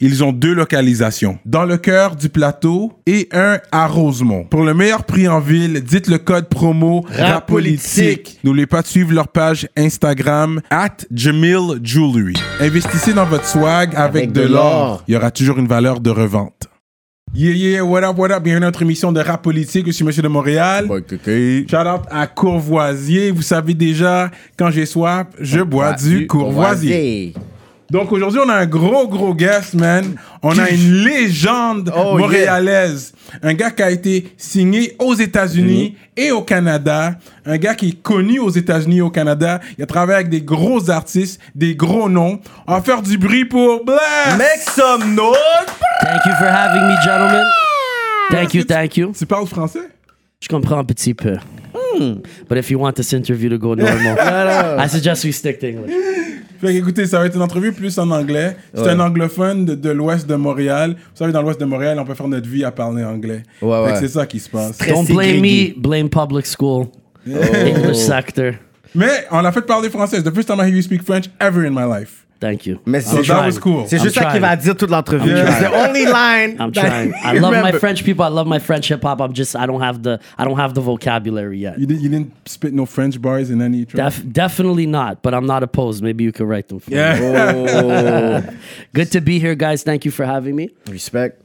ils ont deux localisations. Dans le cœur du plateau et un à Rosemont. Pour le meilleur prix en ville, dites le code promo RAPOLITIQUE. N'oubliez pas de suivre leur page Instagram at Jamil Jewelry. Investissez dans votre swag avec, Avec de l'or. Il y aura toujours une valeur de revente. Yeah, yeah, what up, what up? Bienvenue à notre émission de rap politique. Je suis Monsieur de Montréal. Shout out à Courvoisier. Vous savez déjà, quand j'ai soif, je bois du Courvoisier. Donc aujourd'hui, on a un gros, gros guest, man. On a une légende Oh, montréalaise. Un gars qui a été signé aux États-Unis et au Canada. Un gars qui est connu aux États-Unis et au Canada. Il a travaillé avec des gros artistes, des gros noms. On va faire du bruit pour Bless. Make some noise! Thank you for having me, gentlemen. Thank you, thank you. Tu parles français? Je comprends un petit peu. But if you want this interview to go normal, I suggest we stick to English. Fait écoutez, ça va être une entrevue plus en anglais. C'est Ouais. un anglophone de, de l'ouest de Montréal. Vous savez, dans l'ouest de Montréal, on peut faire notre vie à parler anglais. Ouais, Fait que ouais. c'est ça qui se passe. Don't blame me, blame public school, English sector. Mais on l'a fait parler français. The first time I hear you speak French ever in my life. Thank you. Mais So c'est that trying. was cool. c'est I'm juste ça qu'il trying. va dire toute l'entrevue. I'm It's the only line. I'm that trying. I love my. French people. I love my French hip hop. I'm just I don't have the I don't have the vocabulary yet. You, did, you didn't spit no French bars in any track? Def- definitely not, but I'm not opposed. Maybe you could write them for me. yeah. Oh. Good to be here, guys. Thank you for having me. Respect.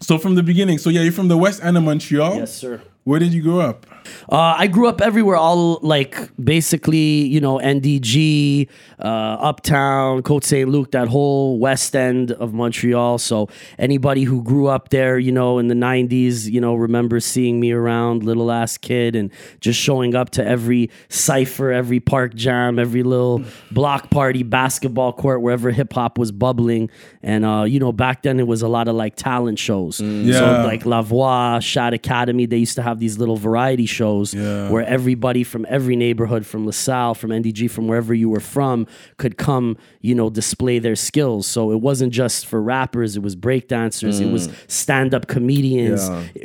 so from the beginning, so yeah, you're from the west end of Montreal. Yes, sir. Where did you grow up? Uh, I grew up everywhere, all like basically, you know, NDG, uh, Uptown, Côte Saint Luc, that whole west end of Montreal. So anybody who grew up there, you know, in the '90s, you know, remember seeing me around, little ass kid, and just showing up to every cipher, every park jam, every little block party, basketball court, wherever hip hop was bubbling. And uh, you know, back then it was a lot of like talent shows. Yeah. So like La Voix, Shad Academy, they used to have these little variety shows Yeah. where everybody from every neighborhood, from LaSalle, from NDG, from wherever you were from, could come, you know, display their skills. So it wasn't just for rappers; it was breakdancers, it was stand-up comedians,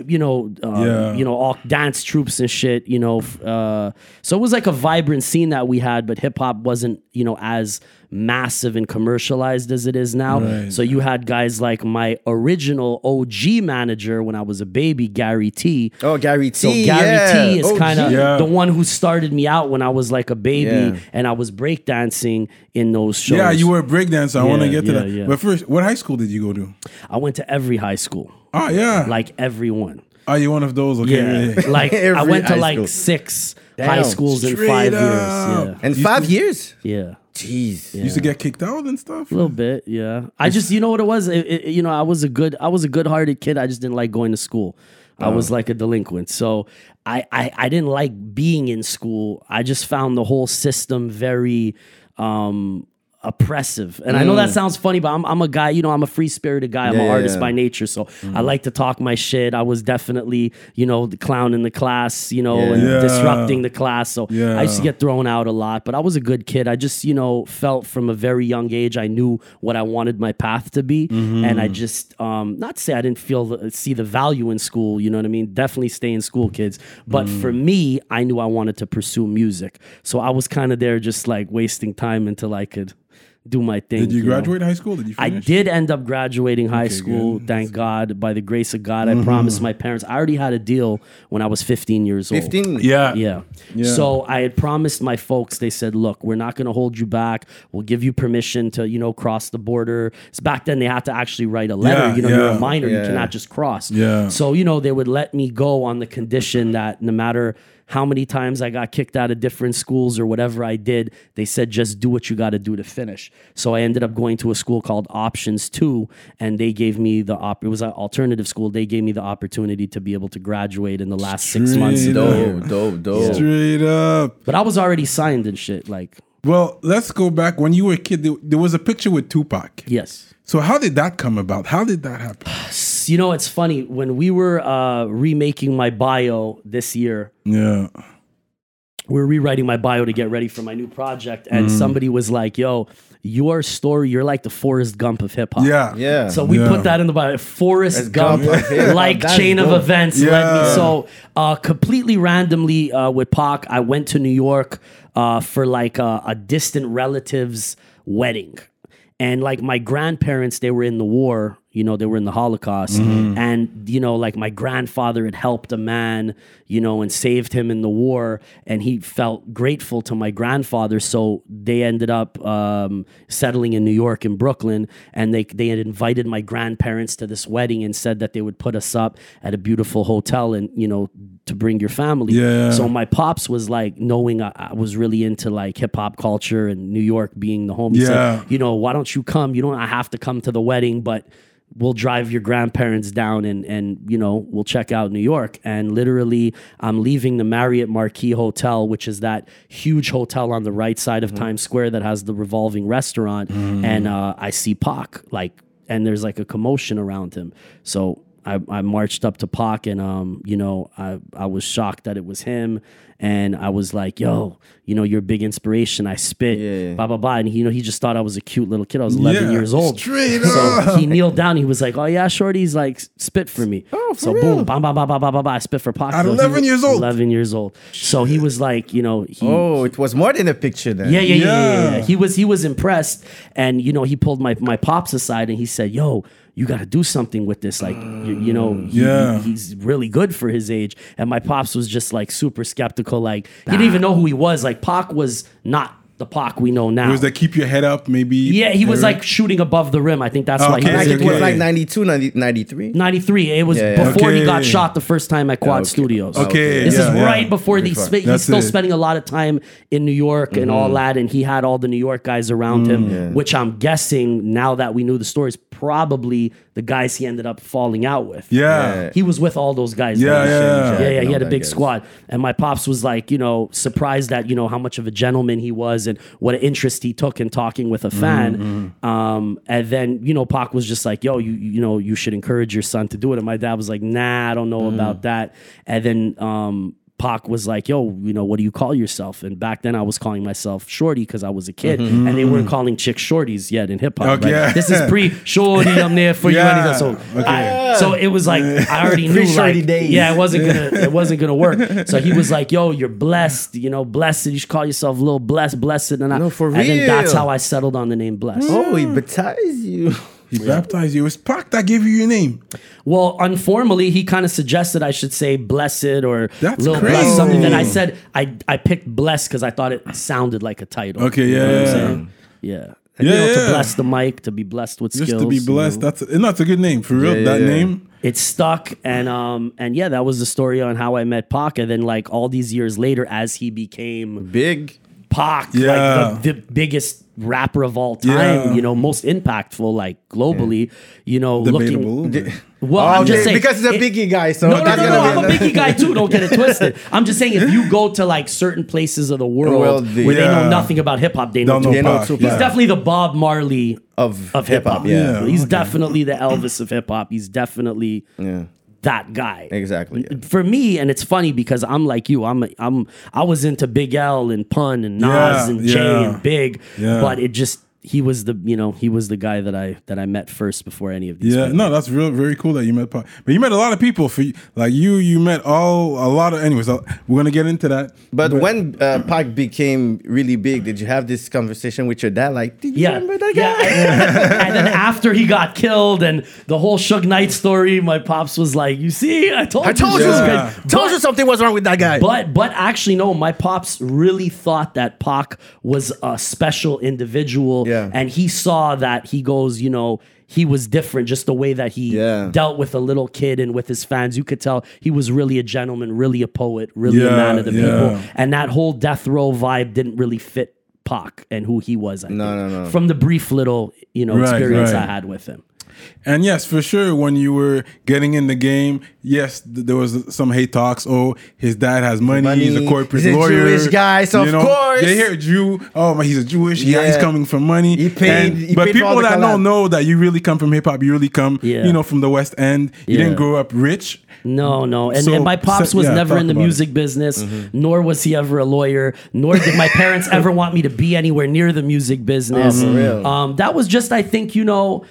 you know, uh, Yeah. you know, all dance troops and shit. You know, uh, so it was like a vibrant scene that we had, but hip hop wasn't, you know, as massive and commercialized as it is now. Right. So you had guys like my original OG manager when I was a baby, Gary T. Oh, Gary T. So Gary yeah. T is kind of Yeah. the one who started me out when I was like a baby Yeah. and I was breakdancing in those shows. Yeah, you were a breakdancer. I want to get to yeah, that. yeah. But first, what high school did you go to? I went to every high school, Oh, yeah. like everyone. Are you one of those? Okay. Yeah, yeah, yeah. like I went to like school. six Damn. high schools in five up. years. And You five to- years? yeah. Jeez. You used to get kicked out and stuff? A little bit, yeah. I just, you know what it was. It, it- you know, I was a good, I was a good-hearted kid. I just didn't like going to school. I was like a delinquent, so I, I, I didn't like being in school. I just found the whole system very um, oppressive. And I know that mm. sounds funny, but I'm, I'm a guy. You know, I'm a free-spirited guy. I'm Yeah, an artist yeah. by nature, so I like to talk my shit. I was definitely, you know, the clown in the class, you know, and Yeah. disrupting the class. So I used to get thrown out a lot, but I was a good kid. I just, you know, felt from a very young age I knew what I wanted my path to be, and I mm-hmm. just, um, not to say I didn't feel the, see the value in school. You know what I mean? Definitely stay in school, kids. But mm. for me, I knew I wanted to pursue music, so I was kind of there, just like wasting time until I could do my thing. Did you know? graduate high school? Did you I did end up graduating high school, good. thank God. By the grace of God, Mm-hmm. I promised my parents. I already had a deal when I was 15 years old. 15? Yeah. Yeah. So I had promised my folks, they said, look, we're not going to hold you back. We'll give you permission to, you know, cross the border. 'Cause back then they had to actually write a letter. Yeah, you know, you're a minor, you cannot just cross. Yeah. So, you know, they would let me go on the condition that no matter how many times I got kicked out of different schools or whatever I did, they said just do what you got to do to finish. So I ended up going to a school called Options 2 and they gave me the op it was an alternative school. They gave me the opportunity to be able to graduate in the last 6 months of the Straight year. Dope, dope, dope. Straight up. But I was already signed and shit. Like, Well, let's go back. When you were a kid, there was a picture with Tupac. yes. So how did that come about? How did that happen? you know it's funny when we were uh, remaking my bio this year. Yeah. we were rewriting my bio to get ready for my new project, and Mm. somebody was like, "Yo, your story, you're like the Forrest Gump of hip hop." Yeah. Yeah. So we Yeah. put that in the bio. Forrest Gump, Gump like That's chain of dope. events led me. Yeah. So uh, completely randomly uh, with Pac, I went to New York uh, for like a, a distant relative's wedding. And like my grandparents, they were in the war, you know, they were in the Holocaust. And, you know, like my grandfather had helped a man, you know, and saved him in the war. And he felt grateful to my grandfather. So they ended up um, settling in New York in Brooklyn. And they, they had invited my grandparents to this wedding and said that they would put us up at a beautiful hotel and, you know, to bring your family. Yeah. So my pops was like, knowing I, I was really into like hip hop culture and New York being the home. He Yeah. said, you know, why don't you come? You don't I have to come to the wedding, but we'll drive your grandparents down and and you know we'll check out New York. And literally, I'm leaving the Marriott Marquis Hotel, which is that huge hotel on the right side of Times Square that has the revolving restaurant, and uh, I see Pac like, and there's like a commotion around him. So. I, I marched up to Pac and um, you know, I, I was shocked that it was him. And I was like, yo, you know, you're a big inspiration. I spit, Yeah. blah, blah, blah. And he, you know, he just thought I was a cute little kid. I was 11 Yeah, years old. straight so up. he kneeled down. He was like, oh, yeah, Shorty's like, spit for me. Oh, for so real? boom, bam, bam, bam, bam, bam, bam, bam. I spit for Pac. At So 11 years old? 11 years old. So he was like, you know, he, Oh, it was more than a picture then. yeah, yeah, yeah, yeah, yeah, Yeah. yeah. He was he was impressed, and you know he pulled my my pops aside and he said, "Yo, you got to do something with this. Like, you, you know, he- Yeah. he- he's really good for his age." And my pops was just like super skeptical. Like he didn't even know who he was. Like Pac was not the Pac we know now. It was that keep your head up, maybe. yeah, he was like shooting above the rim. I think that's why he Okay, was Like in it was okay. like 92, 90, 93. 93. It was Yeah, yeah. before he got shot the first time at Quad okay. Studios. Okay, This yeah, is yeah. right before the, sp- he's still it. spending a lot of time in New York and Mm-hmm. all that, and he had all the New York guys around him, which I'm guessing now that we knew the story is probably the guys he ended up falling out with. Yeah. He was with all those guys. Yeah, then. yeah, yeah, yeah. He had a big guys. squad, and my pops was like, you know, surprised at you know how much of a gentleman he was and what an interest he took in talking with a fan. Um, and then you know, Pac was just like, yo, you you know, you should encourage your son to do it. And my dad was like, nah, I don't know about that. And then um. Pac was like, yo, you know, what do you call yourself? And back then I was calling myself Shorty because I was a kid. Mm-hmm. And they weren't mm-hmm. calling chicks Shorties yet in hip hop. Okay. This is pre Shorty, I'm there for you. Yeah. anything. So, Okay. I, so it was like, I already knew, like, days. yeah, it wasn't gonna, it wasn't gonna work. So he was like, yo, you're blessed, you know, blessed. You should call yourself little blessed, blessed. And, I, No, for and then that's how I settled on the name blessed. Oh, he baptized you. He baptized you. It was Pac that gave you your name. Well, informally, he kind of suggested I should say blessed or That's little crazy. blessed something. Then I said I I picked blessed because I thought it sounded like a title. Okay, You know yeah, I'm yeah. saying? yeah. And, Yeah, you know, to bless the mic, to be blessed with Just skills. to be you blessed. know. That's no, it's a good name for real. Yeah, that yeah, yeah. name. it stuck and um and yeah that was the story on how i met Pac and then like all these years later as he became Big. Pac Yeah. like the, the biggest rapper of all time Yeah. you know most impactful like globally you know Debatable. looking well Oh, i'm just saying because he's a biggie guy, so no, no, that's no, no. I'm a biggie guy too. Don't get it twisted. I'm just saying, if you go to like certain places of the world Well, the- where they know nothing about hip hop, they know Don't know They know Pac. Tupac. He's yeah. definitely the Bob Marley Of of hip hop. yeah. he's okay. definitely the Elvis of hip hop. He's definitely Yeah. That guy. Exactly. yeah. For me, and it's funny because I'm like you. I'm I'm I was into Big L and Pun and Nas Yeah, and Jay and Big, but it just he was the you know he was the guy that I that I met first before any of these. Yeah, people. no, that's real, very cool that you met Pac. But you met a lot of people. For like you, you met all a lot of. Anyways, uh, we're gonna get into that. But, when uh, Pac became really big, did you have this conversation with your dad? Like, did you Yeah, remember that guy? yeah. and then after he got killed and the whole Suge Knight story, my pops was like, "You see, I told I told you." you, Yeah. good." told you something was wrong with that guy. But but actually no, my pops really thought that Pac was a special individual, Yeah. and he saw that he goes, you know, he was different, just the way that he Yeah. dealt with a little kid and with his fans. You could tell he was really a gentleman, really a poet, really a man of the yeah. people, and that whole death row vibe didn't really fit Pac and who he was. I No, think, no, no. From the brief little you know Right, experience right. I had with him. And yes, for sure, when you were getting in the game, yes, th- there was some hate talks. Oh, his dad has money. He's a corporate He's a lawyer. Jewish guy, so You of course. they hear Jew. Oh, he's a Jewish. Yeah, he's coming from money. He paid- And- he but paid people that collab. don't know that you really come from hip hop, you really come, Yeah. you know, from the West End. You Yeah. didn't grow up rich. No, no. And, So, and my pops was yeah, never in the about it. music business, nor was he ever a lawyer, nor did my parents ever want me to be anywhere near the music business. Oh. Um, that was just, I think, you know,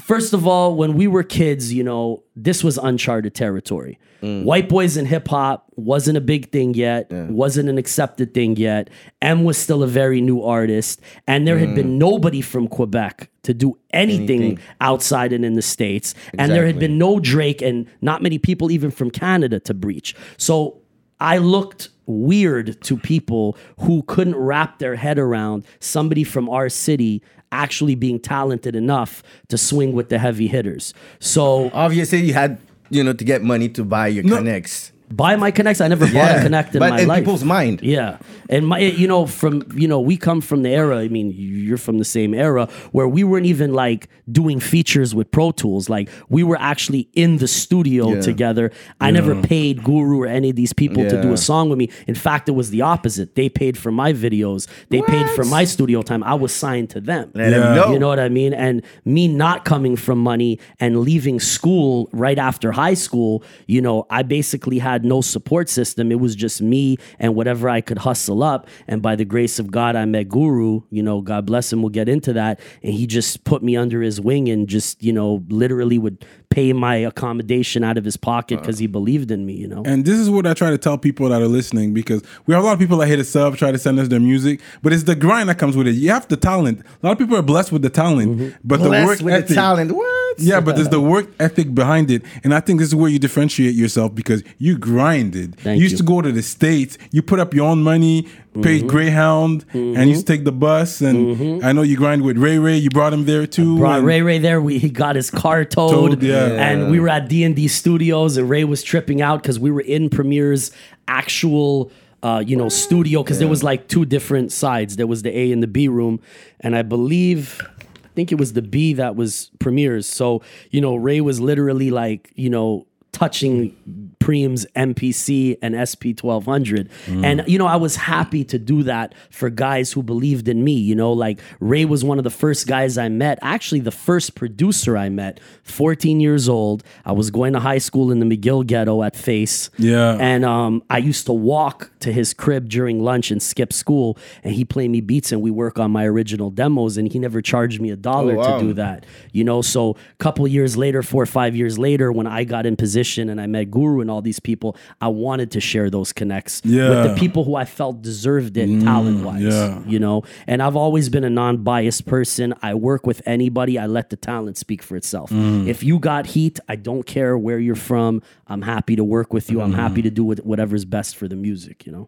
first of all, when we were kids, you know, this was uncharted territory. Mm. White boys in hip hop wasn't a big thing yet, wasn't an accepted thing yet. M was still a very new artist, and there had been mm. nobody from Quebec to do anything, Anything. outside and in the States. And there had been no Drake and not many people even from Canada to breach. So I looked weird to people who couldn't wrap their head around somebody from our city actually being talented enough to swing with the heavy hitters. So Obviously, you had you know to get money to buy your No. connects. Buy my connects. I never bought a connect in but my in life. people's mind. Yeah, and my, you know, from you know, we come from the era. I mean, you're from the same era where we weren't even like doing features with Pro Tools. Like we were actually in the studio Yeah. together. I never paid Guru or any of these people to do a song with me. In fact, it was the opposite. They paid for my videos. They paid for my studio time. I was signed to them. Let 'em Yeah. know. You know what I mean? And me not coming from money and leaving school right after high school, you know, I basically had no support system. It was just me and whatever I could hustle up. And by the grace of God, I met Guru. You know, God bless him. We'll get into that. And he just put me under his wing and just, you know, literally would pay my accommodation out of his pocket uh. because he believed in me, you know? And this is what I try to tell people that are listening because we have a lot of people that hit us up, try to send us their music, but it's the grind that comes with it. You have the talent. A lot of people are blessed with the talent, mm-hmm. but the work Blessed with ethic. the talent. What? Yeah, but there's the work ethic behind it, and I think this is where you differentiate yourself because you grinded. Thank you used you. to go to the states, you put up your own money, paid Mm-hmm. Greyhound, and you used to take the bus. And I know you grind with Ray Ray. You brought him there too. brought Ray Ray there. We, he got his car towed, Towed, yeah. and we were at D and D Studios, and Ray was tripping out because we were in Premier's actual. Uh, you know, studio because there was like two different sides. There was the A and the B room, and I believe, I think it was the B that was Premier's. So you know, Ray was literally like, you know, touching Preem's MPC and SP 1200. And, you know, I was happy to do that for guys who believed in me. You know, like Ray was one of the first guys I met, actually, the first producer I met, 14 years old. I was going to high school in the McGill ghetto at Face. Yeah. And um, I used to walk to his crib during lunch and skip school, and he played me beats and we work on my original demos, and he never charged me a dollar Oh, wow. to do that. You know, so a couple years later, four or five years later, when I got in position and I met Guru and all these people, I wanted to share those connects with the people who I felt deserved it mm, talent wise. yeah. You know, and I've always been a non biased person. I work with anybody, I let the talent speak for itself. Mm. If you got heat, I don't care where you're from. I'm happy to work with you. I'm mm. happy to do what- whatever's best for the music, you know?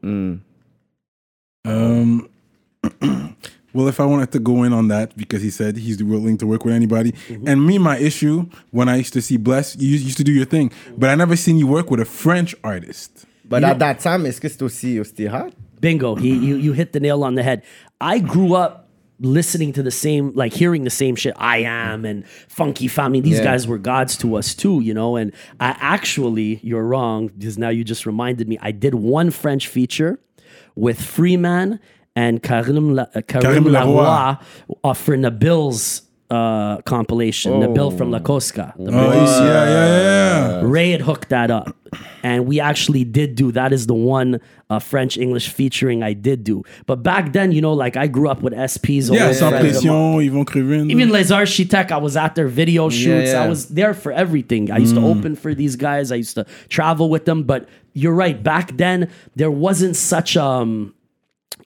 Um, well, if I wanted to go in on that, because he said he's willing to work with anybody, Mm-hmm. and me, my issue when I used to see Bless, you used to do your thing, but I never seen you work with a French artist. But at that time, est-ce que c'est aussi, aussi hot? Bingo. He you you hit the nail on the head. I grew up listening to the same, like hearing the same shit. I am and Funky Family. These Yeah. guys were gods to us too, you know. And I actually, you're wrong because now you just reminded me. I did one French feature with Freeman and Karim, La, uh, Karim, Karim Lavoie Lavoie. uh, for Nabil's uh, compilation. Nabil from La Cosca. the Oh, British yeah, yeah, yeah, yeah. Ray had hooked that up. And we actually did do that is the one uh, French English featuring I did do. But back then, you know, like I grew up with SPs. Yeah, old sans friends of mine. pression, Yvon Krevé. Even Les Architectes, I was at their video shoots. yeah. I was there for everything. I used to open for these guys. I used to travel with them. But you're right. Back then, there wasn't such um,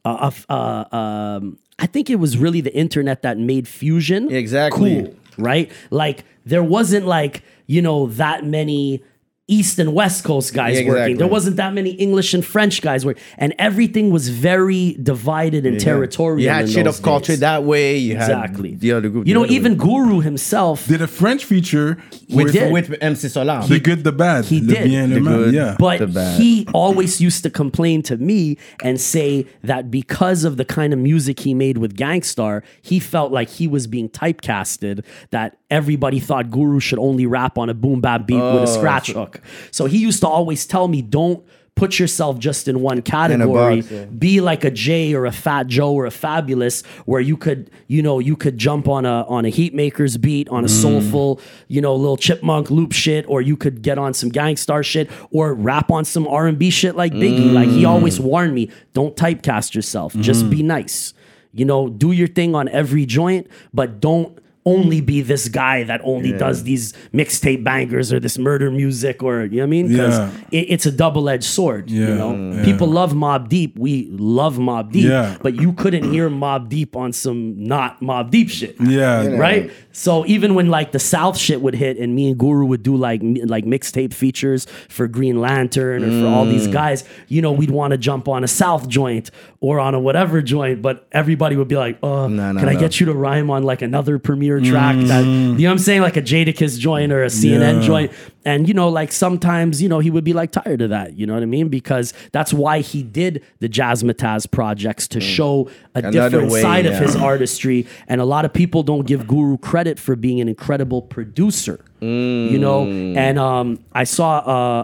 a, uh, um, I think it was really the internet that made fusion Exactly. cool, right? Like there wasn't like you know that many East and West Coast guys Yeah, working. There wasn't that many English and French guys working, and everything was very divided and territorial. You had in shit those of culture days. that way. You Exactly. had the other group. You know, other even way. Guru himself Did a French feature He with did. with MC Solaar. the good, the bad, He le did. bien, le The mal. good. Yeah. But the bad. he always used to complain to me and say that because of the kind of music he made with Gang Starr, he felt like he was being typecasted, that everybody thought Guru should only rap on a boom bap beat with a oh, scratch hook. So he used to always tell me, don't put yourself just in one category. box, yeah. Be like a Jay or a Fat Joe or a Fabolous, where you could, you know, you could jump on a on a Heatmakerz beat, on a mm. soulful, you know, little chipmunk loop shit, or you could get on some gangstar shit, or rap on some R and B shit like Biggie. Like he mm. always warned me, don't typecast yourself. Just mm. be nice. You know, do your thing on every joint, but don't only be this guy that only does these mixtape bangers or this murder music or you know what I mean? Because Yeah. it, it's a double edged sword. You know, yeah. people love Mobb Deep. We love Mobb Deep, Yeah. but you couldn't hear Mobb Deep on some not Mobb Deep shit. Yeah. Right. So even when like the South shit would hit, and me and Guru would do like mi- like mixtape features for Green Lantern or for all these Mm. guys, you know, we'd want to jump on a South joint or on a whatever joint, but everybody would be like, "Uh, Nah, nah, can I get you to rhyme on like another Premier track that you know I'm saying, like a Jadakiss joint or a CNN Yeah. joint?" And you know, like sometimes, you know, he would be like tired of that. You know what I mean? Because that's why he did the Jazzmatazz projects to show a Another different way, side of his artistry. And a lot of people don't give Guru credit for being an incredible producer. You know, and um, I saw,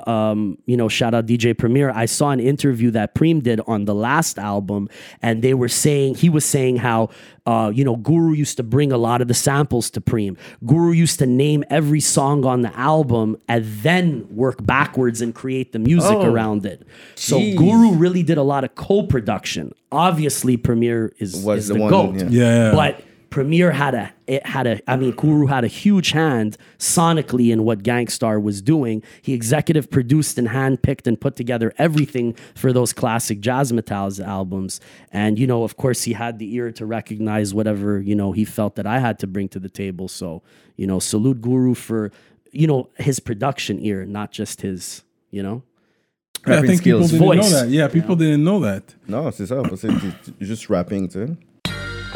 uh, um, you know, shout out DJ Premier. I saw an interview that Preem did on the last album, and they were saying he was saying how, uh, you know, Guru used to bring a lot of the samples to Preem. Guru used to name every song on the album and then work backwards and create the music Oh. around it. So Jeez. Guru really did a lot of co-production. Obviously, Premier is, Was is the the, one, goat. yeah. Yeah. But Premier had a it had a I mean Guru had a huge hand sonically in what Gang Starr was doing. He executive produced and handpicked and put together everything for those classic Jazzmatazz albums. And you know, of course, he had the ear to recognize whatever you know he felt that I had to bring to the table. So you know, salute Guru for you know his production ear, not just his you know. I Rapping think people skills. didn't Voice. know that. Yeah, people didn't know that. Non, c'est ça. C'est c'est juste rapping, tu sais.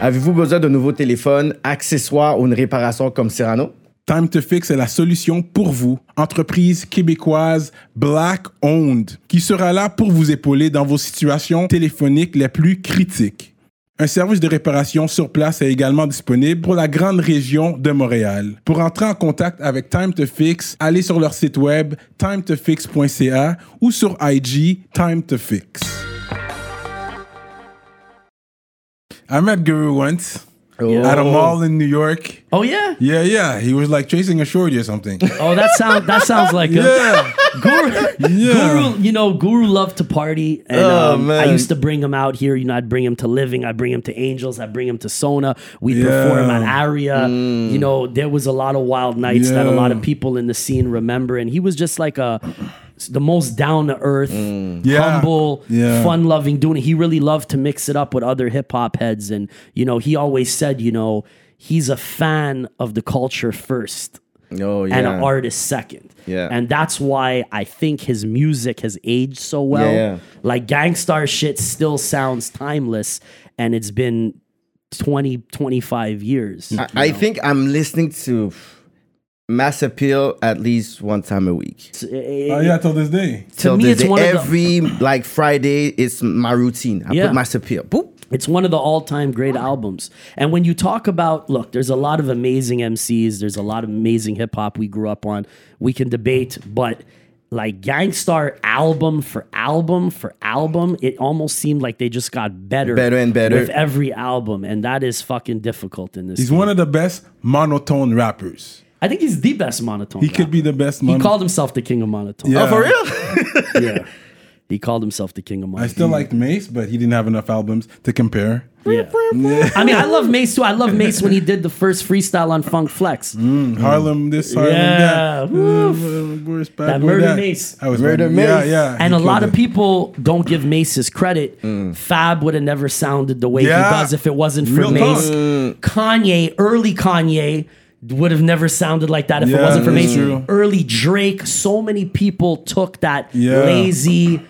Avez-vous besoin d'un nouveau téléphone, accessoire ou une réparation comme Cyrano? Time to Fix est la solution pour vous, entreprise québécoise Black Owned, qui sera là pour vous épauler dans vos situations téléphoniques les plus critiques. Un service de réparation sur place est également disponible pour la grande région de Montréal. Pour entrer en contact avec Time to Fix, allez sur leur site web timetofix.ca ou sur IG Time to Fix. I met Guru once at a mall in New York. Oh yeah. Yeah, yeah. He was like chasing a shorty or something. Oh, that sound that sounds like a, yeah. Guru, Yeah. Guru, you know, Guru loved to party, and Oh, um, I used to bring him out here. You know, I'd bring him to Living, I'd bring him to Angels, I'd bring him to Sona. We'd Yeah. perform at Aria. You know, there was a lot of wild nights that a lot of people in the scene remember, and he was just like a the most down to earth, mm. Yeah. humble, Yeah. fun loving doing. it. He really loved to mix it up with other hip hop heads, and you know, he always said, you know, he's a fan of the culture first Oh, yeah. and an artist second. Yeah. And that's why I think his music has aged so well. Yeah, yeah. Like Gang Starr shit still sounds timeless and it's been 20, 25 years. I, I think I'm listening to Mass Appeal at least one time a week. Oh, yeah, till this day. to Till me, this it's day. one of the Every like Friday, it's my routine. I Yeah. put Mass Appeal. Boop. It's one of the all-time great albums. And when you talk about, look, there's a lot of amazing MCs. There's a lot of amazing hip hop we grew up on. We can debate, but like Gang Starr album for album for album, it almost seemed like they just got better, Better and better. with every album, and that is fucking difficult in this. He's game. one of the best monotone rappers. I think he's the best monotone. He could be the best. Monotone. He called himself the king of monotone. Yeah. Oh, for real? yeah. He called himself the king of monotone. I still liked Mase, but he didn't have enough albums to compare. Yeah. I mean, I love Mase too. I love Mase when he did the first freestyle on Funk Flex. Mm, Harlem this, Harlem Yeah, that. woof. Bad That Murder that? Mase. I was Murder Yeah, Mase. yeah. And a lot killed of people don't give Mase his credit. Mm. Fab would have never sounded the way Yeah. he does if it wasn't for Real Mase. talk. Kanye, early Kanye, would have never sounded like that if it wasn't for true. Early Drake, so many people took that Yeah. lazy,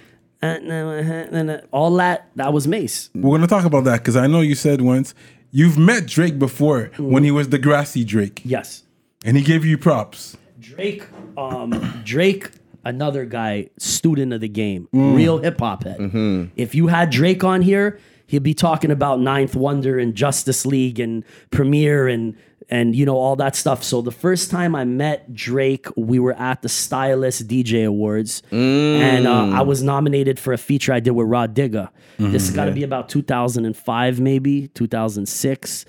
uh, no, uh, uh, all that. That was Mase. We're gonna talk about that because I know you said once you've met Drake before when he was the grassy Drake, Yes. and he gave you props. Drake, um, Drake, another guy, student of the game, Mm. real hip hop head. Mm-hmm. If you had Drake on here, he'd be talking about Ninth Wonder and Justice League and Premier and and you know all that stuff. So the first time I met Drake, we were at the Stylus DJ Awards, and uh, Mm. I was nominated for a feature I did with Rah Digga. Mm-hmm. This has got to be about 2005, maybe 2006.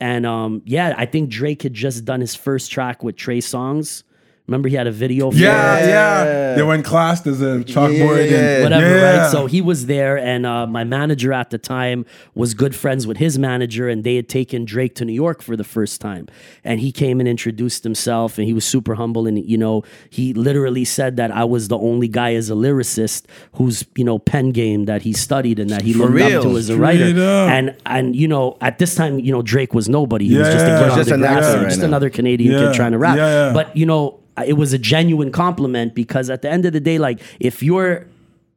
And um, yeah, I think Drake had just done his first track with Trey Songz. Remember, he had a video for Yeah, it? yeah. They went class as a chalkboard yeah, and whatever, yeah. right? So he was there, and uh, my manager at the time was good friends with his manager, and they had taken Drake to New York for the first time. And he came and introduced himself, and he was super humble. And you know, he literally said that I was the only guy as a lyricist whose you know pen game that he studied and that he looked real? up to as a writer. And and you know, at this time, you know, Drake was nobody. He was just a Yeah. kid on Just the an grass, actor right just now. another Canadian Yeah. kid trying to rap. Yeah, yeah. But you know, it was a genuine compliment because at the end of the day, like if you're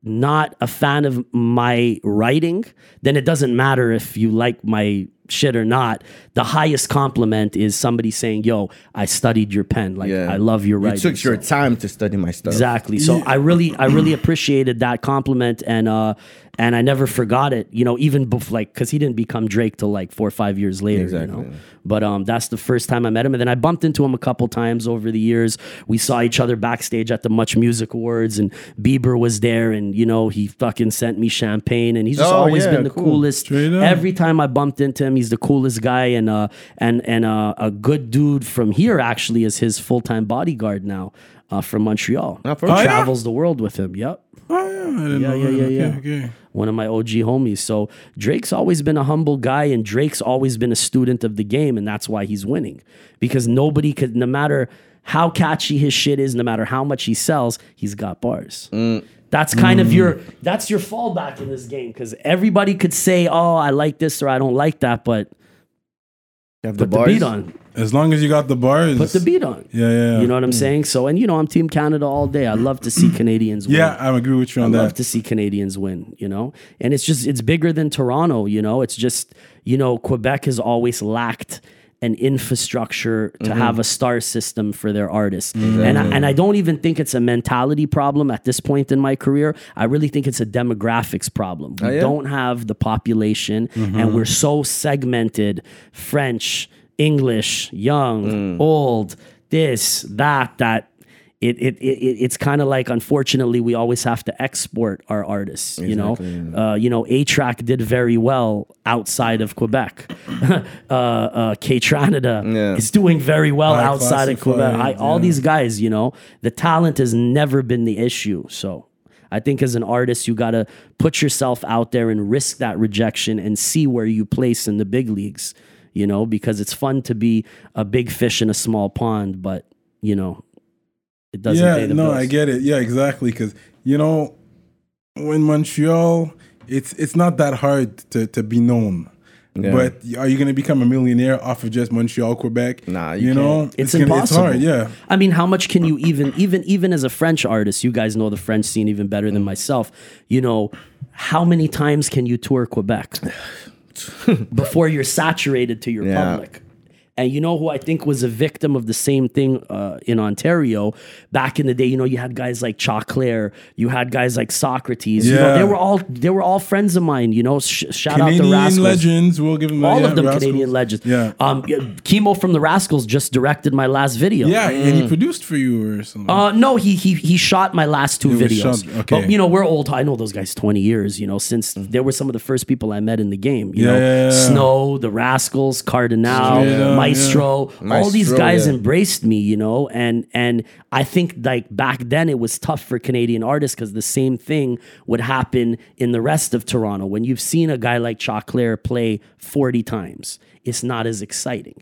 not a fan of my writing, then it doesn't matter if you like my shit or not. The highest compliment is somebody saying, "Yo, I studied your pen. Like Yeah. I love your You writing." took your time to study my stuff. Exactly. So I really, I really appreciated that compliment, and uh, and I never forgot it. You know, even before, like, because he didn't become Drake till like four or five years later. Exactly. You know? But um, that's the first time I met him, and then I bumped into him a couple times over the years. We saw each other backstage at the Much Music Awards, and Bieber was there, and you know, he fucking sent me champagne, and he's just Oh, always yeah, been the cool. coolest. Every time I bumped into him, he's the coolest guy, and uh, and and uh, a good dude from here actually is his full time bodyguard now. Uh, from Montreal, Oh? Oh, yeah? travels the world with him. Yep. Oh, yeah, I didn't Yeah, know yeah, that. yeah, okay, yeah. Okay. One of my OG homies. So Drake's always been a humble guy, and Drake's always been a student of the game, and that's why he's winning. Because nobody could, no matter how catchy his shit is, no matter how much he sells, he's got bars. That's kind of mm. your that's your fallback in this game because everybody could say, "Oh, I like this" or "I don't like that," but You have the put the beat on. As long as you got the bars. Put the beat on. Yeah, yeah. You know what I'm mm. saying? So, and you know, I'm Team Canada all day. I love to see Canadians win. Yeah, I agree with you I on love to see Canadians win, you know? And it's just, it's bigger than Toronto, you know? It's just, you know, Quebec has always lacked an infrastructure to Mm-hmm. have a star system for their artists. And, I, and I don't even think it's a mentality problem at this point in my career. I really think it's a demographics problem. We Oh, yeah? don't have the population Mm-hmm. and we're so segmented French, English, young, Mm. old, this, that, that it, it, it it- it's kind of like unfortunately we always have to export our artists you know? Uh, you know a track did very well outside of quebec. Uh, uh, Kaytranada Yeah. is doing very well High outside of quebec. I, classified, all yeah. these guys you know the talent has never been the issue. So I think as an artist, you got to put yourself out there and risk that rejection and see where you place in the big leagues, you know, because it's fun to be a big fish in a small pond, but, you know, it doesn't yeah, no, bills. I get it. Yeah, exactly. Because you know, when Montreal, it's it's not that hard to to be known. Yeah. But are you going to become a millionaire off of just Montreal, Quebec? Nah, you you know, can't. It's, gonna- impossible. It's hard. Yeah, I mean, how much can you even, even, even as a French artist, you guys know the French scene even better than myself. You know, how many times can you tour Quebec before you're saturated to your Yeah. public? And you know who I think was a victim of the same thing uh, in Ontario back in the day. You know, you had guys like Choclair, you had guys like Socrates. You know, Yeah. they were all they were all friends of mine. You know, Sh- shout out to Canadian Rascalz legends. We'll give them all yeah, of them Rascalz. Canadian legends. Yeah, Um, yeah, Kemo from the Rascalz just directed my last video. yeah, and he produced for you or something. Uh, no, he he he shot my last two He videos. shot- okay. But you know, we're old. I know those guys twenty years. You know, since they were some of the first people I met in the game. You Yeah, know, yeah, yeah. Snow, the Rascalz, Kardinal, up. Maestro. All these guys embraced me, you know, and and I think like back then it was tough for Canadian artists because the same thing would happen in the rest of Toronto. When you've seen a guy like Choclair play 40 times, it's not as exciting.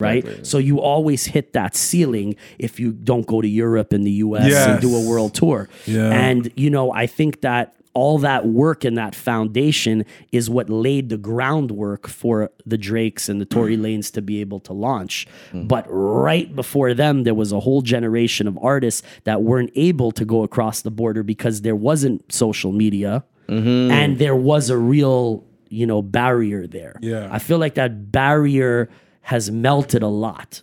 Right. So you always hit that ceiling if you don't go to Europe and the US and do a world tour. Yeah. And, you know, I think that all that work and that foundation is what laid the groundwork for the Drakes and the Tory Lanez to be able to launch. Mm. But right before them, there was a whole generation of artists that weren't able to go across the border because there wasn't social media mm-hmm. and there was a real, you know, barrier there. Yeah. I feel like that barrier has melted a lot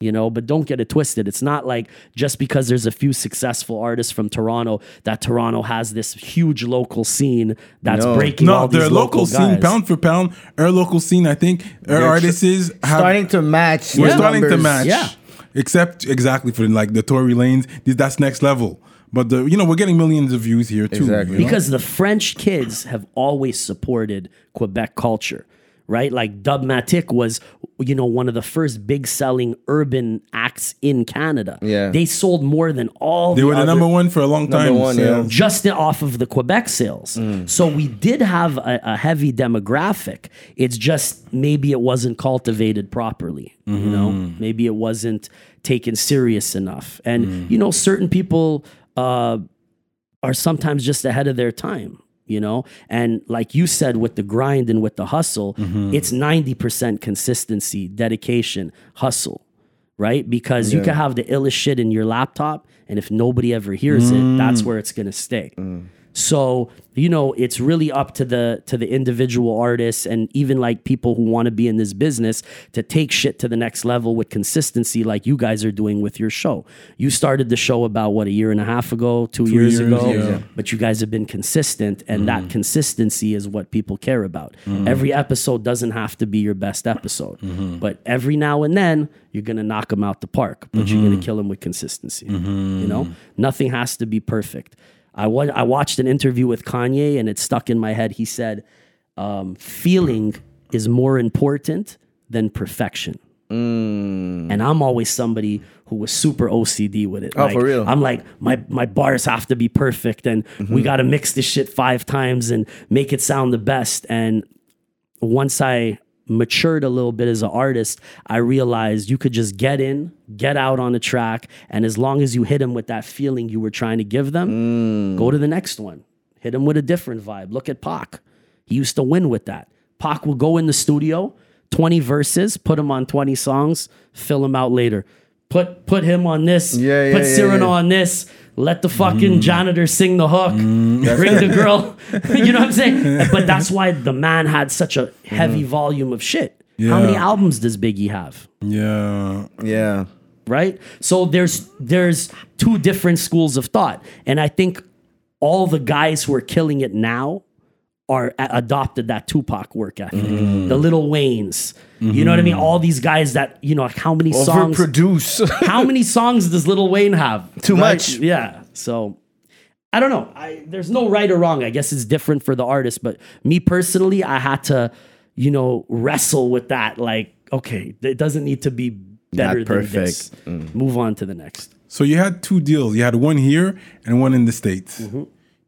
you know but don't get it twisted it's not like just because there's a few successful artists from toronto that toronto has this huge local scene that's No. breaking No, all these their local, scene, guys. pound for pound, our local scene, I think our They're artists is have, starting to match. we're the starting to match. Yeah. Except exactly for like the Tory Lanez, that's next level. But the you know we're getting millions of views here too. Exactly. you know? because the french kids have always supported quebec culture right like Dubmatique was you know one of the first big selling urban acts in canada Yeah. they sold more than all they the were the other- number one for a long time. one, sales. yeah. just off of the Quebec sales. Mm. So we did have a, a heavy demographic. It's just maybe it wasn't cultivated properly. You mm-hmm. know, maybe it wasn't taken serious enough. And mm. you know, certain people uh, are sometimes just ahead of their time. You know, and like you said, with the grind and with the hustle, mm-hmm. it's ninety percent consistency, dedication, hustle right? Because you can have the illest shit in your laptop, and if nobody ever hears it, that's mm. where it's gonna stay. Mm. So you know, it's really up to the to the individual artists and even like people who want to be in this business to take shit to the next level with consistency, like you guys are doing with your show. You started the show about what a year and a half ago, two, years, years, ago, yeah. but you guys have been consistent, and that mm-hmm. consistency is what people care about. Mm-hmm. Every episode doesn't have to be your best episode, mm-hmm. but every now and then you're gonna knock them out the park, but you're gonna kill them with consistency. You know, nothing has to be perfect. I wa- I watched an interview with Kanye, and it stuck in my head. He said, um, "Feeling is more important than perfection." And I'm always somebody who was super OCD with it. Oh, for real? I'm like, my my bars have to be perfect, and we got to mix this shit five times and make it sound the best. And once I matured a little bit as an artist, I realized you could just get in, get out on a track, and as long as you hit them with that feeling you were trying to give them, mm. go to the next one. Hit them with a different vibe. Look at Pac. He used to win with that. Pac will go in the studio, 20 verses, put him on 20 songs, fill him out later. Put put him on this, Yeah, yeah, put yeah, Cyrano yeah. on this, let the fucking mm. janitor sing the hook, mm. bring the girl. you know what I'm saying? But that's why the man had such a mm. heavy volume of shit. How many albums does Biggie have? Yeah. Yeah. right? So there's there's two different schools of thought, and I think all the guys who are killing it now are adopted that Tupac work ethic. The Little Waynes, you know what I mean? All these guys that you know, like how many songs? produce? how many songs does Little Wayne have? Too much. Yeah. So I don't know. I there's no right or wrong. I guess it's different for the artist, but me personally, I had to, you know, wrestle with that. Like, okay, it doesn't need to be better Not than perfect. this. Mm. Move on to the next. So you had two deals. You had one here and one in the states. Mm-hmm.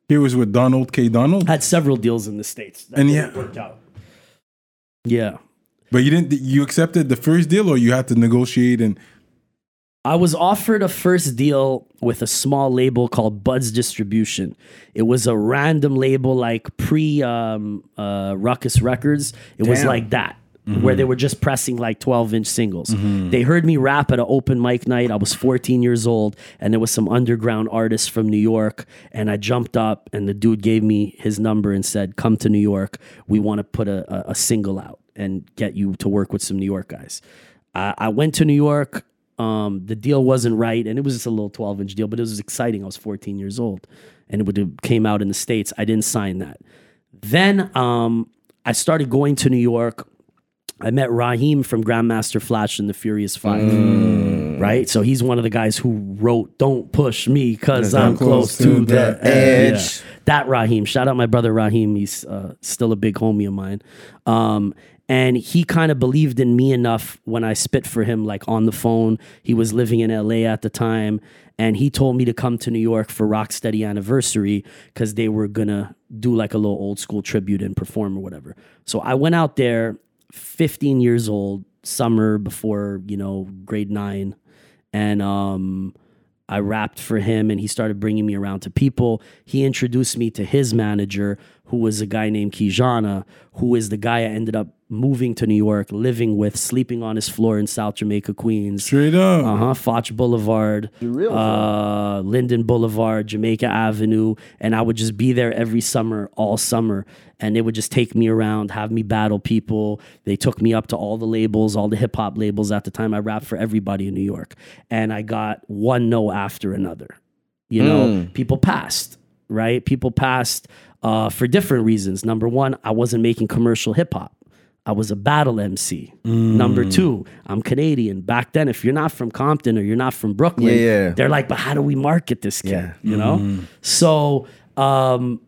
Here was with Donald K. Donald, Had several deals in the states. That And yeah. work out. Yeah. But you didn't. You accepted the first deal, or you had to negotiate and. I was offered a first deal with a small label called Buds Distribution. It was a random label like pre um, uh, Rawkus Records. It was like that. Where they were just pressing like 12 inch singles. They heard me rap at an open mic night. I was 14 years old, and there was some underground artists from New York. And I jumped up, and the dude gave me his number and said, Come to New York. We want to put a, a, a single out and get you to work with some New York guys. I, I went to New York. Um, the deal wasn't right, and it was just a little 12 inch deal, but it was exciting. I was 14 years old, and it would have came out in the states. I didn't sign that. Then um, I started going to New York. I met Raheem from Grandmaster Flash and the Furious Five, right? So he's one of the guys who wrote "Don't Push Me" because I'm close, to the edge. edge. That Raheem. Shout out my brother Raheem. He's uh, still a big homie of mine. Um, And he kind of believed in me enough when I spit for him, like on the phone. He was living in LA at the time. And he told me to come to New York for Rocksteady anniversary because they were gonna do like a little old school tribute and perform or whatever. So I went out there, 15 years old, summer before, you know, grade nine. And um I rapped for him and he started bringing me around to people. He introduced me to his manager, who was a guy named Kijana, who is the guy I ended up moving to New York, living with, sleeping on his floor in South Jamaica, Queens. Straight up. Uh huh. Foch Boulevard, uh, Linden Boulevard, Jamaica Avenue, and I would just be there every summer, all summer, and they would just take me around, have me battle people. They took me up to all the labels, all the hip hop labels. At the time, I rapped for everybody in New York, and I got one no after another. You know, people passed, right? People passed uh, for different reasons. Number one, I wasn't making commercial hip hop. I was a battle MC. Number two, I'm Canadian. Back then, if you're not from Compton or you're not from Brooklyn, Yeah, yeah. they're like, but how do we market this kid? Yeah. You know? So um,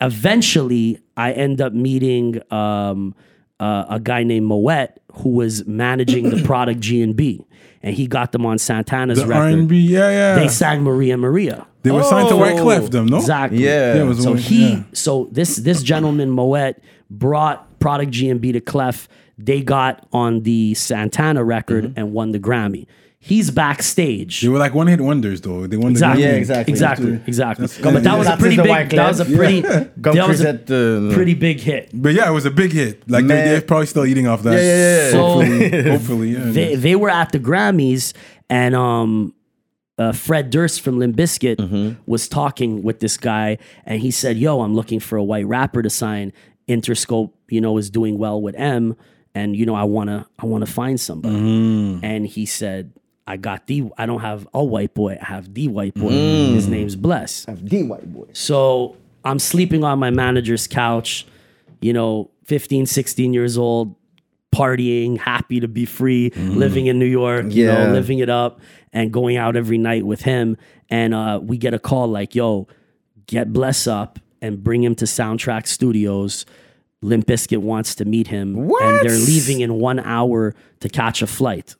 eventually, I end up meeting um, uh, a guy named Moet who was managing the product G&B. And he got them on Santana's The record. R&B, yeah, yeah. They sang Maria Maria. They were signed to Oh. Wyclef, them, no? Exactly. Yeah. Yeah, was So one- he, yeah. so this this gentleman Moet brought Product G&B to Clef. They got on the Santana record Mm-hmm. and won the Grammy. He's backstage. They were like one hit wonders, though. They won Exactly. the Yeah, Grammy. exactly. Exactly. Exactly. That's- but that was a pretty big. That was a pretty. That was a pretty big hit. But yeah, it was a big hit. Like they, Man. they're probably still eating off that. Yeah, yeah, yeah. So Hopefully, hopefully, yeah. they they were at the Grammys and um uh, Fred Durst from Limp Bizkit Mm-hmm. was talking with this guy and he said, "Yo, I'm looking for a white rapper to sign. Interscope, you know, is doing well with M, and you know, I wanna I wanna find somebody." Mm-hmm. And he said, "I got the I don't have a white boy. I have the white boy. Mm. His name's Bless." I have the white boy. So I'm sleeping on my manager's couch, you know, 15, 16 years old, partying, happy to be free, living in New York, you Yeah. know, living it up and going out every night with him. And uh, we get a call like, yo, get Bless up and bring him to Soundtrack Studios. Limp Bizkit wants to meet him. What? And they're leaving in one hour to catch a flight.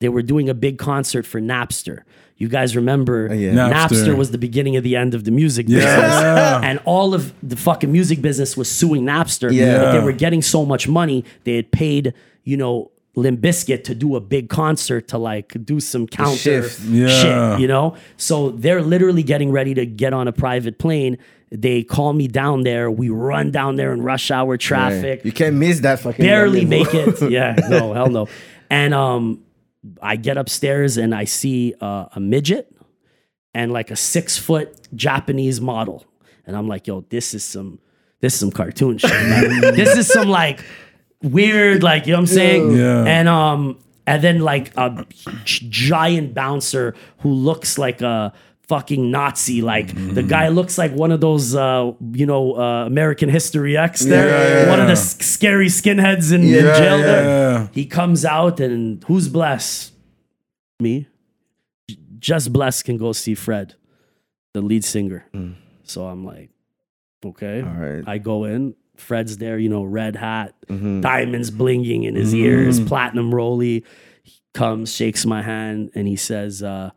They were doing a big concert for Napster. You guys remember yeah. Napster. Napster. was the beginning of the end of the music business. Yeah. And all of the fucking music business was suing Napster. Yeah. But they were getting so much money, they had paid, you know, Limp Bizkit to do a big concert to like do some counter shift. Yeah. shit, you know? So they're literally getting ready to get on a private plane. They call me down there. We run down there in rush hour traffic You can't miss that fucking. barely make it. Yeah, no, hell no. And um, I get upstairs and I see uh, a midget and like a six foot Japanese model, and I'm like, yo, this is some, this is some cartoon shit. Like, this is some like weird, like you know what I'm saying? Yeah. And um, and then like a giant bouncer who looks like a fucking Nazi. Like the guy looks like one of those, uh, you know, uh, American History X. There, Yeah, yeah, one of the s- scary skinheads in, in jail. yeah, there. yeah. He comes out and who's Bless? Me. J- Just Bless can go see Fred, the lead singer. So I'm like, okay. All right. I go in. Fred's there, you know, red hat, Mm-hmm. diamonds blinging in his ears, platinum rolly. He comes, shakes my hand, and he says, uh,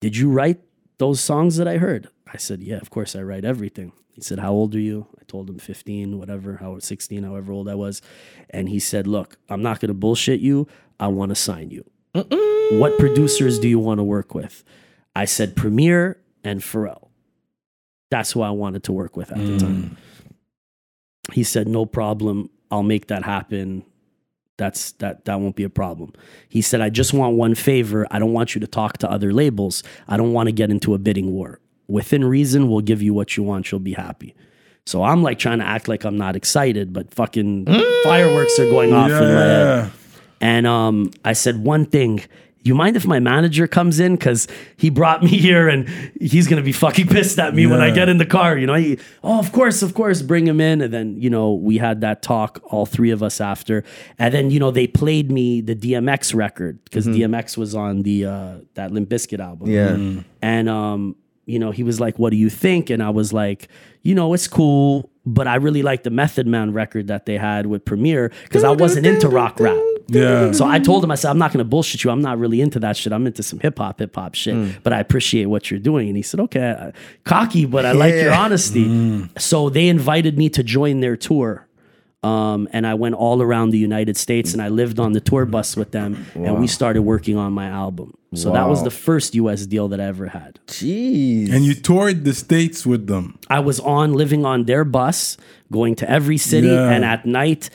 Did you write those songs that I heard? I said, Yeah, of course I write everything. He said, How old are you? I told him 15, whatever, how 16, however old I was. And he said, Look, I'm not gonna bullshit you. I wanna sign you. What producers do you want to work with? I said Premier and Pharrell. That's who I wanted to work with at the time. Mm. He said, "No problem. I'll make that happen. That's that that won't be a problem." He said, "I just want one favor. I don't want you to talk to other labels. I don't want to get into a bidding war. Within reason, we'll give you what you want. You'll be happy." So I'm like trying to act like I'm not excited, but fucking fireworks are going off in my head. Yeah. And um, I said one thing. You mind if my manager comes in because he brought me here and he's gonna be fucking pissed at me when I get in the car. You know, he, oh, of course, of course, bring him in. And then you know we had that talk, all three of us after. And then you know they played me the DMX record because DMX was on the uh, that Limp Bizkit album. Yeah. And um, you know, he was like, "What do you think?" And I was like, "You know, it's cool, but I really liked the Method Man record that they had with Premier because I wasn't into rock rap. Yeah. So I told him, I said, I'm not going to bullshit you. I'm not really into that shit. I'm into some hip hop, hip hop shit, but I appreciate what you're doing. And he said, okay, uh, cocky, but I like your Yeah. honesty. So they invited me to join their tour. Um, and I went all around the United States and I lived on the tour bus with them and we started working on my album. So that was the first US deal that I ever had. Jeez. And you toured the states with them. I was on living on their bus, going to every city, Yeah. and at night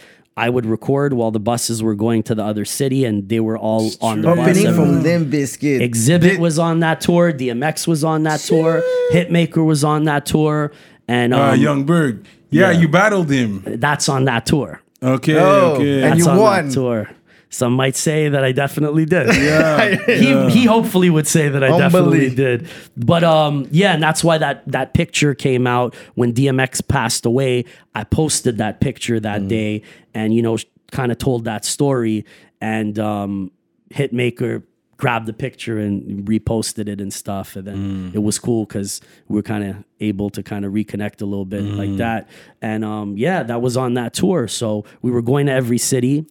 I would record while the buses were going to the other city, and they were all on the bus. Opening every- from Limp Bizkit. Xzibit was on that tour. DMX was on that tour. Hitmaka was on that tour, and um, Uh, Young Berg. Yeah, yeah. you battled him. that's on that tour. Okay, Oh, okay. and That's you on won. that tour. Some might say that I definitely did. yeah. he he hopefully would say that I definitely did. But um yeah, and that's why that that picture came out when DMX passed away. I posted that picture Mm. that day and you know kind of told that story and um Hitmaka grabbed the picture and reposted it and stuff and then Mm. it was cool cuz we were kind of able to kind of reconnect a little bit Mm. like that. And um yeah, that was on that tour. So we were going to every city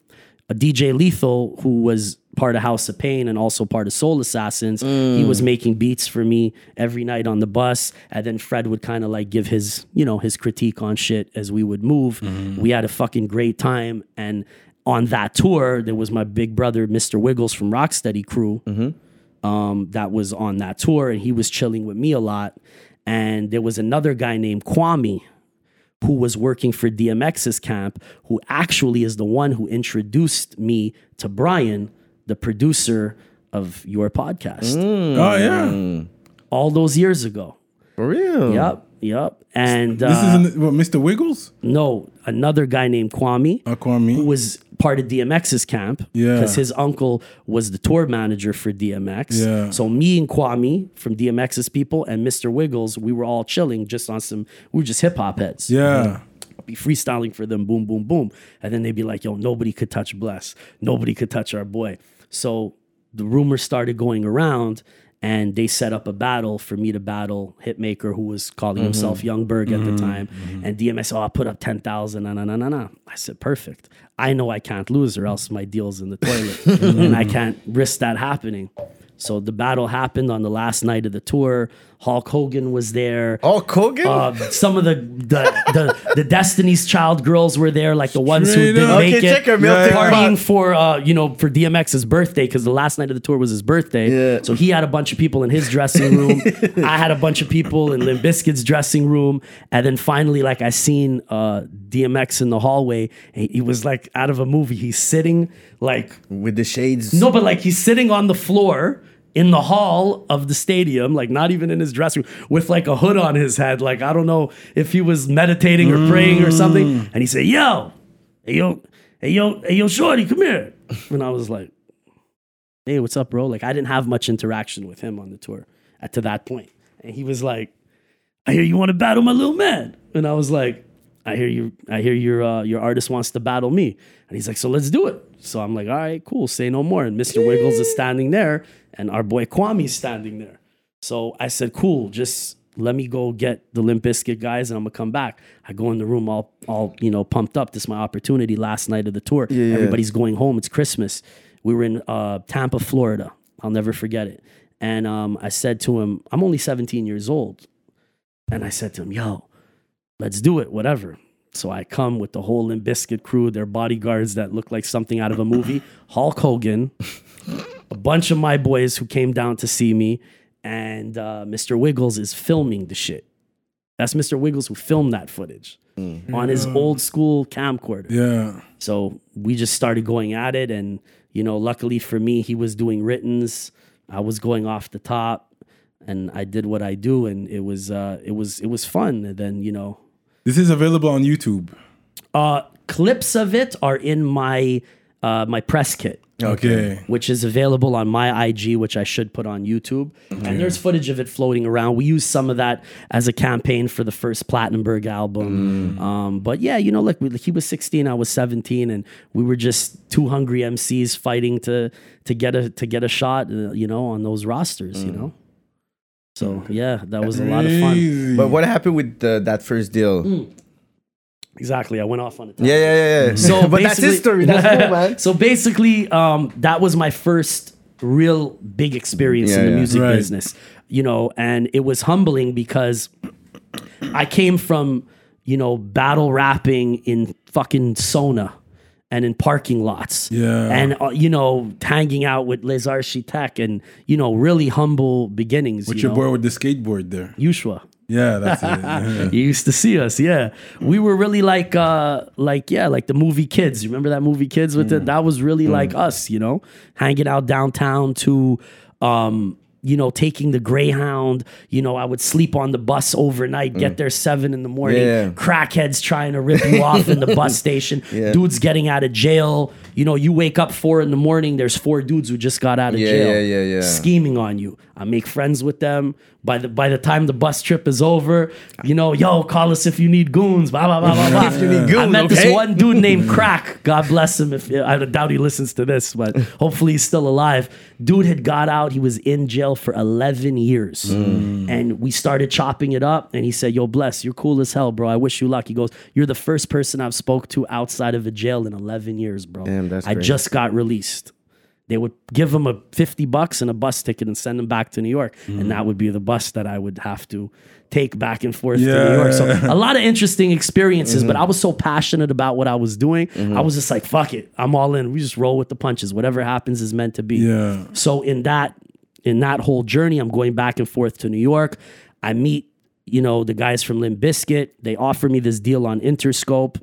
a DJ Lethal, who was part of House of Pain and also part of Soul Assassins, he was mm. making beats for me every night on the bus. And then Fred would kind of like give his, you know, his critique on shit as we would move. Mm. We had a fucking great time. And on that tour, there was my big brother, Mr. Wiggles from Rocksteady Crew mm-hmm. um, that was on that tour, and he was chilling with me a lot. And there was another guy named Kwame who was working for DMX's camp, who actually is the one who introduced me to Brian, the producer of your podcast, Oh, yeah. all those years ago. For real. Yep, yep. And This uh, is what, Mr. Wiggles? no, another guy named Kwame. Uh, Kwame. who was part of DMX's camp. Yeah. Because his uncle was the tour manager for DMX. Yeah. So me and Kwame from DMX's people and Mr. Wiggles, we were all chilling just on some, we were just hip hop heads. Yeah. Be freestyling for them, boom, boom, boom. And then they'd be like, yo, nobody could touch Bless. Nobody could touch our boy. So the rumors started going around and they set up a battle for me to battle Hitmaka, who was calling himself mm-hmm. Young Berg at the mm-hmm. time. Mm-hmm. And DMX, oh, I put up 10,000. Nah, nah, nah, nah, nah. I said, perfect. I know I can't lose or else my deal's in the toilet. and I can't risk that happening. So the battle happened on the last night of the tour. Hulk Hogan was there. Oh, Hogan. Uh, some of the the, the the Destiny's Child girls were there, like the ones Straight who didn't up. make Okay, it, check 'em, yeah, partying yeah. for uh, you know for DMX's birthday because the last night of the tour was his birthday. Yeah. So he had a bunch of people in his dressing room. I had a bunch of people in Limp Bizkit's dressing room, and then finally, like I seen uh, DMX in the hallway. And he was like out of a movie. He's sitting like With the shades. no, but like he's sitting on the floor in the hall of the stadium, like not even in his dressing room, with like a hood on his head. Like I don't know if he was meditating or praying or something. Mm. And he said, "Yo, hey yo, hey yo, hey yo, shorty, come here." And I was like, "Hey, what's up, bro?" Like I didn't have much interaction with him on the tour at to that point. And he was like, "I hear you want to battle my little man," and I was like. I hear you. I hear your uh, your artist wants to battle me, and he's like, "So let's do it." So I'm like, "All right, cool. Say no more." And Mr. Wiggles is standing there, and our boy Kwame's standing there. So I said, "Cool. Just let me go get the Limp Bizkit guys, and I'm gonna come back." I go in the room, all all you know, pumped up. This is my opportunity. Last night of the tour, yeah. everybody's going home. It's Christmas. We were in uh, Tampa, Florida. I'll never forget it. And um, I said to him, "I'm only 17 years old," and I said to him, "Yo." Let's do it, whatever. So I come with the whole Limp Bizkit crew, their bodyguards that look like something out of a movie, Hulk Hogan, a bunch of my boys who came down to see me, and uh, Mr. Wiggles is filming the shit. That's Mr. Wiggles who filmed that footage on his old school camcorder. Yeah. So we just started going at it, and you know, luckily for me, he was doing writtens. I was going off the top, and I did what I do, and it was uh, it was it was fun. And then you know, This is available on YouTube. uh, clips of it are in my uh, my press kit, Okay. which is available on my IG, which I should put on YouTube. And there's footage of it floating around. We used some of that as a campaign for the first Plattenberg album. Um, but yeah, you know, look, we, he was 16, I was 17, and we were just two hungry MCs fighting to to get a to get a shot, uh, you know, on those rosters, you know. So yeah, that was a lot of fun. But what happened with the, that first deal? Exactly. I went off on it. Yeah, yeah, yeah. yeah. So but that's basically- history. That's cool, man. So basically, um, that was my first real big experience in the yeah. music Right. business. You know, and it was humbling because I came from, you know, battle rapping in fucking Sona and in parking lots. Yeah. And, uh, you know, hanging out with Les Architectes and, you know, really humble beginnings. With you your know? boy with the skateboard there. Yushua. Yeah, that's it. You used to see us, yeah. We were really like, uh, like yeah, like the movie Kids. You remember that movie Kids with it? That was really like us, you know, hanging out downtown to, um, you know, taking the Greyhound. You know, I would sleep on the bus overnight, get mm. there seven in the morning. Yeah. Crackheads trying to rip you off in the bus station. Yeah. Dudes getting out of jail. You know, you wake up four in the morning. There's four dudes who just got out of Yeah, jail. yeah, yeah, yeah. Scheming on you. I make friends with them. By the by the time the bus trip is over, you know, yo, call us if you need goons. Blah blah blah blah blah. If you need I met okay? this one dude named Crack. God bless him. If I doubt he listens to this, but hopefully he's still alive. Dude had got out. He was in jail for 11 years, Mm. and we started chopping it up. And he said, "Yo, bless, you're cool as hell, bro. I wish you luck." He goes, "You're the first person I've spoke to outside of a jail in 11 years, bro. Damn, that's I great. just got released." They would give him a 50 bucks and a bus ticket and send him back to New York. And that would be the bus that I would have to take back and forth to New York. So a lot of interesting experiences, but mm-hmm. I was so passionate about what I was doing. Mm-hmm. I was just like, fuck it. I'm all in. We just roll with the punches. Whatever happens is meant to be. Yeah. So in that in that whole journey, I'm going back and forth to New York. I meet, you know, the guys from Limp Bizkit. They offer me this deal on Interscope.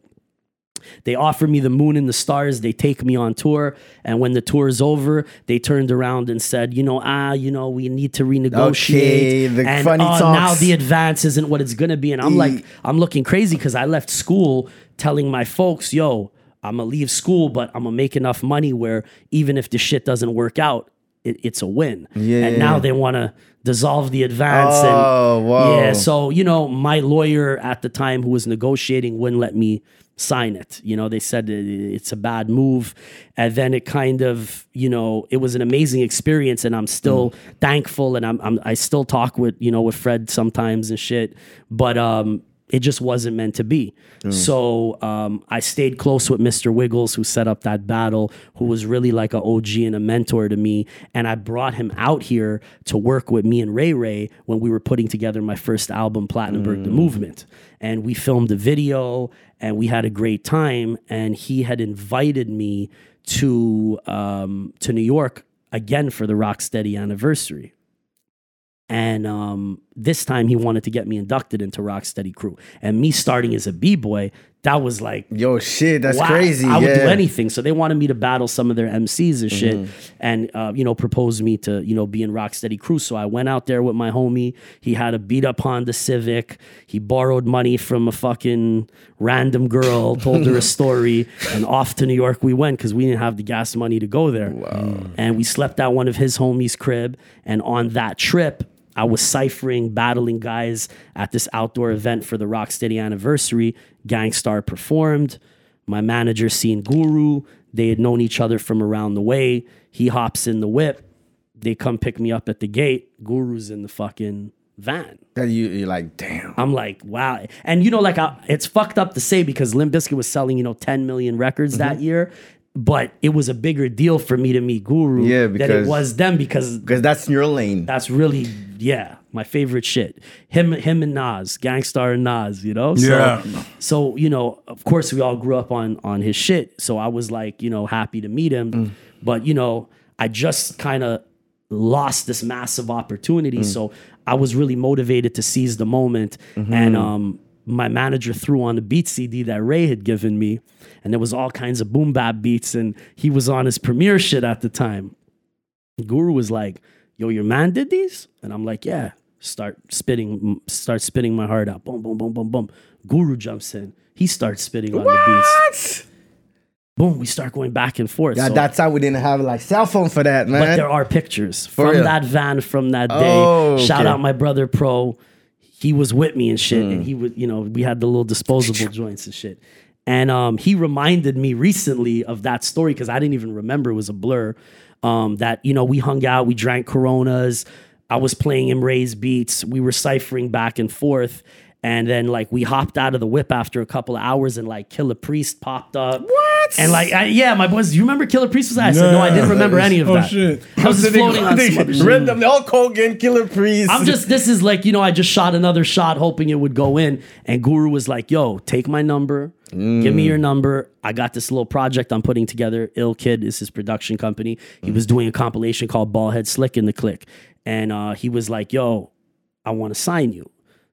They offer me the moon and the stars. They take me on tour. And when the tour is over, they turned around and said, you know, ah, you know, we need to renegotiate. Okay, the and funny uh, talks. now the advance isn't what it's going to be. And I'm like, I'm looking crazy because I left school telling my folks, yo, I'm going to leave school, but I'm going to make enough money where even if the shit doesn't work out, it, it's a win. Yeah, and now they want to dissolve the advance. Oh, and, whoa. Yeah, so, you know, my lawyer at the time who was negotiating wouldn't let me sign it. You know, they said it's a bad move. And then it kind of, you know, it was an amazing experience and I'm still thankful and I'm, I'm I still talk with, you know, with Fred sometimes and shit. But um it just wasn't meant to be. So um, I stayed close with Mr. Wiggles, who set up that battle, who was really like an OG and a mentor to me. And I brought him out here to work with me and Ray Ray when we were putting together my first album, Platinumberg The Movement. And we filmed a video and we had a great time. And he had invited me to um, to New York again for the Rocksteady anniversary. And um, this time he wanted to get me inducted into Rocksteady Crew. And me starting as a B-boy, that was like Yo, shit, that's wow, crazy. I would yeah. do anything. So they wanted me to battle some of their MCs and shit, Mm-hmm. and uh, you know, proposed me to you know be in Rocksteady Crew. So I went out there with my homie. He had a beat up Honda Civic. He borrowed money from a fucking random girl, told her a story, and off to New York we went because we didn't have the gas money to go there. And we slept at one of his homies' crib. And on that trip, I was ciphering, battling guys at this outdoor event for the Rocksteady anniversary. Gang Starr performed. My manager seen Guru. They had known each other from around the way. He hops in the whip. They come pick me up at the gate. Guru's in the fucking van. That you, you're like, damn. I'm like, wow. And you know, like, I, it's fucked up to say because Limp Bizkit was selling, you know, 10 million records Mm-hmm. that year. But it was a bigger deal for me to meet Guru Yeah, than it was them because Because that's your lane. that's really yeah my favorite shit. Him him and nas Gang Starr and nas you know? So, Yeah. so you know of course we all grew up on on his shit. So i was like you know happy to meet him. Mm. But you know i just kind of lost this massive opportunity. Mm. So i was really motivated to seize the moment. Mm-hmm. And um my manager threw on the beat CD that Ray had given me, and there was all kinds of boom bap beats, and he was on his Premier shit at the time. Guru was like, "Yo, your man did these," and I'm like, "Yeah." Start spitting, start spitting my heart out. Boom, boom, boom, boom, boom. Guru jumps in. He starts spitting on the beats. Boom. We start going back and forth. Yeah, So- that's how we didn't have like cell phone for that, man. but there are pictures from real? that van from that day. Oh, Shout okay. out my brother Pro. He was with me and shit, Hmm. and he would, you know, we had the little disposable joints and shit. And um, he reminded me recently of that story because I didn't even remember it was a blur. Um, that you know we hung out, we drank Coronas. I was playing him Ray's beats. We were ciphering back and forth, And then like we hopped out of the whip after a couple of hours, and like Killah Priest popped up. What? And like I, yeah, my boys, you remember Killah Priest was? I said no, I didn't remember any of Oh, that. shit. I was just floating on some other. Random, Hulk Hogan, Killah Priest. I'm just this is like you know I just shot another shot hoping it would go in, and Guru was like, "Yo, take my number, give me your number. I got this little project I'm putting together. Ill Kid is his production company. He was doing a compilation called Baldhead Slick in the Click, and uh, he was like, "Yo, I want to sign you."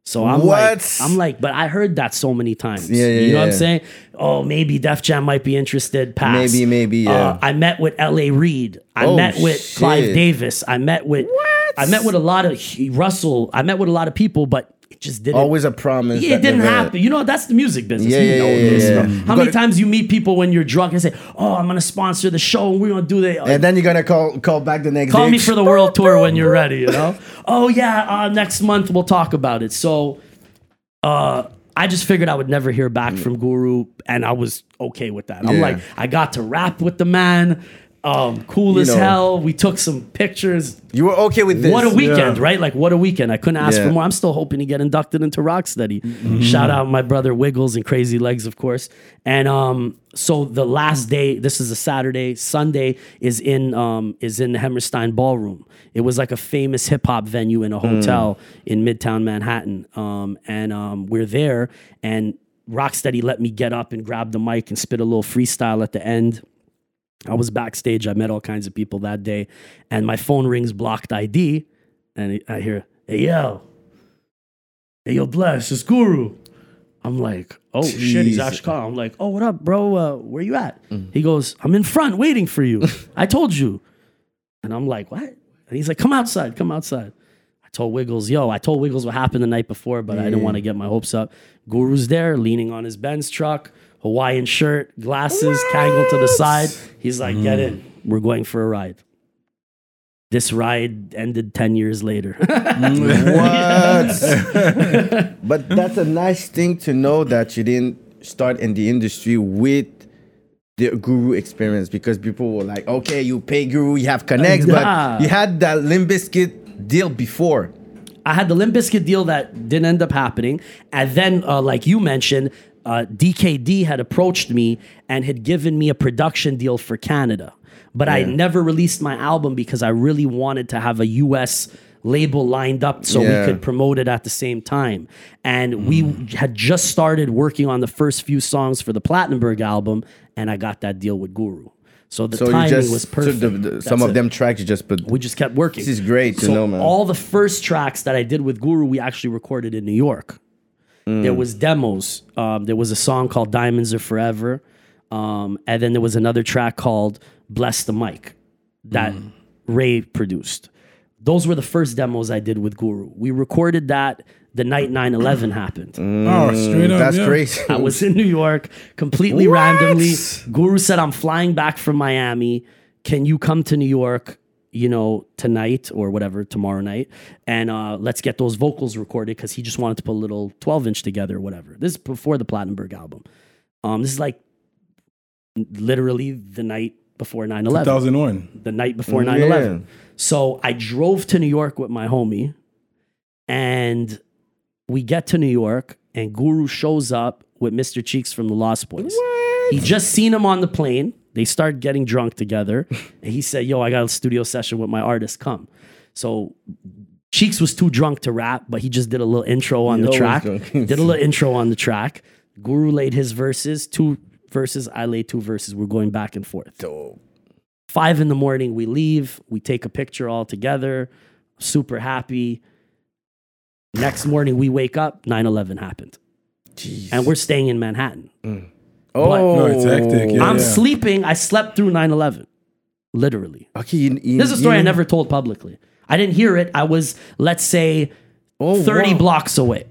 So I'm like, I'm like, but I heard that so many times. Yeah, yeah, you know what I'm saying? Oh, maybe Def Jam might be interested. Pass. Maybe, maybe, yeah. Uh, I met with L.A. Reid. I Oh, met with shit. Clive Davis. I met with I met with a lot of Russell. I met with a lot of people, but it just didn't. Always a promise. yeah, it didn't happen. You know, that's the music business. Yeah, you yeah, know yeah, this, yeah. How many times you meet people when you're drunk and say, "Oh, I'm gonna sponsor the show and we're gonna do the And then you're gonna call call back the next call day. me for the world tour when you're ready." You know? oh yeah, uh, next month we'll talk about it. So, uh, I just figured I would never hear back from Guru, and I was okay with that. I'm like, I got to rap with the man. Um, cool as know. hell. We took some pictures. You were okay with this. What a weekend, Yeah. right? Like what a weekend. I couldn't ask Yeah. for more. I'm still hoping to get inducted into Rocksteady. Shout out my brother Wiggles and Crazy Legs, of course. And um, so the last day, this is a Saturday. Sunday is in um, is in the Hammerstein Ballroom. It was like a famous hip hop venue in a hotel in Midtown Manhattan. Um, and um, we're there, and Rocksteady let me get up and grab the mic and spit a little freestyle at the end. I was backstage. I met all kinds of people that day, and my phone rings blocked ID, and I hear, "Hey yo, hey yo, bless, it's Guru." I'm like, "Oh shit, he's actually calling." I'm like, "Oh, what up, bro? Uh, where you at?" He goes, "I'm in front, waiting for you. I told you." And I'm like, "What?" And he's like, "Come outside, come outside." I told Wiggles, "Yo, I told Wiggles what happened the night before, but I didn't want to get my hopes up." Guru's there, leaning on his Benz truck, Hawaiian shirt, glasses, Kangol to the side. He's like, "Get in. We're going for a ride." This ride ended ten years later. What? but that's a nice thing to know that you didn't start in the industry with the guru experience because people were like, okay, you pay guru, you have connects, Nah. but you had that Limp Bizkit deal before. I had the Limp Bizkit deal that didn't end up happening. And then, uh, like you mentioned, uh, DKD had approached me and had given me a production deal for Canada. But I never released my album because I really wanted to have a US label lined up so Yeah. we could promote it at the same time. And we had just started working on the first few songs for the Plattenberg album, and I got that deal with Guru. So the So timing just was perfect. the, the- some of it them tracks you just put. we just kept working. This is great to so know, man. All the first tracks that I did with Guru, we actually recorded in New York. Mm. There was demos. Um, there was a song called "Diamonds Are Forever," um, and then there was another track called "Bless the Mic" that Mm. Ray produced. Those were the first demos I did with Guru. We recorded that the night 9/11 happened. Oh, straight up. That's yeah. crazy. I was in New York completely What? randomly. Guru said, I'm flying back from Miami. Can you come to New York, you know, tonight or whatever, tomorrow night? And uh, let's get those vocals recorded because he just wanted to put a little 12 inch together or whatever. This is before the Plattenberg album. Um, this is like literally the night before 9 11 2001. the night before Mm, 9 11. So I drove to New York with my homie, and we get to New York, and Guru shows up with Mr. Cheeks from the Lost Boyz. He just seen him on the plane. They start getting drunk together. and he said, Yo, I got a studio session with my artist. Come. So Cheeks was too drunk to rap, but he just did a little intro on He the track. did a little intro on the track. Guru laid his verses, two verses. I laid two verses. We're going back and forth. Dope. Five in the morning, we leave. We take a picture all together. Super happy. Next morning, we wake up. 9 11 happened. Jeez. And we're staying in Manhattan. Oh, No, it's hectic, yeah. I'm sleeping. I slept through 9 11. Literally. Okay, you, you, This is a story I never told publicly. I didn't hear it. I was, let's say, Oh, 30 wow. blocks away.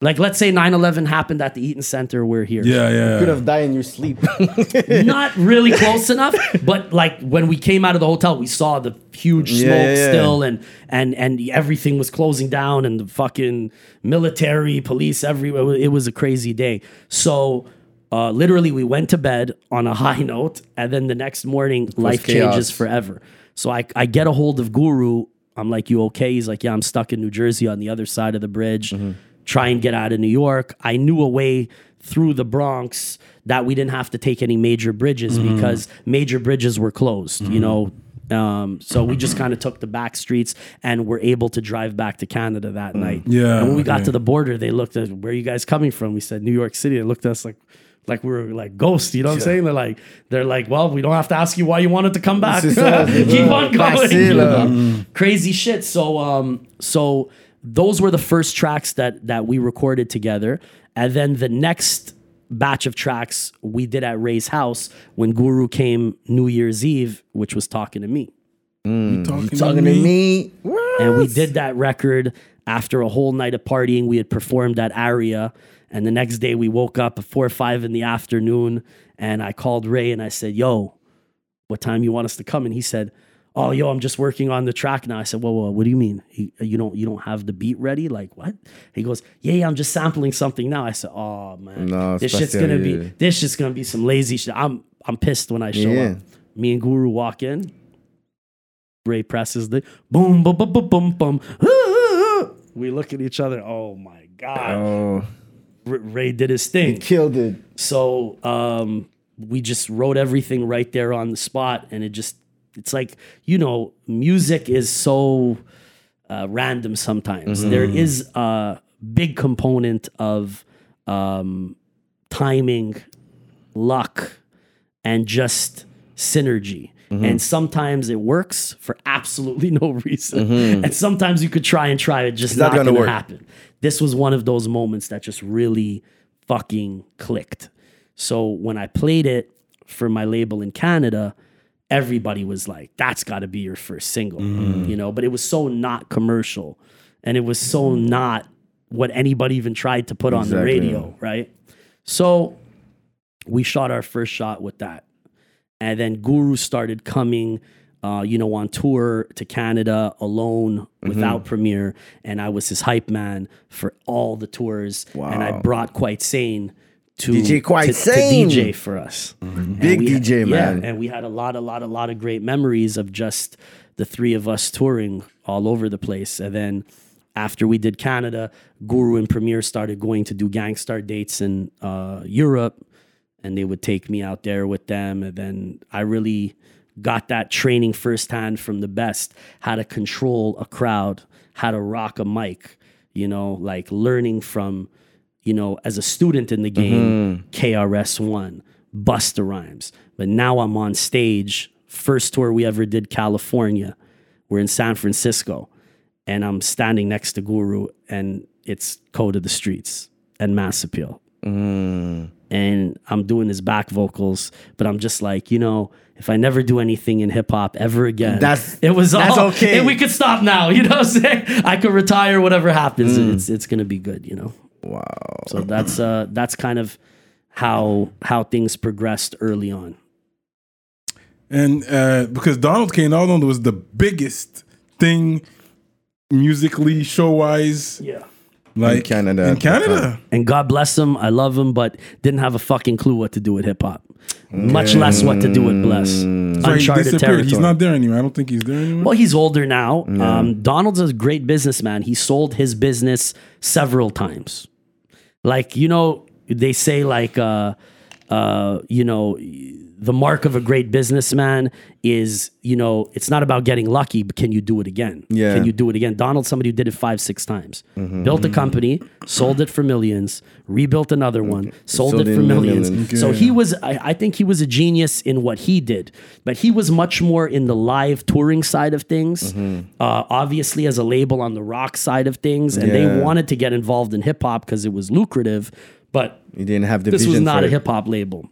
Like, let's say 9 11 happened at the Eaton Center. We're here. Yeah, yeah. Could have died in your sleep. not really close enough, but like when we came out of the hotel, we saw the huge smoke yeah, yeah. still, and and and everything was closing down, and the fucking military, police everywhere. It was a crazy day. So. Uh, literally, we went to bed on a high note, and then the next morning, life chaos. changes forever. So I, I get a hold of Guru. I'm like, "You okay?" He's like, "Yeah, I'm stuck in New Jersey on the other side of the bridge. try and get out of New York. I knew a way through the Bronx that we didn't have to take any major bridges because major bridges were closed, you know. Um, so we just kind of took the back streets and were able to drive back to Canada that night. Yeah, And when we got okay. to the border, they looked at where are you guys coming from? We said New York City. They looked at us like like we are like ghosts, you know what I'm saying? They're like they're like, well, we don't have to ask you why you wanted to come back. This is us, Keep on going. You know? Crazy shit. So um so those were the first tracks that that we recorded together. And then the next batch of tracks we did at Ray's house when Guru came New Year's Eve, which was talking to me. You talking, Talking to me. And we did that record after a whole night of partying. We had performed at Aria. And the next day we woke up at four or five in the afternoon. And I called Ray and I said, Yo, what time you want us to come? And he said, Oh, yo, I'm just working on the track now. I said, Whoa, whoa, what do you mean? He, you don't you don't have the beat ready? Like what? He goes, Yeah, yeah, I'm just sampling something now. I said, Oh man, No, this shit's gonna be this shit's gonna be some lazy shit. I'm I'm pissed when I show Yeah. up. Me and Guru walk in. Ray presses the boom, boom, boom, boom, boom, boom. We look at each other. Oh my god! Oh, Ray did his thing. He killed it. So um, we just wrote everything right there on the spot, and it just it's like you know, music is so uh, random sometimes. There is a big component of um, timing, luck, and just synergy. Mm-hmm. And sometimes it works for absolutely no reason. Mm-hmm. And sometimes you could try and try it, just not not, gonna going to happen. This was one of those moments that just really fucking clicked. So when I played it for my label in Canada, everybody was like, that's got to be your first single, mm-hmm. you know? But it was so not commercial and it was so not what anybody even tried to put on the radio, right? So we shot our first shot with that. And then Guru started coming, uh, you know, on tour to Canada alone without Premier. And I was his hype man for all the tours. Wow. And I brought Quite Sane to, DJ Quite to, to Sane. DJ for us. And Big we DJ, yeah, man. and we had a lot, a lot, a lot of great memories of just the three of us touring all over the place. And then after we did Canada, Guru and Premier started going to do Gang Starr dates in uh, Europe, and they would take me out there with them. And then I really got that training firsthand from the best how to control a crowd, how to rock a mic, you know, like learning from, you know, as a student in the mm-hmm. game, KRS1, Busta Rhymes. But now I'm on stage. First tour we ever did, California. We're in San Francisco, and I'm standing next to Guru, and it's Code of the Streets and Mass Appeal. Mm. And I'm doing his back vocals, but I'm just like, you know, if I never do anything in hip hop ever again, That's- it was that's all, okay. and we could stop now. You know what I'm saying? I could retire, whatever happens. It's it's gonna be good, you know. Wow. So that's uh that's kind of how how things progressed early on. And uh, because Donald K. Donald was the biggest thing musically, show wise, Yeah. Like Canada In Canada. And God bless him. I love him, but didn't have a fucking clue what to do with hip hop. Much less what to do with Bless. So he Uncharted disappeared. territory. He's not there anymore. I don't think he's there anymore. Well, he's older now. Um, Donald's a great businessman. He sold his business several times. Like, you know, they say like uh uh, you know, the mark of a great businessman is, you know, it's not about getting lucky, but can you do it again? Yeah. Can you do it again? Donald's somebody who did it five, six times. Built a company, sold it for millions, rebuilt another one, sold, Sold it for millions. millions. So he was, I, I think he was a genius in what he did, but he was much more in the live touring side of things. Mm-hmm. Uh, obviously, as a label on the rock side of things, and they wanted to get involved in hip hop because it was lucrative, but You didn't have the this was not a hip hop label.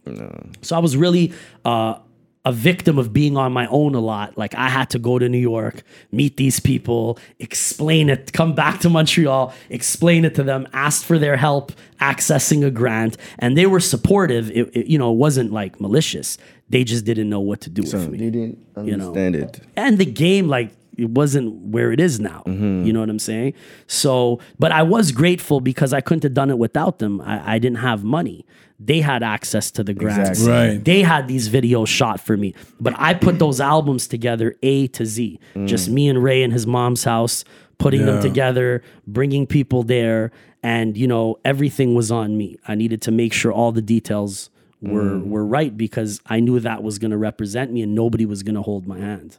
So I was really uh, a victim of being on my own a lot. Like I had to go to New York, meet these people, explain it, come back to Montreal, explain it to them, ask for their help accessing a grant, and they were supportive. It, it- you know, it wasn't like malicious. They just didn't know what to do with me They didn't You know. understand it. and the game like it wasn't where it is now. Mm-hmm. You know what i'm saying? So but i was grateful because i couldn't have done it without them. I, I didn't have money. They had access to the grants. Exactly. Right. they had these videos shot for me. But i put those albums together a to z. Mm. Just me and ray in his mom's house putting them together, bringing people there, and you know everything was on me. I needed to make sure all the details were mm. were right because I knew that was going to represent me, and nobody was going to hold my hand.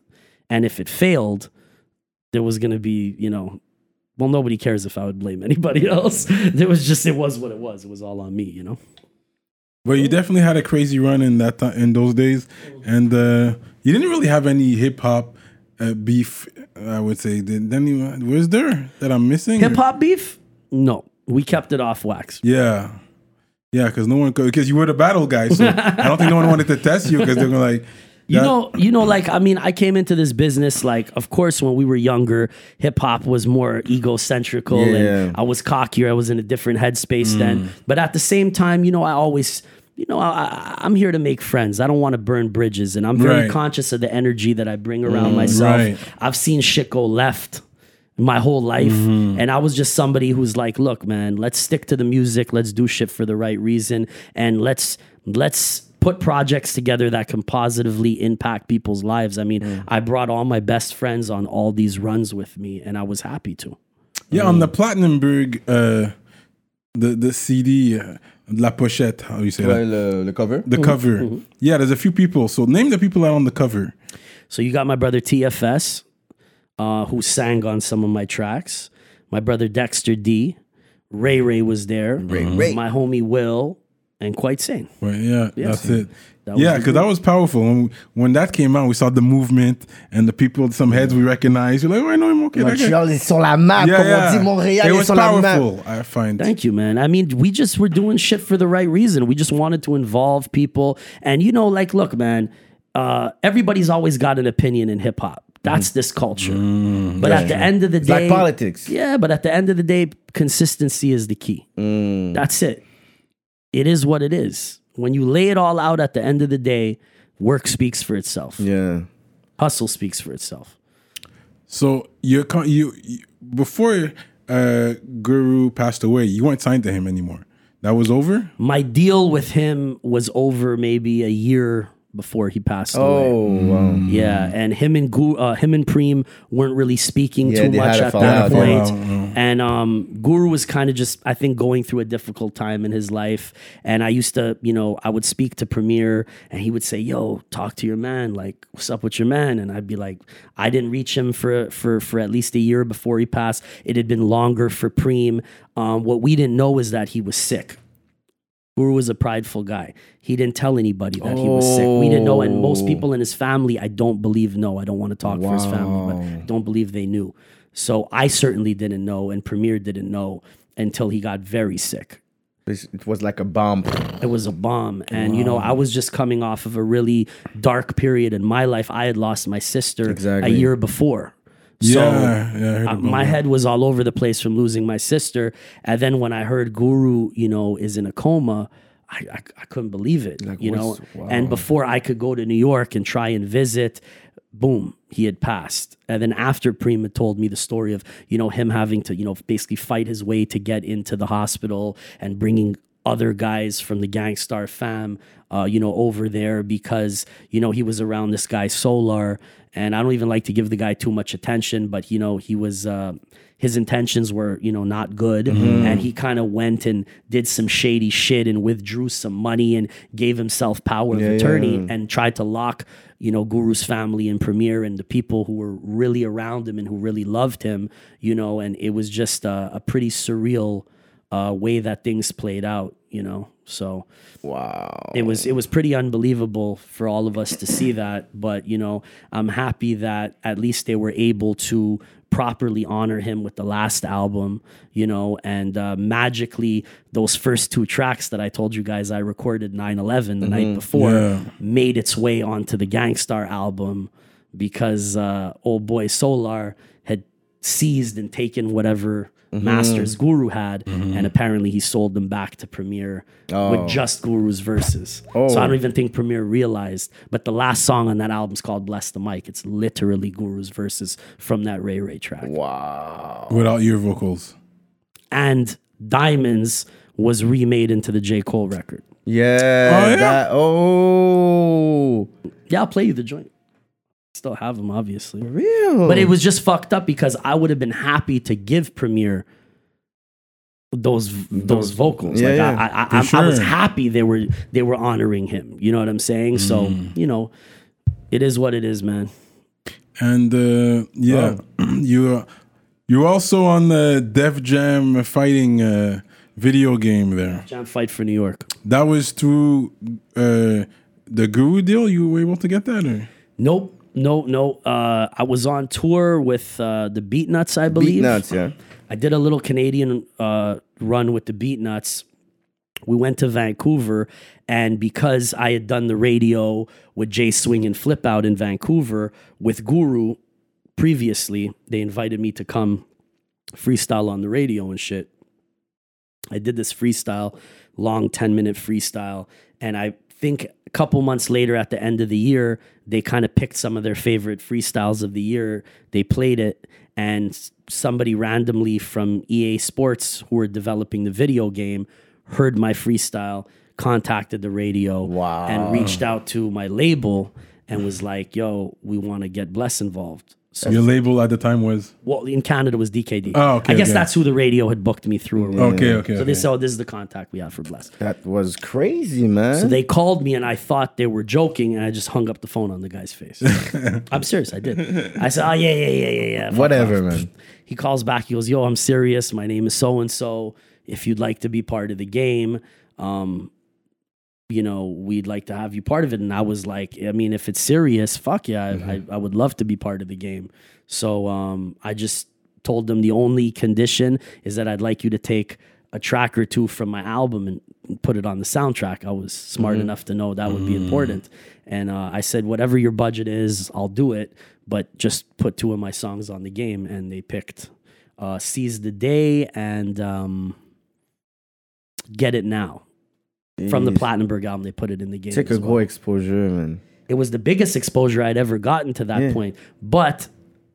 And if it failed, there was going to be you know. Well, nobody cares if I would blame anybody else. There was just it was what it was. It was all on me, you know. But you definitely had a crazy run in that time, in those days, and uh, you didn't really have any hip hop uh, beef. I would say. Then you, was there that I'm missing? Hip hop beef? No, we kept it off wax. Yeah, yeah, because no one because you were the battle guy, so I don't think no one wanted to test you because they were like, You that- know, you know, like I mean, I came into this business like, of course, when we were younger, hip hop was more egocentrical, Yeah. and I was cockier. I was in a different headspace then. Mm. But at the same time, you know, I always, you know, I, I'm here to make friends. I don't want to burn bridges, and I'm very Right. conscious of the energy that I bring around mm, myself. right. I've seen shit go left my whole life. Mm-hmm. And I was just somebody who's like, look, man, let's stick to the music. Let's do shit for the right reason. And let's let's put projects together that can positively impact people's lives. I mean, I brought all my best friends on all these runs with me and I was happy to. yeah, on the Platinumberg, uh, the the CD, uh, La Pochette, how you say Ouais, that? le, le cover. The cover. Yeah, there's a few people. So name the people that are on the cover. So you got my brother TFS, uh, who sang on some of my tracks. My brother Dexter D. Ray Ray was there. Ray Ray. My homie Will, and Quite Sane. Right, yeah, that's it. That yeah, because that was powerful. When, when that came out, we saw the movement and the people, some heads we recognized. You're like, oh, I know him, okay. that. Montreal est sur la map, Yeah, comme yeah. on dit. Montréal it was sur la map. powerful, I find. Thank you, man. I mean, we just were doing shit for the right reason. We just wanted to involve people. And you know, like, look, man, uh, everybody's always got an opinion in hip hop. That's mm. this culture. Mm, but at the end of the It's day, like politics. Yeah, but at the end of the day, consistency is the key. Mm. That's it. It is what it is. When you lay it all out at the end of the day, work speaks for itself. Yeah. Hustle speaks for itself. So you're con- you, you before uh, Guru passed away, you weren't signed to him anymore. That was over. My deal with him was over maybe a year before he passed away. Oh, wow. Yeah, and him and Gu- uh, him and Preem weren't really speaking Yeah, too much at that yeah. point. Fallout, And um, Guru was kind of just, I think, going through a difficult time in his life. And I used to, you know, I would speak to Premier, and he would say, "Yo, talk to your man. Like, what's up with your man?" And I'd be like, I didn't reach him for for for at least a year before he passed. It had been longer for Preem. Um, what we didn't know is that he was sick. Guru was a prideful guy. He didn't tell anybody that he was sick. We didn't know, and most oh. people in his family, I don't believe know. I don't want to talk for his family, but I don't believe they knew. So I certainly didn't know, and Premier didn't know until he got very sick. It was like a bomb. It was a bomb, and you know I was just coming off of a really dark period in my life. I had lost my sister Exactly. a year before. So yeah, yeah. I uh, my that. head was all over the place from losing my sister. And then when I heard Guru, you know, is in a coma, I, I, I couldn't believe it, you know. what's- And before I could go to New York and try and visit, boom, he had passed. And then after Prima told me the story of, you know, him having to, you know, basically fight his way to get into the hospital and bringing other guys from the Gang Starr fam, uh, you know, over there because, you know, he was around this guy Solar. And I don't even like to give the guy too much attention, but, you know, he was, uh, his intentions were, you know, not good. And he kind of went and did some shady shit and withdrew some money and gave himself power of attorney and tried to lock, you know, Guru's family and Premier and the people who were really around him and who really loved him, you know, and it was just a, a pretty surreal uh, way that things played out, you know. So Wow. it was it was pretty unbelievable for all of us to see that. But you know, I'm happy that at least they were able to properly honor him with the last album, you know, and uh, magically those first two tracks that I told you guys I recorded 9/11 the night before Yeah. made its way onto the Gang Starr album because uh, old boy Solar had seized and taken whatever Mm-hmm. masters Guru had, mm-hmm. and apparently he sold them back to Premier with oh. just Guru's verses. So I oh. don't even think Premier realized. But the last song on that album is called "Bless the Mic." It's literally Guru's verses from that Ray Ray track. Wow. without your vocals. And Diamonds was remade into the J Cole record. Yeah. Oh, yeah? That, oh. Yeah, I'll play you the joint. Still have them, obviously. Real. But it was just fucked up because I would have been happy to give Premier those those vocals. Yeah, like yeah. I, I, I, For I was happy they were they were honoring him. You know what I'm saying? So Mm. you know, it is what it is, man. And uh, yeah, you you're also on the Def Jam fighting uh, video game there. Jam fight for New York. That was through uh, the Guru deal. You were able to get that, or? Nope. No, no. Uh, I was on tour with uh, the Beatnuts, I believe. Beatnuts, yeah. I did a little Canadian uh, run with the Beatnuts. We went to Vancouver, and because I had done the radio with Jay Swing and Flip Out in Vancouver with Guru previously, they invited me to come freestyle on the radio and shit. I did this freestyle, long 10 minute freestyle. And I think couple months later at the end of the year, they kind of picked some of their favorite freestyles of the year. They played it, and somebody randomly from EA Sports, who were developing the video game, heard my freestyle, contacted the radio, Wow. and reached out to my label and was like, yo, we want to get Bless involved. So Your label at the time was well, in Canada was DKD. Oh, okay, I guess okay. that's who the radio had booked me through. or whatever. okay. Okay. So this, okay. so this is the contact we have for Bless. That was crazy, man. So they called me and I thought they were joking and I just hung up the phone on the guy's face. I'm serious, I did. I said, "Oh yeah, yeah, yeah, yeah, yeah." Fuck Whatever, off. man. He calls back. He goes, "Yo, I'm serious. My name is so and so. If you'd like to be part of the game, um, you know, we'd like to have you part of it." And I was like, "I mean, if it's serious, fuck yeah, I, I, I would love to be part of the game." So um, I just told them the only condition is that I'd like you to take a track or two from my album and put it on the soundtrack. I was smart enough to know that would be important. And uh, I said, whatever your budget is, I'll do it, but just put two of my songs on the game. And they picked uh, Seize the Day and um, Get It Now. From the. Plattenberg album, they put it in the game. As a well exposure, man. it was the biggest exposure I'd ever gotten to that Yeah. point. But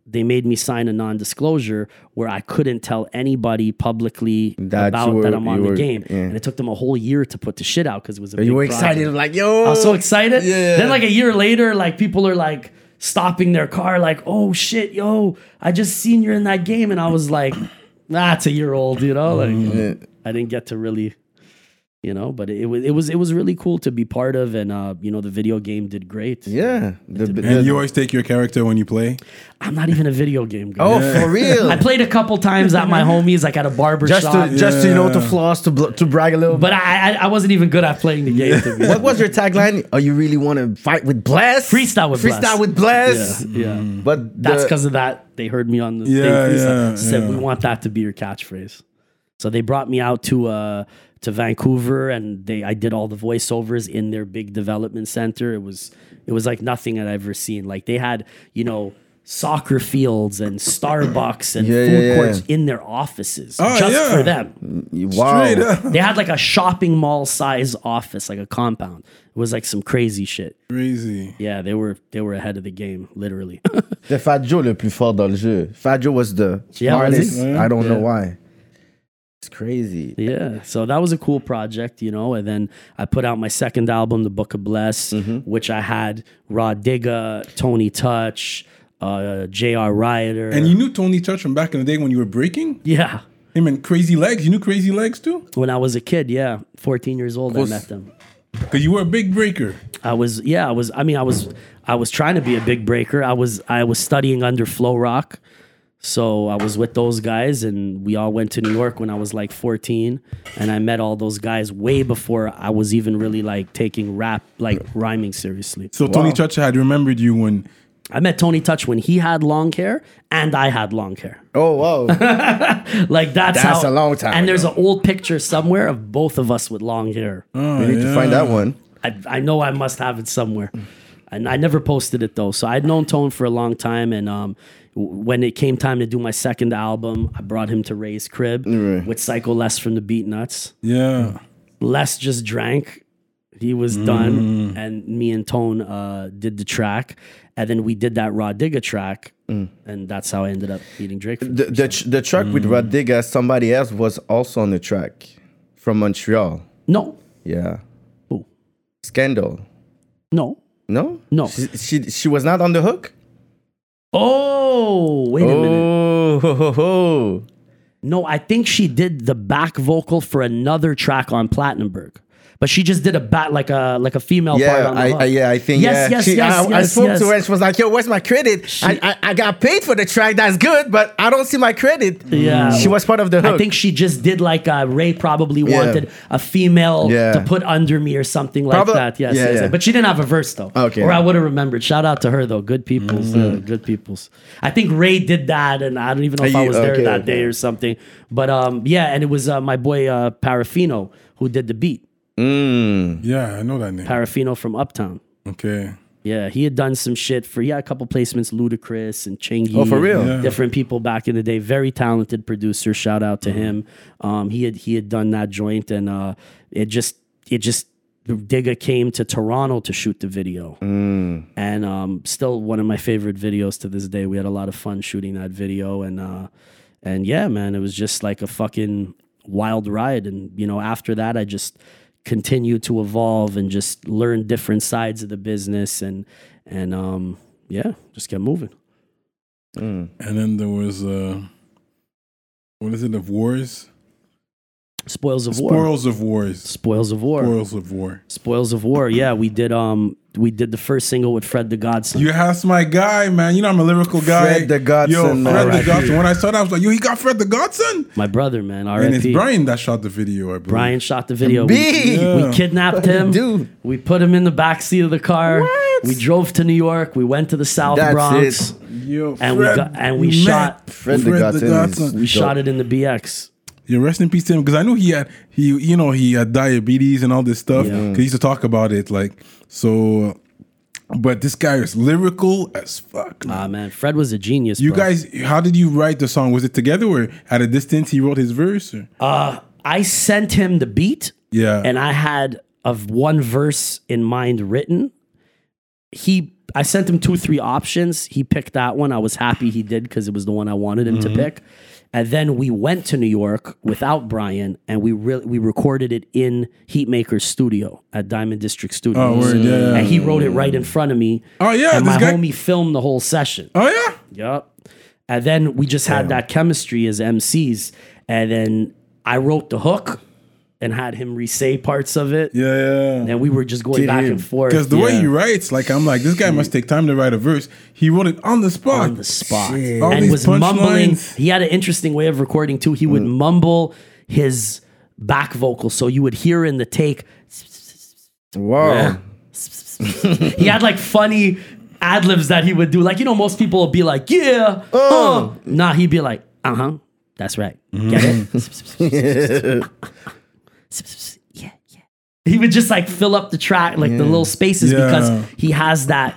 they made me sign a non-disclosure where I couldn't tell anybody publicly That about were- that I'm on you the were- game. yeah. And it took them a whole year to put the shit out because it was a You were project. excited, like yo. I was so excited. Yeah. Then like a year later, like people are like stopping their car, like, "Oh shit, yo, I just seen you in that game," and I was like, "That's a year old," you know. Like Mm-hmm. I didn't get to really, you know, but it was it was it was really cool to be part of, and uh, you know, the video game did great. Yeah. The, the- and you always take your character when you play. I'm not even a video game guy. oh, for real. I played a couple times at my homies, like at a barber just shop, to just to, you know to floss to bl- to brag a little. but I, I I wasn't even good at playing the game. To be what was your tagline? Oh, you really want to fight with Bless? Freestyle with Freestyle Bless. with Bless. yeah, yeah. But That's the- because of that. They heard me on the Yeah, thing freestyle. yeah, said yeah. we want that to be your catchphrase. So they brought me out to uh to Vancouver and they I did all the voiceovers in their big development center. It was it was like nothing I'd ever seen. Like they had, you know, soccer fields and Starbucks and Yeah, food yeah, yeah. courts in their offices Oh, just yeah. for them. wow. They had like a shopping mall size office, like a compound. It was like some crazy shit. Crazy. Yeah, they were they were ahead of the game, literally. The Fat Joe le plus fort dans le jeu. Fat Joe was the Yeah, was smartest. I don't know why. It's crazy. Yeah, so that was a cool project, you know. And then I put out my second album, The Book of Bless, which I had Rah Digga, Tony Touch, uh, J.R. Writer. And you knew Tony Touch from back in the day when you were breaking yeah, him and Crazy Legs. You knew Crazy Legs too, when I was a kid, yeah, 14 years old, I met them. because you were a big breaker. I was, yeah, I was. I mean, I was, I was trying to be a big breaker. I was, I was studying under Flow Rock, so I was with those guys, and we all went to New York when I was like 14, and I met all those guys way before I was even really like taking rap, like rhyming seriously. So Tony Touch had remembered you when I met Tony Touch when he had long hair and I had long hair. Oh wow. Like that's, That's how, a long time And there's an old picture somewhere of both of us with long hair. Oh, we need to find that one. I, I know I must have it somewhere. And I never posted it though. So I'd known Tone for a long time. And um, w- when it came time to do my second album, I brought him to Ray's crib with Psycho Les from the Beatnuts. Yeah. Les just drank. He was Mm. done. And me and Tone uh, did the track. And then we did that Rah Digga track. Mm. And that's how I ended up meeting Drake. For The the, tr- the track with Rah Digga, somebody else was also on the track from Montreal. no, Yeah. Who? Scandal. no. No? No. She, she she was not on the hook? Oh, wait a minute. Oh, ho, ho, ho. No, I think she did the back vocal for another track on Platinumberg. But she just did a bat like a like a female part Yeah, on the I, hook. I, yeah, I think. Yes, yeah. yes, She- yes, I, I spoke yes. to her and she was like, "Yo, where's my credit? I, I, I got paid for the track. That's good, but I don't see my credit." Yeah. she was part of the hook. I think she just did like uh, Ray probably Yeah. wanted a female Yeah. to put under me or something like that. Yes, yeah, yes, yeah. yes. but she didn't have a verse though. Okay. or I would have remembered. Shout out to her though. Good people's, uh, good people's. I think Ray did that, and I don't even know if Are I you- was there okay, that okay. day or something. But um, yeah, and it was uh, my boy uh, Parafino who did the beat. Mm. Yeah, I know that name. Parafino from Uptown. Okay. Yeah, he had done some shit for yeah a couple placements, Ludacris and Chingy. Oh, for real? Yeah. Different people back in the day. Very talented producer. Shout out Mm-hmm. to him. Um, he had he had done that joint, and uh, it just it just Digga came to Toronto to shoot the video, Mm. and um, still one of my favorite videos to this day. We had a lot of fun shooting that video, and uh, and yeah, man, it was just like a fucking wild ride. And you know, after that, I just continued to evolve and just learn different sides of the business, and and um, yeah, just kept moving. And then there was uh what is it of wars? Spoils of war. Spoils of wars. Spoils of war. Spoils of war. Spoils of war. Yeah, we did. Um, we did the first single with Fred the Godson. You asked my guy, man. You know I'm a lyrical guy. Fred the Godson, Yo, man. Fred the R.I.P. Godson. When I saw that, I was like, yo, he got Fred the Godson? My brother, man. And it's R.I.P. Brian that shot the video, I believe. Brian shot the video. We, Yeah. we kidnapped him. Dude. We put him in the back seat of the car. What? We drove to New York. We went to the South That's Bronx. it. Yo, And we Fred, got- and we shot Fred the Godson is- We shot it in the BX. Yeah, rest in peace to him because I know he had he you know he had diabetes and all this stuff. Yeah. He used to talk about it like so. But this guy is lyrical as fuck. man. Ah man, Fred was a genius. you bro. guys, how did you write the song? Was it together or at a distance he wrote his verse? Or? Uh, I sent him the beat. yeah, and I had of one verse in mind written. He, I sent him two, three options. He picked that one. I was happy he did because it was the one I wanted him Mm-hmm. to pick. And then we went to New York without Brian, and we really we recorded it in Heatmakerz studio at Diamond District Studios. Oh, yeah. And he wrote it right in front of me. Oh, yeah, and my guy- homie filmed the whole session. oh yeah. Yep. And then we just had that chemistry as MCs. And then I wrote the hook and had him re-say parts of it. Yeah, yeah. And we were just going Did back him. and forth. Because the way he writes, like I'm like, this guy must take time to write a verse. He wrote it on the spot. on the spot All and was mumbling. punchlines. He had an interesting way of recording too. He would Mm. mumble his back vocal, so you would hear in the take. Wow. He had like funny ad libs that he would do. Like you know, most people will be like, "Yeah, uh." Nah, he'd be like, "Uh huh, that's right." Get it? yeah, yeah. He would just like fill up the track, like the little spaces, Yeah. because he has that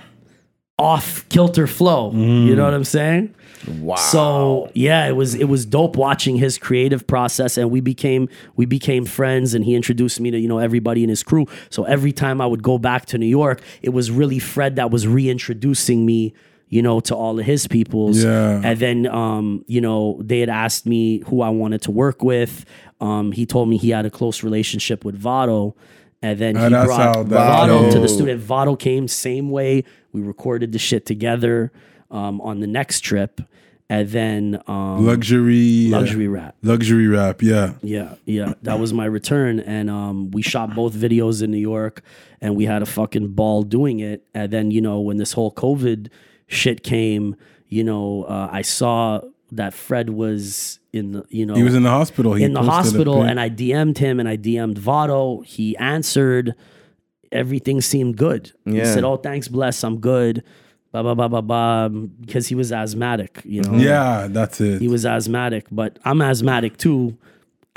off kilter flow. You know what I'm saying? Wow. So yeah, it was it was dope watching his creative process, and we became we became friends, and he introduced me to you know everybody in his crew. So every time I would go back to New York, it was really Fred that was reintroducing me, you know, to all of his peoples. Yeah. And then um, you know they had asked me who I wanted to work with. Um, he told me he had a close relationship with Vado. And then he that's brought Vado to the studio. Vado came same way. We recorded the shit together um, on the next trip, and then um, luxury, luxury rap. luxury rap. Yeah, Yeah, yeah, that was my return, and um, we shot both videos in New York, and we had a fucking ball doing it. And then you know when this whole COVID shit came, you know, uh, I saw that Fred was in the, you know, he was in the hospital. He in the hospital and I DM'd him and I DM'd Vado. He answered. Everything seemed good. He said, "Oh, thanks, bless. I'm good." Blah blah blah blah blah. Because he was asthmatic. You know. yeah, that's it. He was asthmatic, but I'm asthmatic too.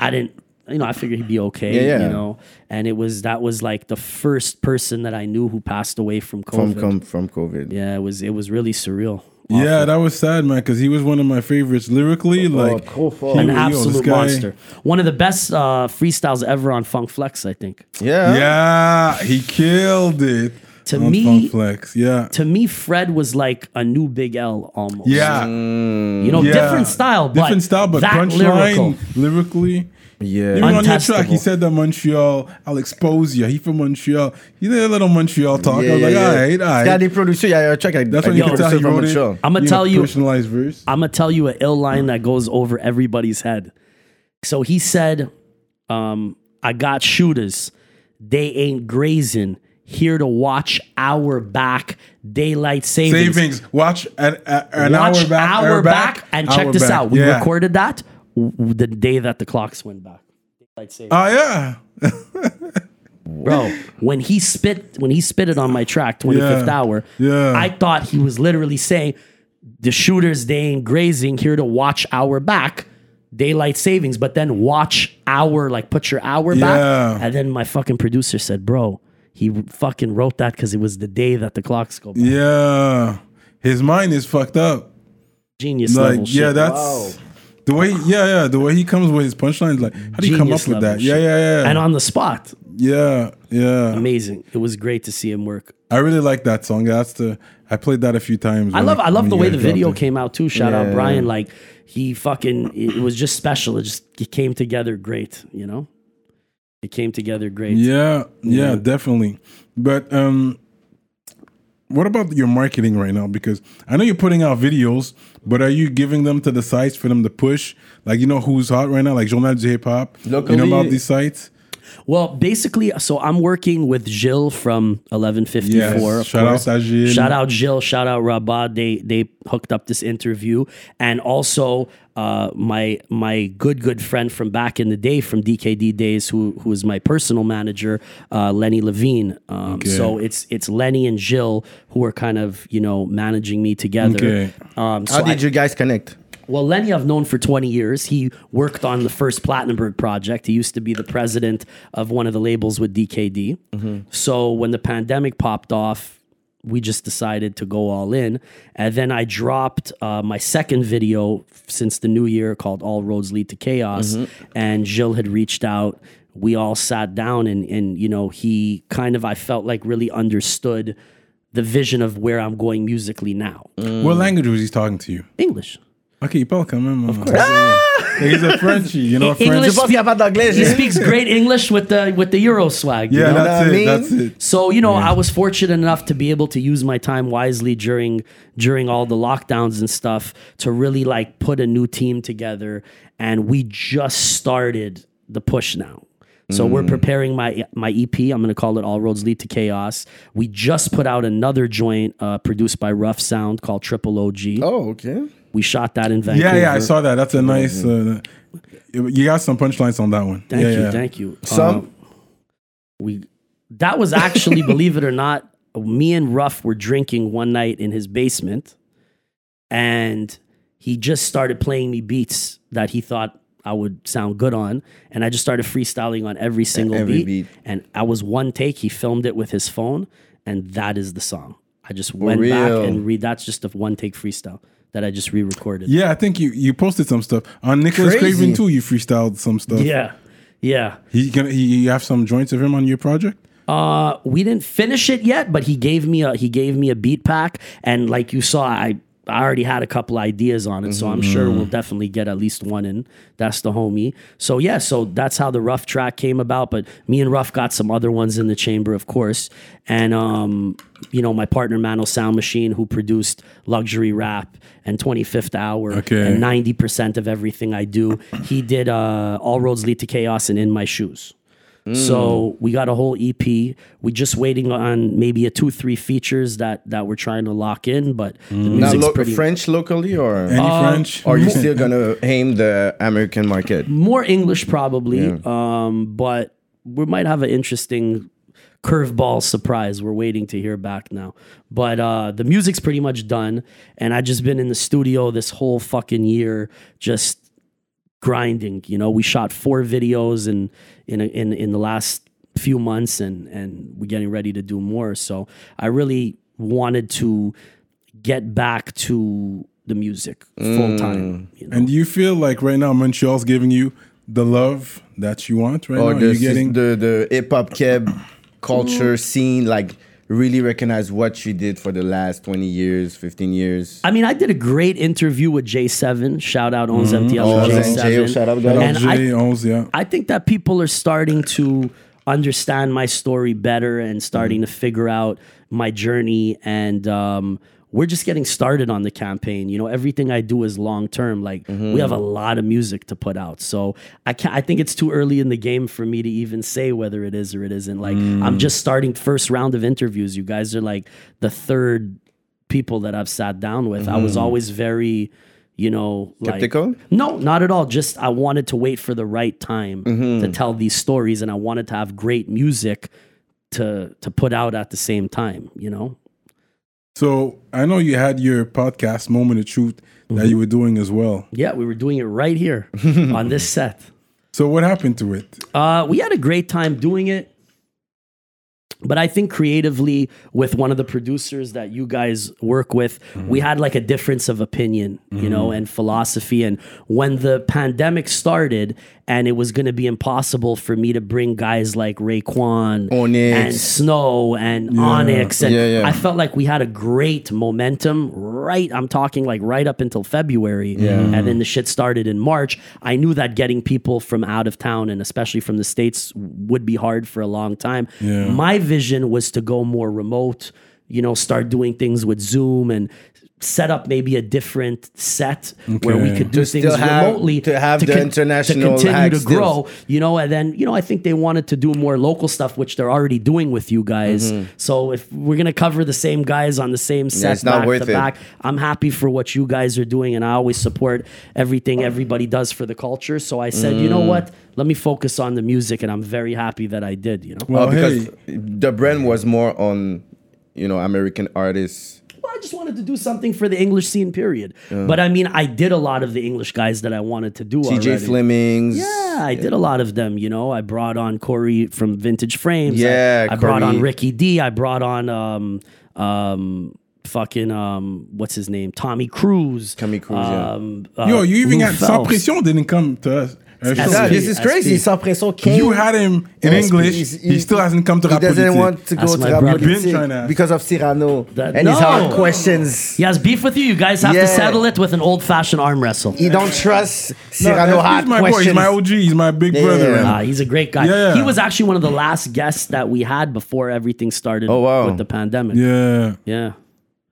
I didn't. You know, I figured he'd be okay. Yeah, yeah. You know, and it was that was like the first person that I knew who passed away from COVID. From com- from COVID. yeah, it was it was really surreal. Yeah, that was sad, man, because he was one of my favorites lyrically. Like, cool fuck. An Yo, yo, absolute guy- monster. One of the best uh, freestyles ever on Funk Flex, I think. Yeah. yeah, he killed it. To on me- Funk Flex. Yeah, To me, Fred was like a new Big L almost. yeah, You know, yeah. different style, but different style, but that punchline lyrical. lyrically. Yeah. Even on your track, he said that Montreal, I'll expose you. He from Montreal. He did a little Montreal talk. I was like, all right, all right. Yeah, they producer. Yeah, yeah, check. That's when you can tell he wrote it. I'ma you know, tell you- Personalized verse. I'm gonna tell you an ill line that goes over everybody's head. So he said, um, "I got shooters. They ain't grazing. Here to watch our back. Daylight savings. Savings. Watch an, a- an watch hour back. our hour back, and check hour this back. out. We yeah. recorded that w- w- the day that the clocks went back. Daylight savings. Oh, yeah. bro. When he spit, when he spit it on my track, twenty fifth Yeah. hour, Yeah. I thought he was literally saying, "The shooters they ain't grazing here to watch our back." Daylight savings, but then watch our like put your hour Yeah. back, and then my fucking producer said, "Bro, he fucking wrote that because it was the day that the clocks go back." Yeah. His mind is fucked up. Genius Like, level shit. yeah, that's the way. Yeah, yeah, the way he comes with his punchlines. Like, how do you come up with that? Yeah, shit. yeah, yeah. and on the spot, yeah, yeah. amazing. It was great to see him work. I really like that song. That's the. I played that a few times. I when- love I love the way the video it. came out too. Shout out Yeah. Brian. Like he fucking it was just special. It just it came together great, you know? It came together great. Yeah, yeah, definitely. But um what about your marketing right now? Because I know you're putting out videos, but are you giving them to the sites for them to push? Like you know who's hot right now, like Journal du Hip Hop. You know about these sites? Well, basically, so I'm working with Jill from 1154. Yes. of Shout out to Jill. Shout out Jill. Shout out Rabat. They they hooked up this interview, and also uh, my my good good friend from back in the day, from DKD days, who who is my personal manager, uh, Lenny Levine. Um, So it's it's Lenny and Jill who are kind of you know managing me together. Okay. Um, so How I- did you guys connect? Well, Lenny, I've known for 20 years. He worked on the first Platinumberg project. He used to be the president of one of the labels with DKD. Mm-hmm. So when the pandemic popped off, we just decided to go all in. And then I dropped uh, my second video since the new year called All Roads Lead to Chaos. Mm-hmm. And Jill had reached out. We all sat down and, and, you know, he kind of, I felt like really understood the vision of where I'm going musically now. Mm. What language was he talking to you? English. Ok, il parle quand même. Of course. He's a Frenchie, you know, French. English Je pense qu'il y a pas d'anglais. he speaks great English with the with the Euro swag. you Yeah, know? that's what I it. mean? That's it. So you know, I was fortunate enough to be able to use my time wisely during during all the lockdowns and stuff to really like put a new team together, and we just started the push now. So we're preparing my my EP. I'm gonna call it All Roads Lead to Chaos. We just put out another joint uh, produced by Rough Sound called Triple OG. Oh, okay. We shot that in Vancouver. Yeah, yeah, I saw that. That's a nice. Uh, you got some punchlines on that one. Thank yeah, you, yeah. thank you. Some- Um, we that was actually, believe it or not, me and Ruff were drinking one night in his basement, and he just started playing me beats that he thought I would sound good on, and I just started freestyling on every single Every beat, beat. And I was one take. He filmed it with his phone, and that is the song. I just went back and read. That's just a one take freestyle that I just re-recorded. Yeah, I think you you posted some stuff on Nicholas Crazy. Craven too. You freestyled some stuff. yeah, yeah. He gonna he you have some joints of him on your project. Uh, we didn't finish it yet, but he gave me a he gave me a beat pack, and like you saw, I I already had a couple ideas on it, so I'm sure we'll definitely get at least one in. That's the homie. So yeah, so that's how the rough track came about. But me and Ruff got some other ones in the chamber, of course, and um, you know, my partner Mano Sound Machine, who produced Luxury Rap and 25th Hour, Okay. and 90% of everything I do, he did uh, All Roads Lead to Chaos and In My Shoes. So we got a whole EP. We just waiting on maybe a two, three features that that we're trying to lock in, but the Now, music's lo- pretty French locally or Any French? or are you still gonna aim the American market? more English probably. Um, but we might have an interesting curveball surprise. We're waiting to hear back now. But uh, the music's pretty much done, and I just been in the studio this whole fucking year, just grinding. You know, we shot four videos in in a, in in the last few months, and and we're getting ready to do more. So I really wanted to get back to the music full mm. time. You know? And do you feel like right now Montreal's giving you the love that you want right Or now? the You're getting the the hip hop keb culture scene like really recognize what she did for the last 20 years, 15 years. I mean, I did a great interview with J7. Shout out on MTL Oh, with and J- J7. shout out, guys. And I, J11, yeah. I think that people are starting to understand my story better and starting to figure out my journey and um, we're just getting started on the campaign. You know everything i do is long term. Like we have a mm-hmm. lot of music to put out. So i can't i think it's too early in the game for me to even say whether it is or it isn't. Like i'm just mm. starting first round of interviews. You guys are like the third people that i've sat down with. I was mm-hmm. always very you know like Skeptical? no, not at all. Just I wanted to wait for the right time Mm-hmm. to tell these stories, and I wanted to have great music to to put out at the same time. You know, So I know you had your podcast, Moment of Truth, that mm-hmm. you were doing as well. yeah, we were doing it right here on this set. So what happened to it? Uh, we had a great time doing it. But I think creatively, with one of the producers that you guys work with, mm-hmm. we had like a difference of opinion, you know, mm-hmm. and philosophy. And when the pandemic started, and it was going to be impossible for me to bring guys like Raekwon Onyx. and Snow and Onyx, and Yeah, yeah. I felt like we had a great momentum. Right, I'm talking like right up until February, and then the shit started in March. I knew that getting people from out of town and especially from the states would be hard for a long time. Yeah. My vision was to go more remote. You know, start doing things with Zoom and set up maybe a different set where we could do To things still have- remotely to have the international to continue to stills. grow you know and then you know i think they wanted to do more local stuff which they're already doing with you guys so if we're gonna cover the same guys on the same set Mm-hmm. it's not back worth to it. back i'm happy for what you guys are doing and i always support everything everybody does for the culture so i said you know Mm. what let me focus on the music and i'm very happy that i did you know Well, Oh, because hey, the brand was more on, you know, American artists. Well, I just wanted to do something for the English scene, period. But I mean, I did a lot of the English guys that I wanted to do. TJ. Flemings. Yeah, I did a lot of them. You know, I brought on Corey from Vintage Frames. I- Yeah, I, brought on Ricky D. I brought on um um fucking um what's his name Tommy Cruise. Tommy Cruise, yeah. Um, uh, yo, you even Lou got Sans Phelps. Pression didn't come to us. Yeah, this is crazy. SP. Sans pression came. You had him in Yes, English. he's- he, still hasn't come to He rap doesn't politique. want to go my to rap brother. Been politique trying to- because of Cyrano That- and his No. hard questions. He has beef with you. You guys have Yeah. to settle it with an old fashioned arm wrestle. He don't trust No, Cyrano he's hard my boy. questions. He's my OG. He's my big Yeah, brother. Uh, he's a great guy. Yeah. He was actually one of the last guests that we had before everything started Oh, wow. with the pandemic. Yeah. Yeah.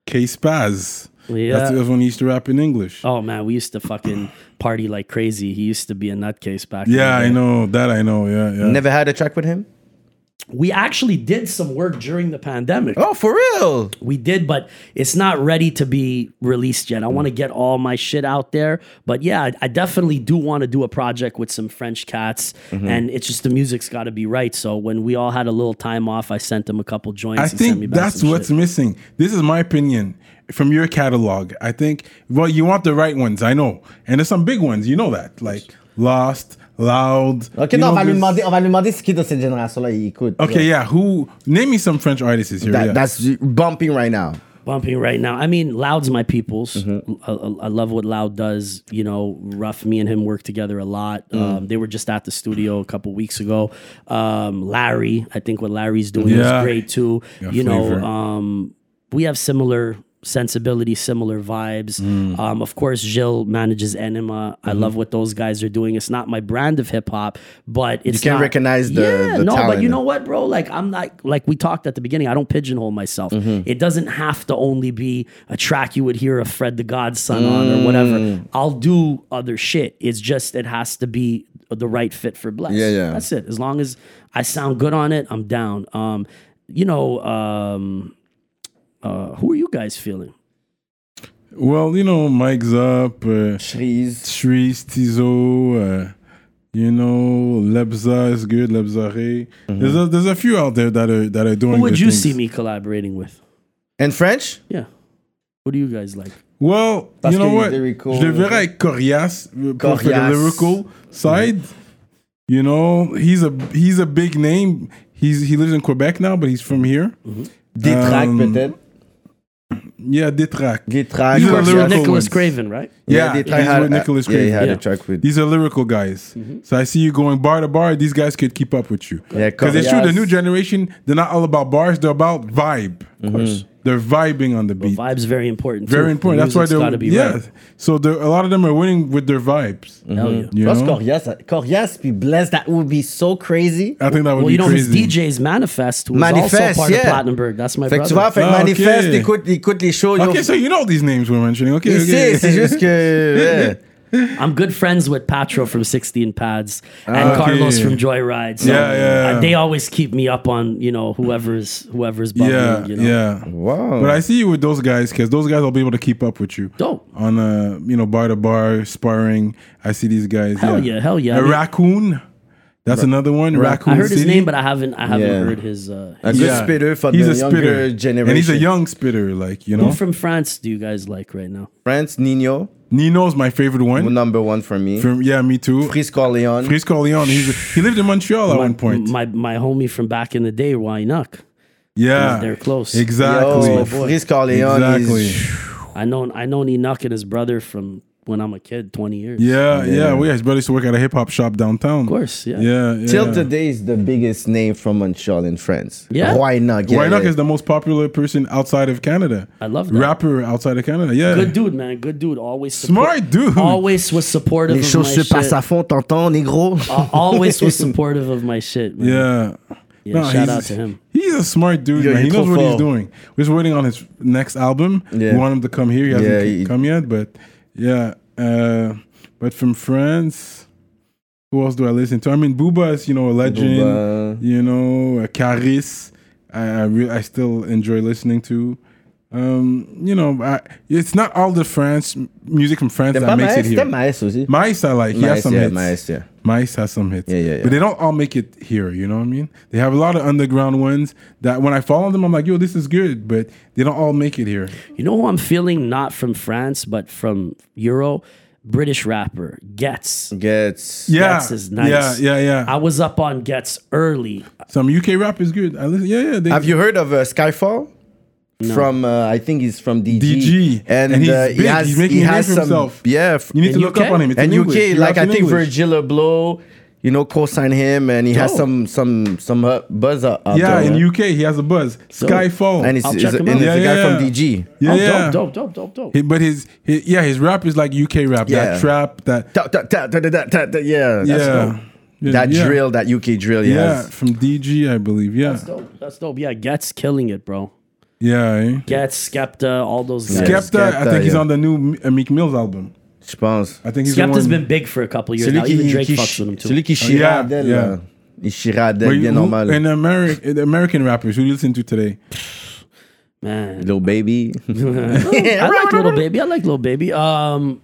K Spaz. Yeah. That's, that's when he used to rap in English. Oh man, we used to fucking party like crazy. He used to be a nutcase back. in yeah, the I know. That I know. Yeah, yeah. Never had a track with him. We actually did some work during the pandemic. Oh, for real? We did, but it's not ready to be released yet. I want to get all my shit out there. But yeah, I, I definitely do want to do a project with some French cats, Mm-hmm. and it's just the music's got to be right. So when we all had a little time off, I sent them a couple joints. I and sent me think back that's what's shit. missing. This is my opinion from your catalog. I think, well, you want the right ones, I know. And there's some big ones, you know that. Like Lost, Loud. Ok, you non, know on va, lui this- demander, on va lui demander ce qui est de cette génération-là. Il écoute. Okay, yeah. Who? Name me some French artists here. That, yeah. That's bumping right now. bumping right now. I mean, Loud's my people's. Mm-hmm. I, I- I love what Loud does. You know, Rough, me and him work together a lot. Mm. Um, they were just at the studio a couple weeks ago. Um, Larry, I think what Larry's doing Yeah. is great too. Yeah, you flavor. know, um, we have similar sensibility, similar vibes. Mm. Um, of course, Jill manages Enema. I Mm-hmm. love what those guys are doing. It's not my brand of hip hop, but it's can not- recognize the- yeah, the no, but you know what, bro? Like I'm not like we talked at the beginning. I don't pigeonhole myself. Mm-hmm. It doesn't have to only be a track you would hear a Fred the Godson on or whatever. Mm. I'll do other shit. It's just it has to be the right fit for Bless. Yeah, yeah. That's it. As long as I sound good on it, I'm down. Um, you know, um, uh, who are you guys feeling? well, you know, Mike's up. Uh, Shreeze. Shreeze, Tizo, uh, you know, Lebza is good. Lebza Ray. There's a there's a few out there that are that are doing. Who would good you things. see me collaborating with? In French? Yeah. Who do you guys like? Well, Parce you know what? lyrical. Je le verrai avec Koriass euh, pour faire Koriass. the lyrical side. You know, he's a he's a big name. He's he lives in Quebec now, but he's from here. Des tracks Um, peut-être. Yeah, Ditrak. Gay track. These are Yes. lyrical Nicholas ones. Craven, right? Yeah, Yeah, they he's had with Nicolas Yeah, he Craven. had Yeah. a track with. These are lyrical guys. Mm-hmm. So I see you going bar to bar. These guys could keep up with you. Yeah, because it's true. The new generation, they're not all about bars. They're about vibe. Of course, they're vibing on the beat. Vibes very important. Very too. important. The That's why they're gotta be yeah. right. So they're- a lot of them are winning with their vibes. Hell yeah. You Plus know? Koriass, Koriass be blessed. That would be so crazy. I think that would Well, be you know crazy. his DJ's Manifest, who's Manifest, also part yeah. of Plattenberg. That's my Fait que tu vois, brother. fait que Ah, ok. Écoute, écoute les shows. Okay, so you know these names we're mentioning. Okay, Il okay. c'est juste que. Yeah. I'm good friends with Patro from 16 Pads and okay. Carlos from Joyride. So Yeah, yeah. they always keep me up on you know whoever's whoever's bubbling. yeah, you know? yeah. Wow. But I see you with those guys because those guys will be able to keep up with you. Dope. On uh, you know, bar to bar sparring. I see these guys. Hell yeah, hell yeah. I A mean- raccoon. That's another one. Raccoon I heard his name, but I haven't I haven't Yeah. heard his. Uh, A good Yeah. spitter for he's the a younger spitter. generation. and he's a young spitter. Like you know, who from France do you guys like right now? France, Ninho, Ninho's my favorite one. number one for me. From, yeah, me too. Freeze Corleone. Freeze Corleone. He's he lived in Montreal at one point. My my homie from back in the day, Wynuk. yeah, they're close. Exactly. Yo, Freeze Corleone exactly. is. I know I know Enoch and his brother from when I'm a kid, 20 years. Yeah, yeah. We his brother used to work at a hip hop shop downtown. Of course, yeah. Yeah, yeah. Till today is the biggest name from Montreal in France. Yeah? Why not? Why not? is the most popular person outside of Canada. I love that. Rapper outside of Canada. Yeah. Good dude, man. Good dude. Always Smart dude. Always was supportive Les of my chaussures passent shit. à fond, t'entends, négro? Uh, always was supportive of my shit, man. Yeah. Yeah, shout out to him. He's a smart dude, Yo, man. He knows trop what he's doing. We're just waiting on his next album. Yeah. We want him to come here. He hasn't Yeah, he- come yet, but yeah. Uh, but from France, who else do I listen to? I mean, Booba is, you know, a legend. Booba. You know, Kaaris, I I, re- I still enjoy listening to. Um, you know, I, it's not all the France music from France T'aimes that makes Maes? it here. T'aimes Maes aussi? Mice, I like. He has Maes, some yeah, hits. Maes, yeah. Mice has some hits. Yeah, yeah, yeah. But they don't all make it here, you know what I mean? They have a lot of underground ones that when I follow them, I'm like, yo, this is good, but they don't all make it here. You know who I'm feeling not from France, but from Euro? British rapper, Ghetts. Ghetts. Yeah. Ghetts is nice. Yeah, yeah, yeah. I was up on Ghetts early. Some UK rap is good. I listen, yeah, yeah. They, Have you heard of uh, Skyfall? From uh, I think he's from DG, DG. and, And he's uh, he has He's making he a has some himself. yeah you need to look UK? up on him. It's and in UK English. He like I think English. Virgil Abloh, you know, co-sign him, and he has some some some uh, buzz out out Yeah, there. in UK, he has a buzz. Skyfall. and he's, I'll he's, a, him and out. he's a Yeah, guy yeah. from DG. yeah, oh, yeah. dope, dope, dope, dope, dope. He- but his, his, yeah, his rap is like UK rap. Yeah. That trap, that, Yeah, that's yeah. dope. That yeah. drill, that UK drill, Yeah, has. from DG, I believe. Yeah. That's dope. That's dope. Yeah, Ghetts killing it, bro. Yeah. eh? Ghetts, Skepta, all those guys. Yeah. Skepta, I Skepta, think he's yeah. on the new uh, Meek Mill's album. Je pense. I think he's the Skepta's one. been big for a couple years Celui now. Even qui, Drake qui, fucks with him too. celui qui yeah, Adele, yeah. là. Il chira Adele, Were you- bien who- normal. And American, American rappers, who you listen to today? Man, Little baby. I like Little Baby. I like Little Baby. Um,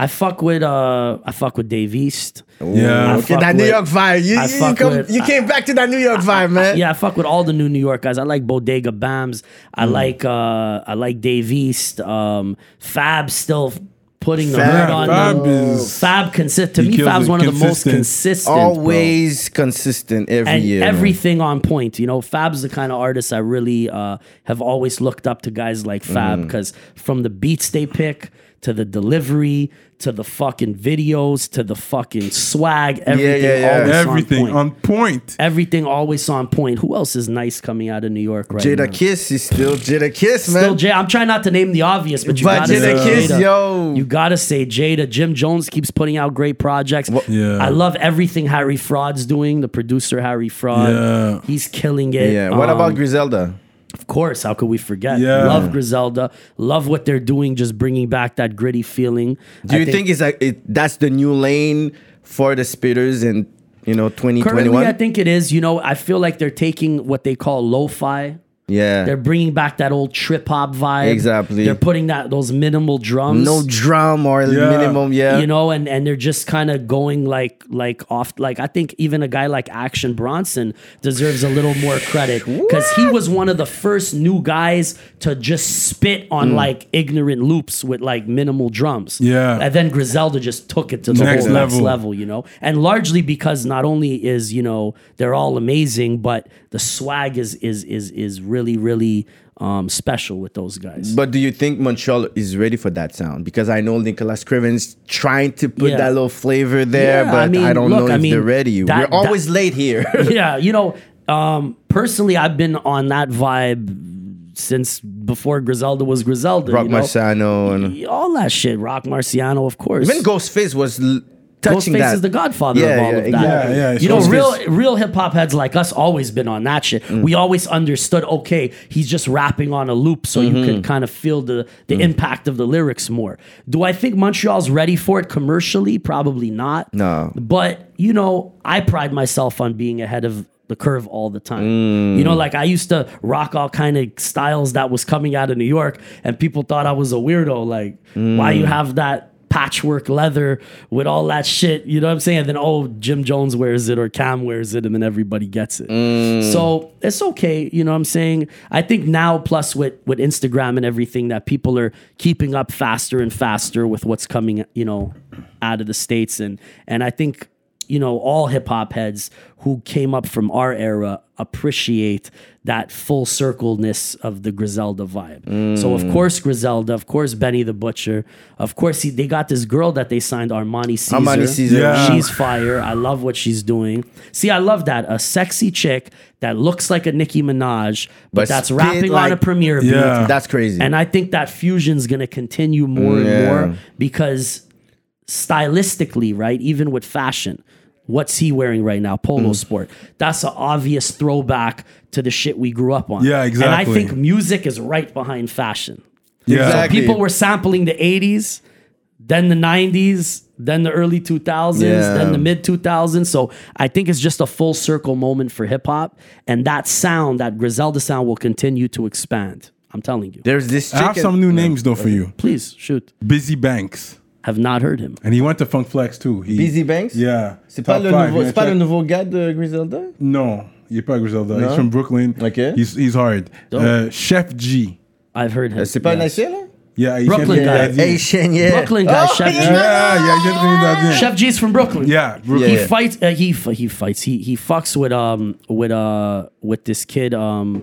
I fuck with uh, I fuck with Dave East. Yeah. I Okay, fuck that New with- York vibe. You, I you, fuck come, with- you came back to that New York vibe, man. Yeah, I fuck with all the new New York guys. I like Bodega Bamz. I Mm. like uh, I like Dave East. Um, Fab still putting the Fab- hurt on Fab them. is- Fab consist to me. kills Fab's it. one of the most Consistent. consistent. bro. Always consistent every and year. man. everything on point. You know, Fab's the kind of artist I really uh, have always looked up to guys like Mm. Fab because from the beats they pick to the delivery to the fucking videos to the fucking swag, everything yeah, yeah. always Everything on point. on point. everything always on point. Who else is nice coming out of New York right Jada now? Kiss is still Jadakiss, man. Still Jay. I'm trying not to name the obvious, but you But gotta Jada say Kiss, Jada. yo. You gotta say Jada. Jim Jones keeps putting out great projects. Yeah. I love everything Harry Fraud's doing. The producer Harry Fraud, Yeah. he's killing it. yeah. What Um, about Griselda? Of course, how could we forget? Yeah. Love Griselda. Love what they're doing, just bringing back that gritty feeling. Do I you think, it's like it, that's the new lane for the spitters in you know currently? 2021? I think it is. You know, I feel like they're taking what they call lo-fi. Yeah. They're bringing back that old trip hop vibe. Exactly. They're putting that those minimal drums. no drum or Yeah. minimum. Yeah. you know and and they're just kind of going like like off like i think even a guy like action bronson deserves a little more credit because he was one of the first new guys to just spit Mm. on like ignorant loops with like minimal drums Yeah. and then griselda just took it to the Next whole next level. level you know and largely because not only is you know they're all amazing but the swag is is is is really really um, special with those guys. But do you think Montreal is ready for that sound? Because I know Nicholas Craven's trying to put Yeah. that little flavor there, Yeah, but I I, don't look, know I if mean, they're ready. that- We're always late here. yeah, you know, um, personally, I've been on that vibe since before Griselda was Griselda. Rock you know? Marciano and all that shit. Roc Marciano, of course. even Ghostface was l- touching Ghostface that. is the godfather Yeah, of all yeah, of that. exactly. Yeah, yeah, You know, Ghostface. real real hip hop heads like us always been on that shit. Mm. We always understood, okay, he's just rapping on a loop, so you Mm-hmm. could kind of feel the the Mm. impact of the lyrics more. Do I think Montreal's ready for it commercially? Probably not. No. But you know, I pride myself on being ahead of the curve all the time. Mm. You know, like I used to rock all kind of styles that was coming out of New York, and people thought I was a weirdo. Like, why Mm. you have that patchwork leather with all that shit? You know what I'm saying? And then oh, Jim Jones wears it or Cam wears it, and then everybody gets it. Mm. So it's okay. You know what I'm saying? I think now, plus with with Instagram and everything, that people are keeping up faster and faster with what's coming. You know, out of the states, and and I think you know, all hip hop heads who came up from our era appreciate that full circleness of the Griselda vibe. So of mm. course Griselda, of course Benny the Butcher, of course he, they got this girl that they signed Armani Caesar. Armani Caesar. Yeah. She's fire. I love what she's doing. See, I love that. A sexy chick that looks like a Nicki Minaj, but, But that's spit rapping on a like- Premier beat. Yeah. That's crazy. And I think that fusion's going to continue more Yeah. and more because stylistically, right? Even with fashion, what's he wearing right now? Polo mm. sport. That's an obvious throwback to the shit we grew up on. Yeah, exactly. And I think music is right behind fashion. Yeah. Exactly. People were sampling the 80s, then the 90s, then the early 2000s, Yeah. then the mid 2000s. So I think it's just a full circle moment for hip hop. And that sound, that Griselda sound, will continue to expand. I'm telling you. There's this I have some new names though for you. Please shoot. Bizzy Banks. Have not heard him. And he went to Funk Flex too. He, Bizzy Banks? Yeah. C'est pas, Top le five, nouveau, yeah, c'est pas le nouveau gars de Griselda? Non, il est pas Griselda. Non? He's from Brooklyn. Ok. He's, he's hard. Uh, Chef G. I've heard him. Euh, C'est pas un Yes. haïtien, là? Yeah, he's Brooklyn guy. Trinidadien. Haïtien, yeah. Brooklyn guy, Oh, Chef G. Yeah, yeah, he's Trinidadien. Chef G's from Brooklyn. Yeah, Brooklyn. He Yeah. fights. Uh, he f- he fights. He he fucks with um with uh with this kid um.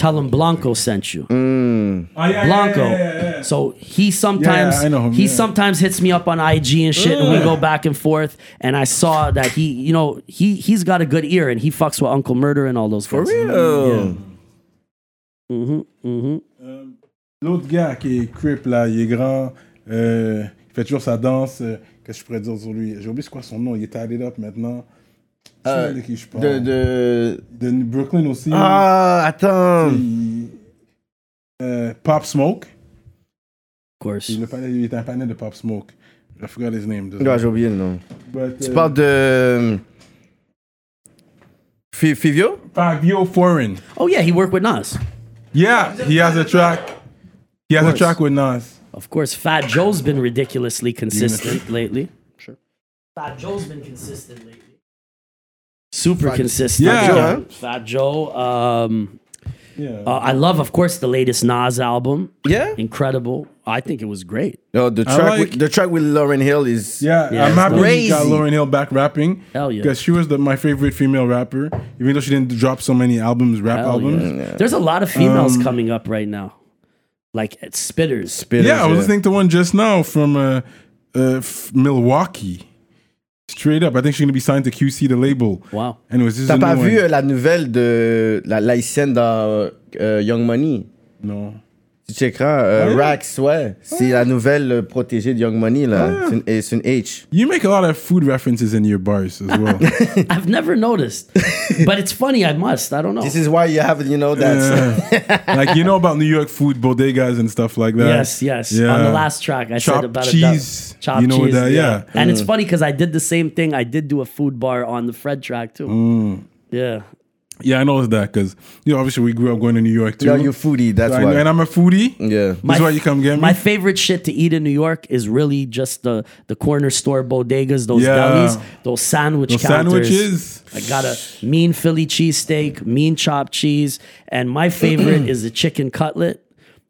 Tell him Blanco sent you. Oh, yeah, yeah, Blanco. yeah, yeah, yeah. So he sometimes Yeah, yeah, him, he yeah. sometimes hits me up on IG and shit, and we go back and forth. And I saw that he, you know, he he's got a good ear, and he fucks with Uncle Murder and all those For guys. real? Mm-hmm, mm-hmm. L'autre gars qui est Crip, là, il est grand. euh, il fait toujours sa danse. euh, Qu'est-ce que je pourrais dire sur lui J'ai oublié c'est quoi son nom. Il est tied up maintenant. Tu Euh, de qui je parle. De, de... De Brooklyn aussi. Ah, attends. Il- euh, Pop Smoke. Of course. Il, le panel- il est un panel de Pop Smoke. I forgot his name. Ouais, j'ai oublié le nom. But, Tu uh, parles de... Fi- Fivio? Fabio Foreign. Oh yeah, he worked with Nas. Yeah, he has a track. He has a track with Nas. Of course, Fat Joe's been ridiculously consistent lately. Sure. Fat Joe's been consistent lately. Super consistent. Yeah. Joe, huh? Fat Joe. Um, Yeah. uh, I love, of course, the latest Nas album. Yeah? Incredible. I think it was great. No, the track, like- with, the track with Lauryn Hill is... yeah, Yeah, I'm it's happy he got. Lauryn Hill back rapping. Hell yeah. Because she was the, my favorite female rapper, even though she didn't drop so many albums, rap Hell albums. yeah. There's a lot of females coming up right now, like at spitters. Spitters, Yeah, I was listening to one just now from uh, uh, f- Milwaukee. Straight up, I think she's gonna be signed to QC, the label. Wow. Anyways, this is T'as a pas vu euh, la nouvelle de la l'haïtienne dans euh, Young Money? No. Tu checkeras. euh, Ah, yeah? Rax, ouais. C'est la nouvelle euh, protégée de Young Money, là. C'est une- et C'est une H. You make a lot of food references in your bars as well. I've never noticed, but it's funny. I must. I don't know. This is why you have, you know, that. Yeah. like you know about New York food bodegas and stuff like that. Yes, yes. Yeah. On the last track, I said Chopped about cheese. a chopped You know cheese. that, yeah. And Mm. it's funny because I did the same thing. I did do a food bar on the Fred track too. Mm. Yeah. Yeah, I noticed that because you know obviously we grew up going to New York too. Yo, you foodie, that's So why. and I'm a foodie. yeah. That's why you come get me. My favorite shit to eat in New York is really just the the corner store bodegas, those Yeah. delis, those sandwich Those counters. sandwiches. I got a mean Philly cheesesteak, mean chopped cheese, and my favorite is the chicken cutlet.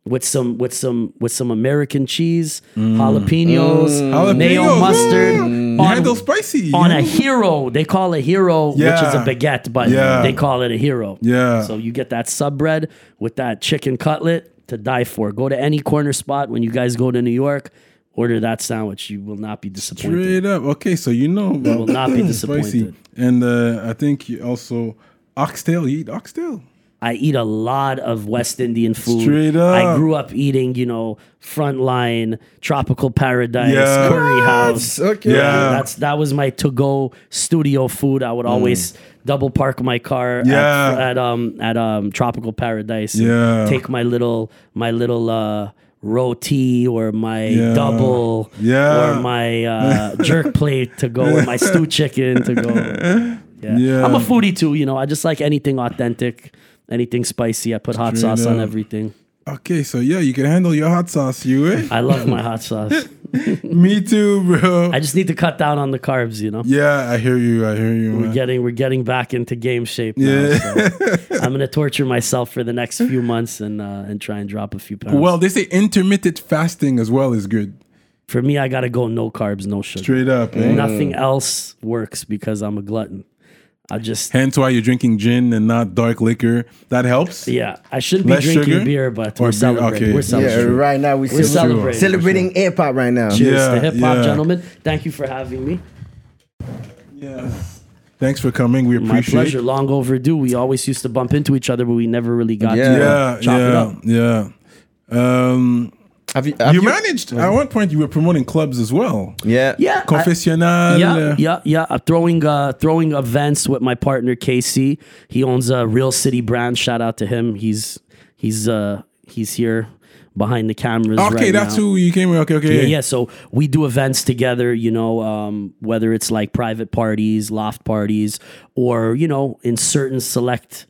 With some with some with some American cheese, jalapenos, Jalapenos, mayo mustard. yeah. You handle spicy. on a hero. They call a hero, which is a baguette, but Yeah. they call it a hero. Yeah. So you get that sub bread with that chicken cutlet to die for. Go to any corner spot when you guys go to New York. Order that sandwich. You will not be disappointed. Straight up. Okay, so you know about will not be spicy. disappointed. And uh, I think you also oxtail. You eat oxtail? I eat a lot of West Indian food. Straight I grew up eating, you know, Frontline, Tropical Paradise, Yeah. Curry House. Okay. Yeah. That's that was my to go studio food. I would always double park my car Mm. Yeah. at, at um at um Tropical Paradise. and Yeah. Take my little my little uh roti or my Yeah. double Yeah. or my uh, jerk plate to go or my stew chicken to go. Yeah. Yeah. I'm a foodie too, you know. I just like anything authentic, anything spicy. I put hot Straight sauce on everything. Okay, so yeah, you can handle your hot sauce, you eh? I love my hot sauce. Me too, bro. I just need to cut down on the carbs, you know. yeah, I hear you. I hear you. We're man. getting we're getting back into game shape now. Yeah. So I'm gonna torture myself for the next few months and uh, and try and drop a few pounds. Well, they say intermittent fasting as well is good. for me, I gotta go no carbs, no sugar. Straight up. eh? Nothing else works because I'm a glutton. I just Hence why you're drinking gin and not dark liquor. That helps. yeah, I shouldn't be Less drinking sugar? beer, but Or we're beer, celebrating. okay. We're Yeah, right now we We're celebrating, celebrating. celebrating hip hop right now. Cheers Yeah, to hip hop, yeah. gentlemen. Thank you for having me. Yeah. Thanks for coming. We appreciate. My appreciate pleasure. Long overdue. We always used to bump into each other, but we never really got Yeah. to Yeah, chop it yeah, up. yeah. Um, Have you? Have you, managed. At one point, you were promoting clubs as well. Yeah. Yeah, I- Confessional. yeah, uh, yeah, yeah. I'm throwing uh, throwing events with my partner KC. He owns a Real City brand. Shout out to him. He's he's uh he's here behind the cameras. Okay, right that's now. who you came with. Okay, okay. Yeah, yeah. So we do events together, you know, um, whether it's like private parties, loft parties, or you know, in certain select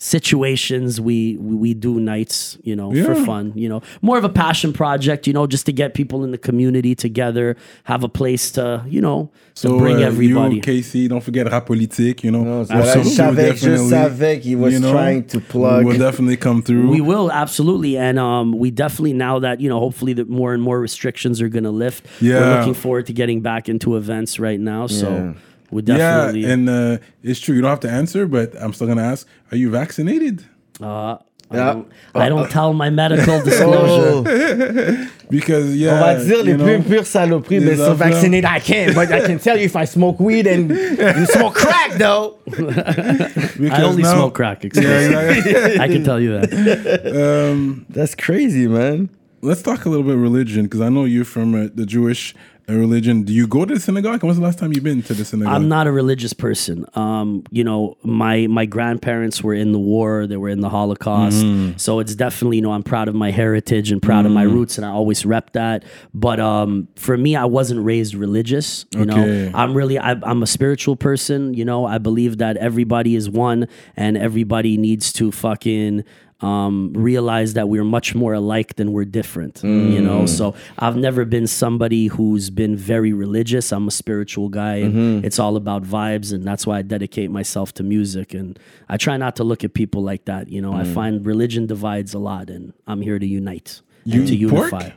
situations, we we, we do nights, you know, for fun. You know, more of a passion project, you know, just to get people in the community together, have a place to, you know, to bring uh, everybody. You, Casey, don't forget rap politique, you know. No, so We'll I come through savais, je definitely, savais qu'il was you know. trying to plug. We'll definitely come through. We will absolutely, and um, we definitely now that you know, hopefully, that more and more restrictions are going to lift. Yeah. we're looking forward to getting back into events right now. So Yeah. We yeah, and uh, it's true. You don't have to answer, but I'm still gonna ask: Are you vaccinated? Uh, I don't, I don't tell my medical disclosure. Oh, Because yeah, on va dire les plus pures saloperies, mais sont affaires. vaccinés. I can't, but I can tell you if I smoke weed and you smoke crack, though. because I only now- smoke crack. excuse me. Yeah, exactly. I can tell you that. um, That's crazy, man. let's talk a little bit religion because I know you're from uh, the Jewish uh, religion. Do you go to the synagogue? When's the last time you've been to the synagogue? I'm not a religious person. Um, you know, my my grandparents were in the war. They were in the Holocaust. Mm-hmm. So it's definitely, you know, I'm proud of my heritage and proud of my roots, and I always rep that. But um, for me, I wasn't raised religious. You Okay. know, I'm really I, I'm a spiritual person. You know, I believe that everybody is one, and everybody needs to fucking um, realize that we're much more alike than we're different. You know, so I've never been somebody who's been very religious. I'm a spiritual guy, and it's all about vibes, and that's why I dedicate myself to music. And I try not to look at people like that. You know, I find religion divides a lot, and I'm here to unite You and to unify.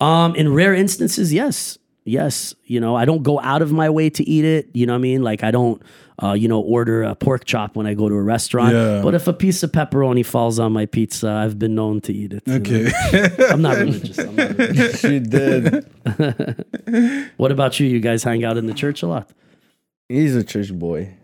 Um, in rare instances, yes. Yes. You know, I don't go out of my way to eat it. You know what I mean? Like I don't uh, you know, order a pork chop when I go to a restaurant. Yeah. But if a piece of pepperoni falls on my pizza, I've been known to eat it. okay. I'm not religious. I'm not religious. She did. What about you? You guys hang out in the church a lot? He's a church boy.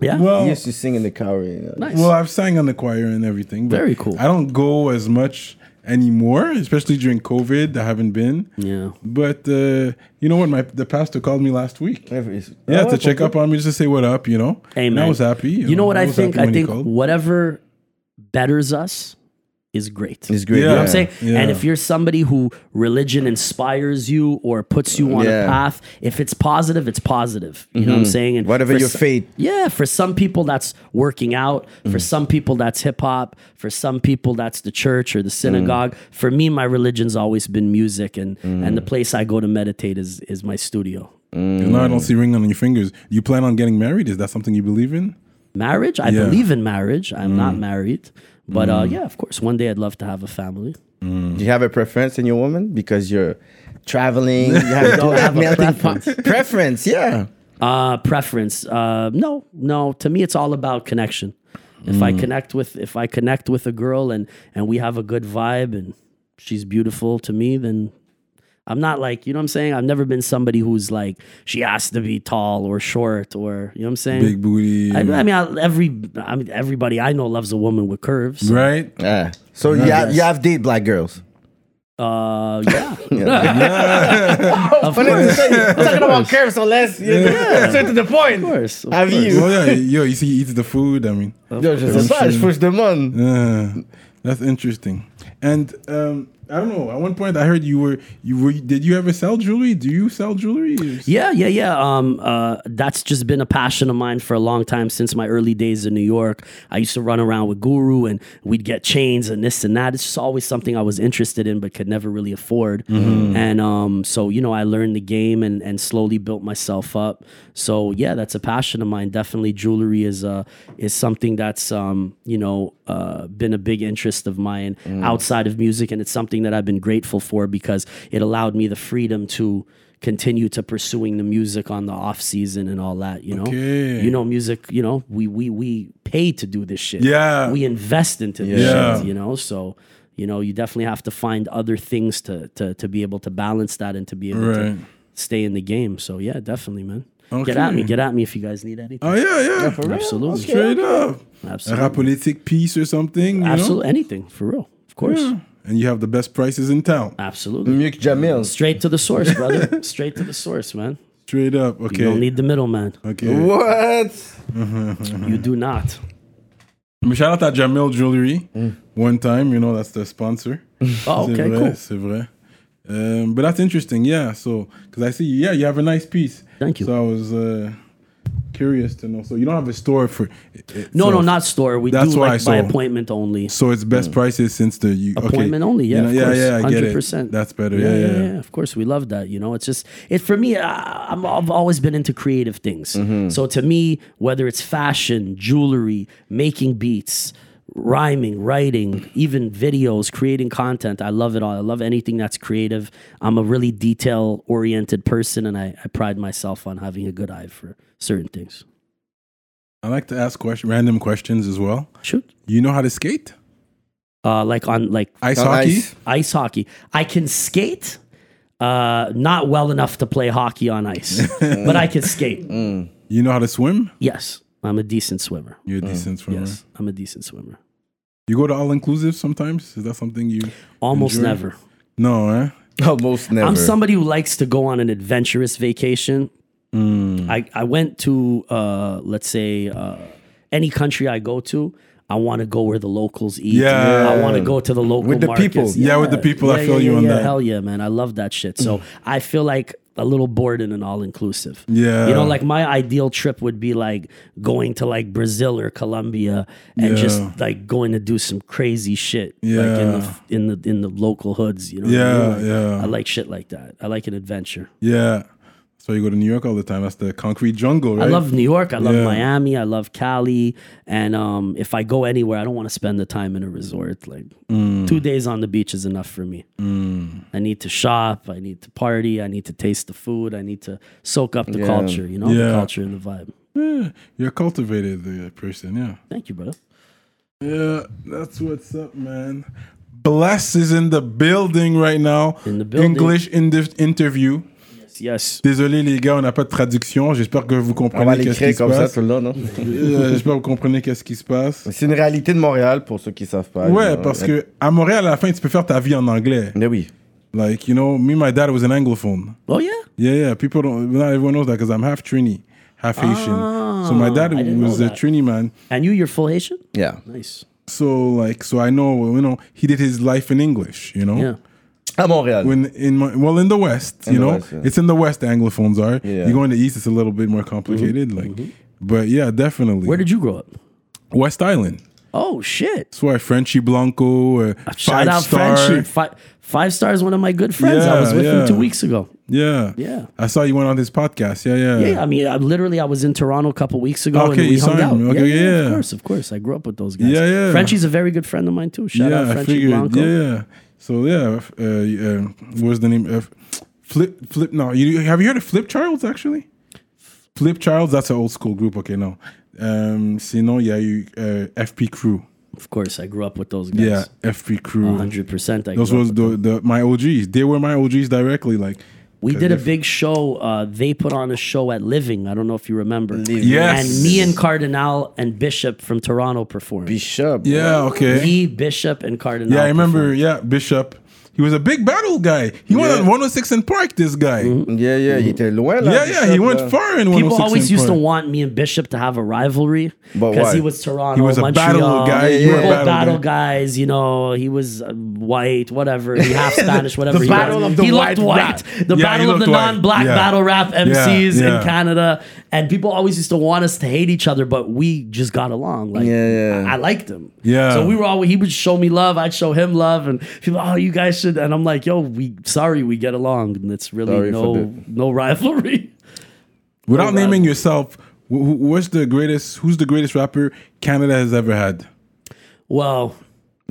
Yeah. He well, used to sing in the choir. You know. nice. well, I've sang on the choir and everything. But Very cool. I don't go as much anymore, especially during COVID. I haven't been. yeah. But uh, you know what? My the pastor called me last week. Every- Yeah, Oh, to check up on me, just to say what up. You know. Hey, And I was happy. You know what I, was think? I think whatever betters us is great. Is great. Yeah. You know what I'm saying? Yeah. And if you're somebody who religion inspires you or puts you on Yeah. a path, if it's positive, it's positive. You know what I'm mm-hmm. saying? And Whatever your so- faith. Yeah, for some people that's working out. For mm. some people that's hip hop. For some people that's the church or the mm. synagogue. For me, my religion's always been music, and mm. and the place I go to meditate is is my studio. You know, I don't see ring on your fingers. You plan on getting married? Is that something you believe in? Marriage, I Yeah. believe in marriage. I'm not married, But uh, yeah, of course, one day I'd love to have a family. Do you have a preference in your woman because you're traveling? You have, Don't have a melting preference. preference, yeah. Uh, preference? Uh, no, no. To me, it's all about connection. If I connect with if I connect with a girl and and we have a good vibe and she's beautiful to me, then I'm not like you know what I'm saying. I've never been somebody who's like she has to be tall or short or you know what I'm saying. Big booty. I, I mean, I, every I mean, everybody I know loves a woman with curves. right? Yeah. So you have, you have date black girls. Uh, yeah. Of course. Talking about curves, so let's yeah. straight to the point. Of course. of Have course. you? Well, yeah, yo, you see, he eats the food. I mean, Yo, je sais pas, je fouche de uh, that's interesting. And um, I don't know. At one point, I heard you were you were. Did you ever sell jewelry? Do you sell jewelry? Yeah, yeah, yeah. Um, uh, that's just been a passion of mine for a long time since my early days in New York. I used to run around with Guru, and we'd get chains and this and that. It's just always something I was interested in, but could never really afford. And um, so you know, I learned the game and and slowly built myself up. So yeah, that's a passion of mine. Definitely, jewelry is uh is something that's um you know uh been a big interest of mine outside of music, and it's something that I've been grateful for because it allowed me the freedom to continue to pursuing the music on the off season and all that you know Okay. you know music you know we we we pay to do this shit Yeah. we invest into this Yeah. shit you know so you know you definitely have to find other things to to to be able to balance that and to be able Right. to stay in the game so yeah definitely man Okay. get at me get at me if you guys need anything Oh yeah, yeah. absolutely Straight up. A absolutely rap politique piece or something. You absolutely anything for real of course Know? And you have the best prices in town. absolutely Mieux que Jamil. straight to the source brother straight to the source man Straight up. Okay. you don't need the middleman okay. What? you do not Mais shout out à Jamil Jewelry. One time, you know, that's the sponsor. oh C'est okay vrai, cool C'est vrai. Um, but that's interesting, yeah. So, because I see, yeah, you have a nice piece. Thank you. So I was uh, curious to know. So you don't have a store for it no no not store we That's do why I like by appointment only So it's best prices since the you okay. Appointment only, yeah, You know, of yeah, course, yeah, I get it. 100%. That's better. Yeah, yeah. yeah. Of course, we love that. You know, it's just it for me. I, I'm, I've always been into creative things. Mm-hmm. So to me, whether it's fashion, jewelry, making beats, rhyming, writing, even videos, creating content, I love it all. I love anything that's creative. I'm a really detail oriented person, and I, I pride myself on having a good eye for certain things. I like to ask question, random questions as well. Shoot. You know how to skate? Uh, like on like Ice On hockey? ice. ice hockey. I can skate, uh, not well enough to play hockey on ice, but I can skate. You know how to swim? Yes, I'm a decent swimmer. You're a decent swimmer. Yes, I'm a decent swimmer. You go to all inclusive sometimes? Is that something you Almost Enjoy? never. No, eh? Almost never. I'm somebody who likes to go on an adventurous vacation. Mm. I, I went to, uh, let's say, uh, any country I go to. I want to go where the locals eat. Yeah. I want to go to the local With the markets. people. Yeah, with the people, I feel you on that. Hell yeah, man. I love that shit. So I feel like a little bored in an all inclusive. Yeah. You know, like my ideal trip would be like going to like Brazil or Colombia and Yeah. just like going to do some crazy shit. Like in the Yeah. in the in the local hoods. You know what I Yeah, mean? Like, yeah. I like shit like that. I like an adventure. Yeah. So you go to New York all the time. That's the concrete jungle, right? I love New York. I love Yeah. Miami. I love Cali. And um, if I go anywhere, I don't want to spend the time in a resort. Like Mm. two days on the beach is enough for me. I need to shop. I need to party. I need to taste the food. I need to soak up the Yeah. culture. You know, Yeah. the culture and the vibe. Yeah, you're a cultivated uh, person, yeah. Thank you, brother. Yeah, that's what's up, man. Bless is in the building right now. In the building. English in interview. Yes. Désolé les gars, on n'a pas de traduction. J'espère que vous On va comprenez qu'est-ce l'écrire qui se comme ça passe. tout le long, non? Euh, J'espère que vous comprenez qu'est-ce qui se passe. C'est une réalité de Montréal pour ceux qui savent pas. Ouais, You know. parce que à Montréal, à la fin, tu peux faire ta vie en anglais. Mais oui. Like, you know, me, my dad was an anglophone. Oh yeah? Yeah, yeah. People don't, not everyone knows that because I'm half Trini, half Haitian. so my dad was know a. Trini man. And you, you're full Haitian? Yeah. Nice. So like, so I know, you know, he did his life in English. You know? Yeah. À Montréal. When in my, well in the West, In you the know, West, yeah. it's in the West the Anglophones are. Yeah. You go in the East, it's a little bit more complicated. Mm-hmm. Like, mm-hmm. but yeah, definitely. Where did you grow up? West Island? Oh shit. That's why Frenchie Blanco, uh, uh Shout five out star. Frenchie. Five, five star is one of my good friends. I was with yeah. him two weeks ago. Yeah. Yeah. I saw you went on this podcast. Yeah, yeah. Yeah, I mean, I, literally, I was in Toronto a couple weeks ago Okay, and we you hung out. him. Okay, yeah. of course, of course. I grew up with those guys. Yeah, yeah. Frenchie's a very good friend of mine too. Shout yeah, out I Frenchie. Blanco. Yeah, yeah. So yeah, uh, uh, what was the name? Uh, Flip, Flip. No, you have you heard of Flip Childs actually? Flip Childs, that's an old school group. Okay, no. Um, sinon, yeah, y a eu uh, FP Crew. Of course, I grew up with those guys. Yeah, FP Crew. hundred percent. I Those was the, the my OGs. They were my OGs directly. Like We 'Cause did a big show. Uh, they put on a show at Living. I don't know if you remember. Yes. And me and Kardinal and Bishop from Toronto performed. Bishop. Yeah, okay. Me, Bishop, and Kardinal. yeah, I remember. performed. Yeah, Bishop. He was a big battle guy. He went Yeah. on 106 & Park. This guy. Yeah, yeah, il était loin là. Yeah, yeah. He went là. far in 106 People always in used to Park. want me and Bishop to have a rivalry But because why? he was Toronto, He was a Montreal. battle guy, you were a battle battle guy. guys. You know, he was uh, white, whatever, he half Spanish, whatever. he battle was. of the he white looked white. rap. The Yeah, battle of the looked white. non-black Yeah. battle rap MCs yeah. in Canada, and people always used to want us to hate each other, but we just got along. Like, Yeah, yeah. I, I liked him. Yeah. So we were always he would show me love, I'd show him love, and people, oh, you guys should. And I'm like, yo, we sorry, we get along, and it's really Sorry no for the- no rivalry. Without Oh, naming wow. yourself, wh- wh- what's the greatest? Who's the greatest rapper Canada has ever had? Well,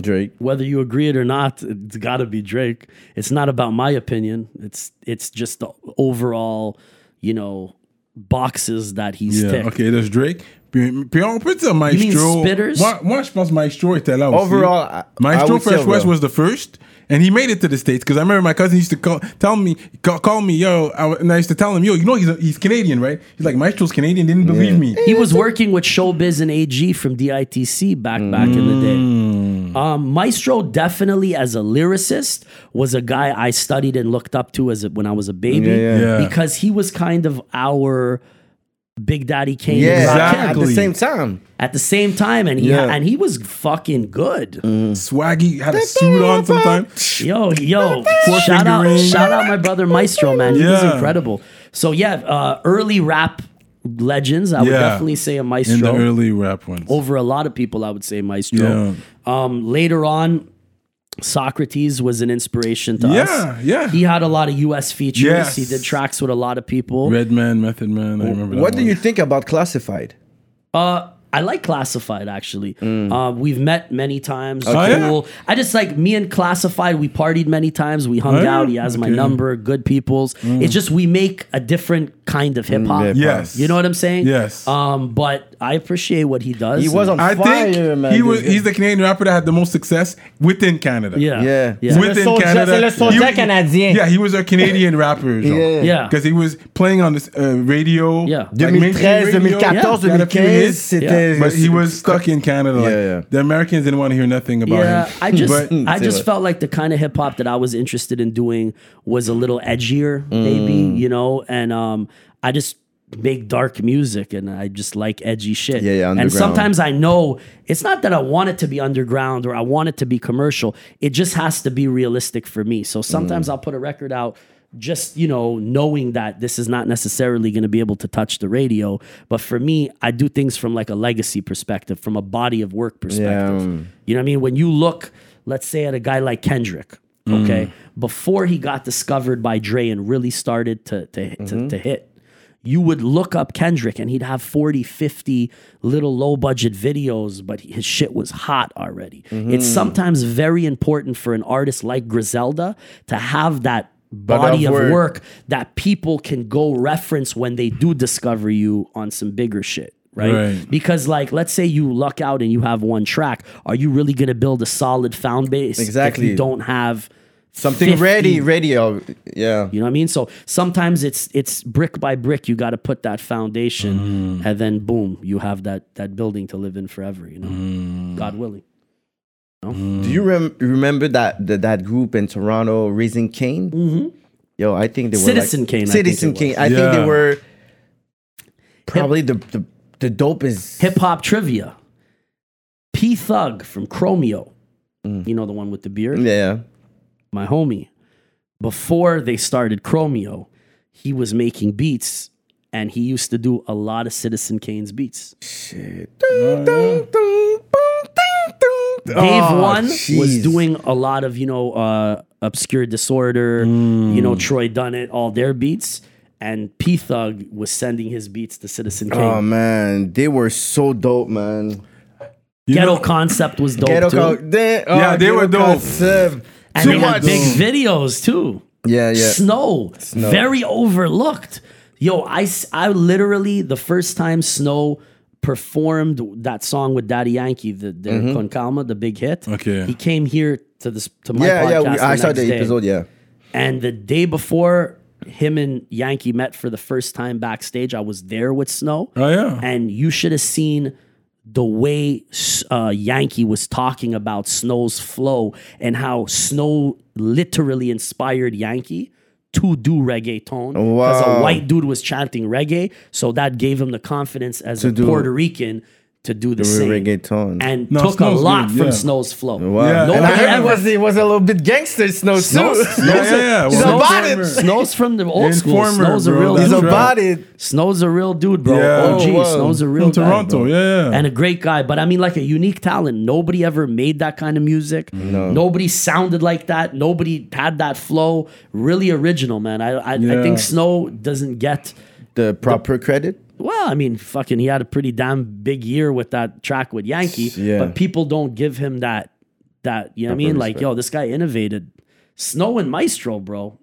Drake. whether you agree it or not, it's got to be Drake. It's not about my opinion. It's it's just the overall, you know, boxes that he's Yeah, ticked. ok, there's Drake. Puis, puis on peut dire Maestro. Spitters? Moi, moi, je pense Maestro était là. Overall, I- I Maestro would say Fresh Wes overall. was the first, and he made it to the States. Because I remember my cousin used to call, tell me, call, call me, yo, I, and I used to tell him, yo, you know he's, a, he's Canadian, right? He's like, Maestro's Canadian, didn't believe me. He was working with Showbiz and AG from DITC back back in the day. Um, Maestro definitely, as a lyricist, was a guy I studied and looked up to as a, when I was a baby Yeah, yeah. Yeah. because he was kind of our Big Daddy Kane. Yeah, Exactly. at the same time. At the same time, and he Yeah. and he was fucking good. Swaggy had a suit on sometimes. Yo, yo, shout out, ring. shout out my brother Maestro, man. He was incredible. So yeah, uh, early rap legends. I would definitely say a Maestro. In the Maestro. early rap ones. Over a lot of people, I would say Maestro. Yeah. Um, later on, Saukrates was an inspiration to us. Yeah, yeah. He had a lot of U.S. features. Yes. He did tracks with a lot of people. Redman, Method Man, I remember that What do one. you think about Classified? Uh, I like Classified actually. Uh, we've met many times. Mm. Oh, yeah? I just like me and Classified. We partied many times. We hung Oh, out. He has my Okay. Mm. number. Good people's. It's just we make a different kind of hip hop. hip-hop. Yes. You know what I'm saying? Yes. Um, but I appreciate what he does. He was on I fire, think man. he was. He's the Canadian rapper that had the most success within Canada. Yeah. Yeah. Yeah. Within soldier- Canada. c'est le soldier He- canadien. Yeah, he was a Canadian rapper. Yeah. Yeah. Because he was playing on this uh, radio. Yeah. like 2013, radio. 2014, He had a few 2015, hits, c'était. But he was stuck in Canada. Like, Yeah, yeah. The Americans didn't want to hear nothing about him. Yeah, him. I just But- I just felt like the kind of hip hop that I was interested in doing was a little edgier, Mm. maybe you know, and um, I just make dark music and I just like edgy shit. Yeah, yeah, and sometimes I know it's not that I want it to be underground or I want it to be commercial. It just has to be realistic for me. So Mm. sometimes I'll put a record out. Just you know, knowing that this is not necessarily going to be able to touch the radio, but for me, I do things from like a legacy perspective, from a body of work perspective. um, You know what I mean? When you look, let's say, at a guy like Kendrick, okay, before he got discovered by Dre and really started to, to, to, to hit, you would look up Kendrick and he'd have 40, 50 little low budget videos, but his shit was hot already. Mm-hmm. It's sometimes very important for an artist like Griselda to have that body of of work. work that people can go reference when they do discover you on some bigger shit. Right? Right. Because, like, let's say you luck out and you have one track. Are you really going to build a solid found base Exactly. if you don't have Something 50? ready, ready. uh, Yeah. You know what I mean? So sometimes it's it's brick by brick. You got to put that foundation, and then boom, you have that that building to live in forever. You know, God willing. Do you rem- remember that the, that group in Toronto, Raising Cane? Mm-hmm. Yo, I think they were Citizen like, Kane, I think Citizen Kane. was. I think Yeah. they were probably the the the dopest. Hip hop trivia. P Thug from Chromeo. You know the one with the beard. Yeah. My homie, before they started Chromeo, he was making beats and he used to do a lot of Citizen Kane's beats. Yeah, Dave Oh, One was doing a lot of you know uh, obscure disorder, you know Troy Dunnett, all their beats, and P Thug was sending his beats to Citizen King. Oh man, they were so dope, man. You Ghetto know- Concept was dope Ghetto too, Co- they, oh, Yeah, they were dope. Concept. And Too they had much. big videos too. Yeah, yeah. Snow, very overlooked. Yo, I, I literally the first time Snow performed that song with Daddy Yankee, the, the mm-hmm. Con Calma, the big hit. Okay. he came here to this to my Yeah, yeah. podcast. We, I saw the day. episode. Yeah. And the day before him and Yankee met for the first time backstage, I was there with Snow. Oh, yeah. And you should have seen the way uh, Yankee was talking about Snow's flow and how Snow literally inspired Yankee to do reggaeton because a white dude was chanting reggae, so that gave him the confidence as a do- Puerto Rican to do the same. reggaeton. And No, took Snow's a lot good, from yeah. Snow's flow. Wow. Yeah. And I heard ever- it was, it was a little bit gangster snow Snow- too. Snow's- Yeah, yeah, yeah. He's Well, about it. Snow's from the old school. Informer, Snow's a bro. real He's dude. right. about it. Snow's a real dude, bro. Yeah. OG. Oh, wow. Snow's a real From guy, Toronto, bro. yeah, yeah. And a great guy. But I mean, like a unique talent. Nobody ever made that kind of music. Nobody sounded like that. Nobody had that flow. Really original, man. I I, I think Snow doesn't get. The proper credit. Well, I mean, fucking, he had a pretty damn big year with that track with Yankee. Yeah. But people don't give him that. That you know what I mean? Like, yo, this guy innovated. Snow and Maestro, bro.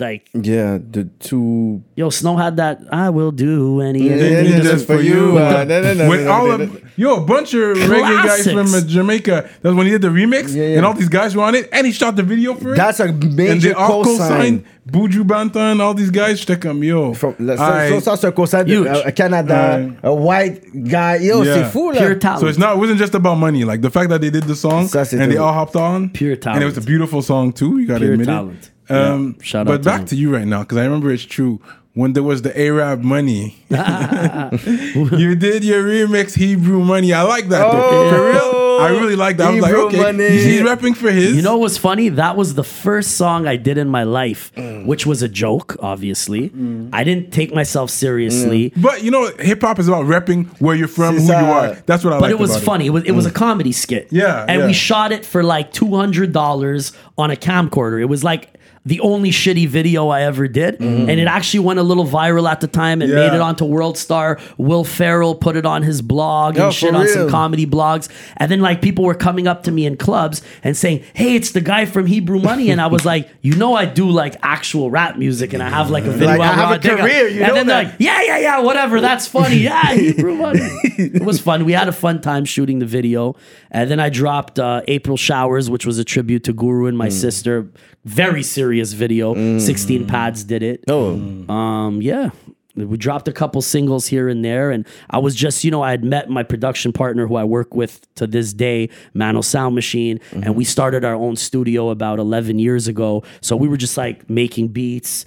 Like, Yeah, the two. Yo, Snow had that. I will do anything. Yeah, just for you. With, uh, the- no, no, no, with no, no, all of no. yo, a bunch of reggae guys from uh, Jamaica. That's when he did the remix, Yeah, yeah. and all these guys were on it, and he shot the video for it. That's a and they major all co-signed cosign. Buju Banton, all these guys. Check them, yo. From, so, Aye. so, ça, c'est un cosign de Huge. euh, Canada, a white guy. Yo, Yeah. c'est fou, là. Pure talent. So it's not. It wasn't just about money. Like the fact that they did the song Ça, and they all hopped on. Pure And it was a beautiful song too. You gotta Pure admit talent. it. Um, Yeah. Shout out but to back him. to you right now because I remember it's true. When there was the Arab money, you did your remix Hebrew money. I like that though. For real, I really like that. I was Hebrew like, okay, money. he's repping for his. You know what's funny? That was the first song I did in my life, Mm. which was a joke, obviously. I didn't take myself seriously. But you know, hip hop is about repping where you're from, who you are. That's what I But it was funny. It was it was a comedy skit. Yeah, And yeah. we shot it for like two hundred dollars on a camcorder. It was like the only shitty video I ever did. And it actually went a little viral at the time. It Mm-hmm. Yeah. made it onto World Star. Will Ferrell put it on his blog and shit on some comedy blogs. And then like people were coming up to me in clubs and saying, Hey, it's the guy from Hebrew Money. And I was like, you know I do like actual rap music and I have like a video Like, I have a career, you and then they're that. like, yeah, yeah, yeah, whatever. That's funny. Yeah, Hebrew money. it was fun. We had a fun time shooting the video. And then I dropped uh, April Showers, which was a tribute to Guru and my sister. Very serious video. 16 pads did it. Oh, Um, yeah. We dropped a couple singles here and there, and I was just, you know, I had met my production partner who I work with to this day, Mano Sound Machine, and we started our own studio about 11 years ago. So we were just like making beats.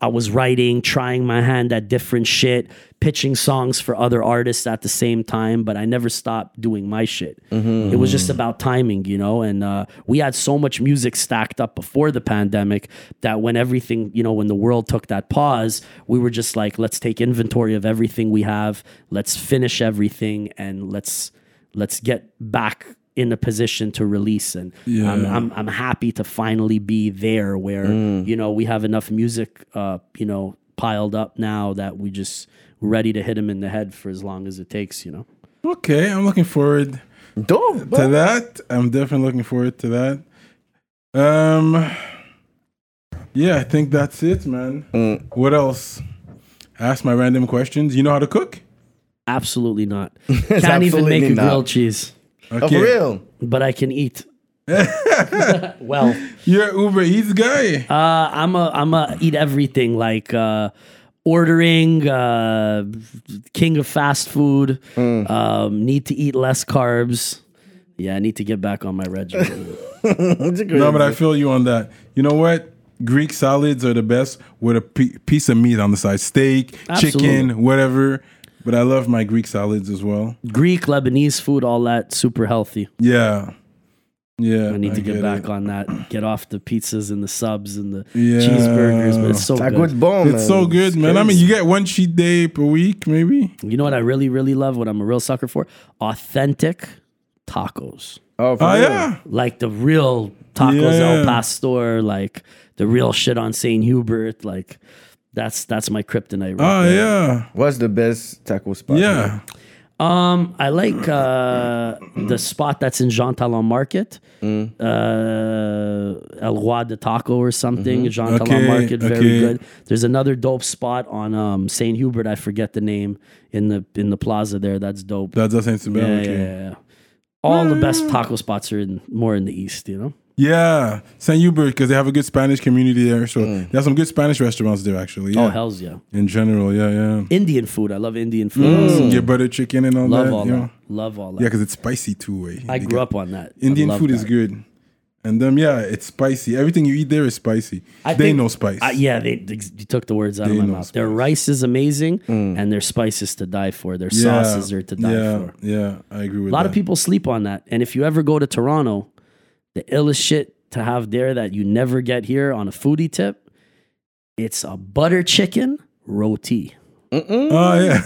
I was writing, trying my hand at different shit, pitching songs for other artists at the same time, but I never stopped doing my shit. It was just about timing, you know, and uh, we had so much music stacked up before the pandemic that when everything, you know, when the world took that pause, we were just like, let's take inventory of everything we have, let's finish everything, and let's let's get back in a position to release and I'm, Yeah. I'm I'm happy to finally be there where you know we have enough music uh you know piled up now that we just ready to hit him in the head for as long as it takes you know okay. I'm looking forward dope. to that. I'm definitely looking forward to that. Um, yeah, I think that's it, man. Mm. What else? Ask my random questions. You know how to cook? absolutely not can't even make a not. grilled cheese Oh, for real. but I can eat well You're an Uber Eats guy. uh I'm a I'm a eat everything like uh ordering uh king of fast food um need to eat less carbs yeah I need to get back on my regimen No, but I feel you on that. You know what? Greek salads are the best with a piece of meat on the side, steak, Absolutely. chicken, whatever. But I love my Greek salads as well. Greek, Lebanese food, all that super healthy. Yeah, yeah. I need to get, back it. on that. Get off the pizzas and the subs and the Yeah. cheeseburgers, but it's so Ça good. goûte bon, man. It's so good, man. I mean, you get one cheat day per week, maybe. You know what I really, really love? What I'm a real sucker for? Authentic Oh, tacos. for Oh yeah. Like the real tacos Yeah. El Pastor, like the real shit on St. Hubert. Like that's that's my kryptonite. Right Oh there. yeah. What's the best taco spot? Yeah. Um, I like uh, the spot that's in Jean Talon Market, Mm. uh, El Roi de Taco or something. Jean Mm-hmm. Okay, Talon Market, very okay. good. There's another dope spot on um, Saint Hubert. I forget the name in the in the plaza there. That's dope. That doesn't seem yeah, bad. yeah, Okay. yeah, yeah. All the best taco spots are in more in the east. You know. Yeah, San Hubert because they have a good Spanish community there. So they have some good Spanish restaurants there, actually. Yeah. Oh hell's yeah. In general, yeah, yeah. Indian food. I love Indian food. also. Your butter chicken and all Love that. all you that. know? Love all that. Yeah, because it's spicy too. Way I They grew got- up on that. Indian food is good, and um, yeah, it's spicy. Everything you eat there is spicy. I they think- know spice. Uh, yeah, they, they you took the words out They of my know mouth. Their rice is amazing, and their spices to die for. Their yeah, sauces are to die yeah, for. Yeah, I agree with A lot that. of people sleep on that. And if you ever go to Toronto, the illest shit to have there that you never get here on a foodie tip, it's a butter chicken roti, Oh yeah,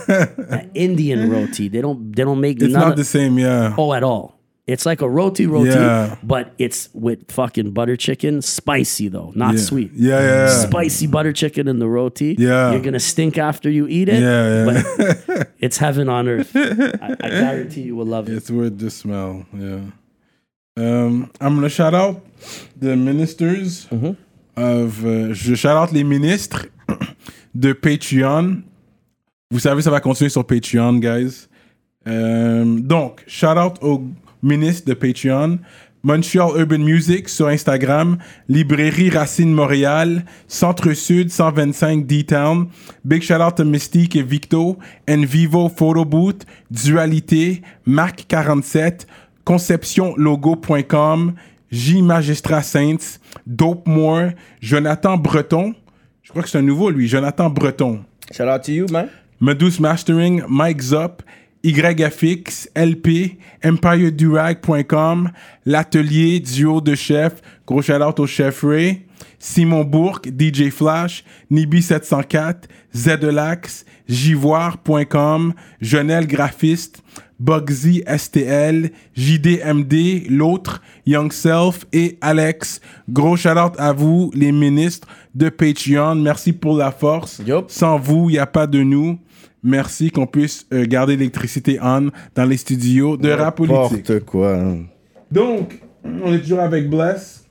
an Indian roti. They don't they don't make it's none not of- the same. Yeah, oh at all. It's like a roti roti, Yeah. but it's with fucking butter chicken, spicy though, not yeah. sweet. Yeah, yeah, spicy butter chicken in the roti. Yeah. You're gonna stink after you eat it. Yeah, yeah. But it's heaven on earth. I, I guarantee you will love it. It's worth the smell. Yeah. Um, I'm gonna shout out the ministers Mm-hmm. of. euh, je shout out les ministres de Patreon. Vous savez, ça va continuer sur Patreon, guys. Euh, donc, shout out aux ministres de Patreon. Montreal Urban Music sur Instagram, Librairie Racine Montréal, Centre Sud 125 D-Town. Big shout out to Mystique et Victo, Envivo Photo Booth, Dualité, Marc 47, ConceptionLogo.com, J Magistrat Saints, Dope More, Jonathan Breton. Je crois que c'est un nouveau lui, Jonathan Breton. Shout out to you, man. Medus Mastering, Mike Zop, YFX, LP, EmpireDurag.com, L'Atelier, Duo de Chef, gros au Chef Ray, Simon Bourque, DJ Flash, Nibi704, Zedelax, Jivoire.com, Jonel Graphiste, Bugsy STL, JDMD, l'autre, Young Self et Alex. Gros shout-out à vous, les ministres de Patreon. Merci pour la force. Sans vous, il n'y a pas de nous. Merci qu'on puisse euh, garder l'électricité on dans les studios de rap politique. N'importe quoi. Donc, on est toujours avec Bless.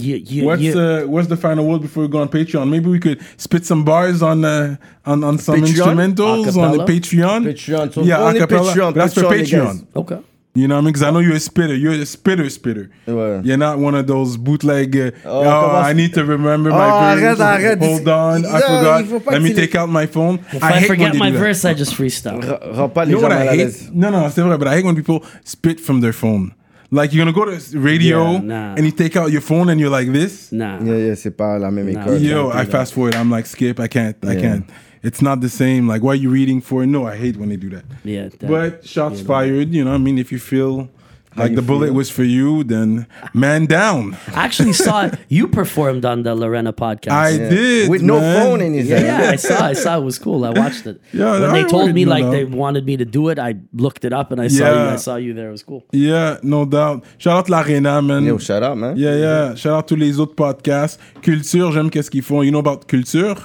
You, you, What's you- uh, what's the final word before we go on Patreon? Maybe we could spit some bars on uh, on, on some Patreon? instrumentals on the Patreon. Patreon. So yeah, acapella. Patreon. That's for Patreon, les Patreon. okay. You know what I mean? Because I know you're a spitter. You're a spitter spitter. Ouais. You're not one of those bootleg. Uh, oh, comment I need to remember my Oh, verse. arrête, arrête. Hold on, I forgot. Let me take out my phone. If I I, forget my do that. verse, I just freestyle. R- Rends pas You know what I hate? l'aise. No, no, c'est vrai, but I hate when people spit from their phone. Like you're gonna go to radio Yeah, nah. and you take out your phone and you're like this. Nah. Yeah, yeah, c'est pas la même Nah. Yo, I fast forward. I'm like skip. I can't. I Yeah. can't. It's not the same. Like, why are you reading for? No, I hate when they do that. Yeah. that- But shots fired. You know, I mean, if you feel like you the bullet was for you, then man down. I actually saw you performed on the Lorena podcast. I Yeah. did With no phone in his yeah, hand. yeah, I saw. I saw. It was cool. I watched it. Yeah, when I they told me like that. they wanted me to do it, I looked it up and I saw you. I saw you there. It was cool. Yeah, no doubt. Shout out l'Arena, man. Yo, shout out, man. Yeah, yeah. Shout out tous les autres podcasts. Culture, j'aime qu'est-ce qu'ils font. You know about Culture?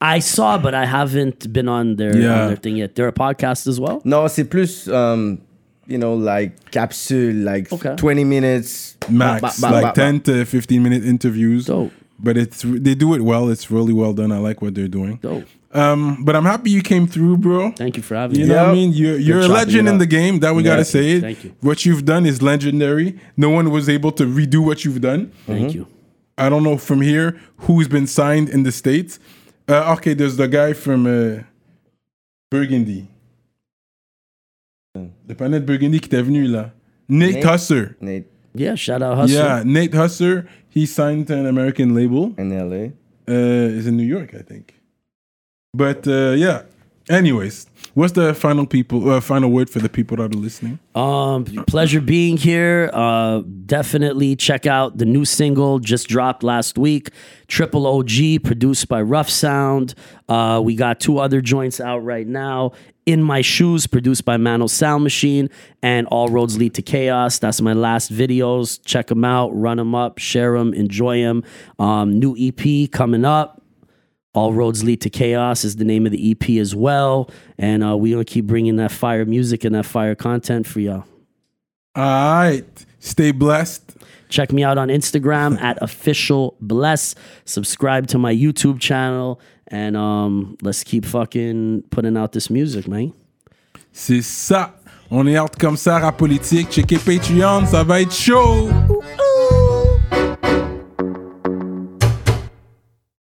I saw, but I haven't been on their, Yeah. on their thing yet. They're a podcast as well. No, c'est plus, um, you know, like capsule, like Okay. 20 minutes. Max, Ba- ba- ba- like ba- 10 to 15 minute interviews. Dope. But it's they do it well. It's really well done. I like what they're doing. Dope. Um, but I'm happy you came through, bro. Thank you for having You me. You know what I mean? You're you're a legend in the game. That we Yeah. gotta say it. Thank you. What you've done is legendary. No one was able to redo what you've done. Thank you. I don't know from here who's been signed in the states. Uh, okay, there's the guy from uh, Burgundy. Le panel de Burgundy qui était venu là. Nate, Nate? Husser. Nate Yeah, shout out Hustle. Yeah, Nate Husser. He signed to an American label. in LA. Uh, is in New York, I think. But uh, yeah. Anyways, what's the final people? Uh, final word for the people that are listening? Um, pleasure being here. Uh, definitely check out the new single just dropped last week, Triple OG, produced by Rough Sound. Uh, we got two other joints out right now. In My Shoes, produced by Mano Sound Machine, and All Roads Lead to Chaos. That's my last videos. Check them out, run them up, share them, enjoy them. Um, new EP coming up. All Roads Lead to Chaos is the name of the EP as well. And uh, we're going to keep bringing that fire music and that fire content for y'all. All right. Stay blessed. Check me out on Instagram at official bless. Subscribe to my YouTube channel. And um, let's keep fucking putting out this music, man. C'est ça. On est hâte comme ça, rap politique. Checkez Patreon, ça va être chaud.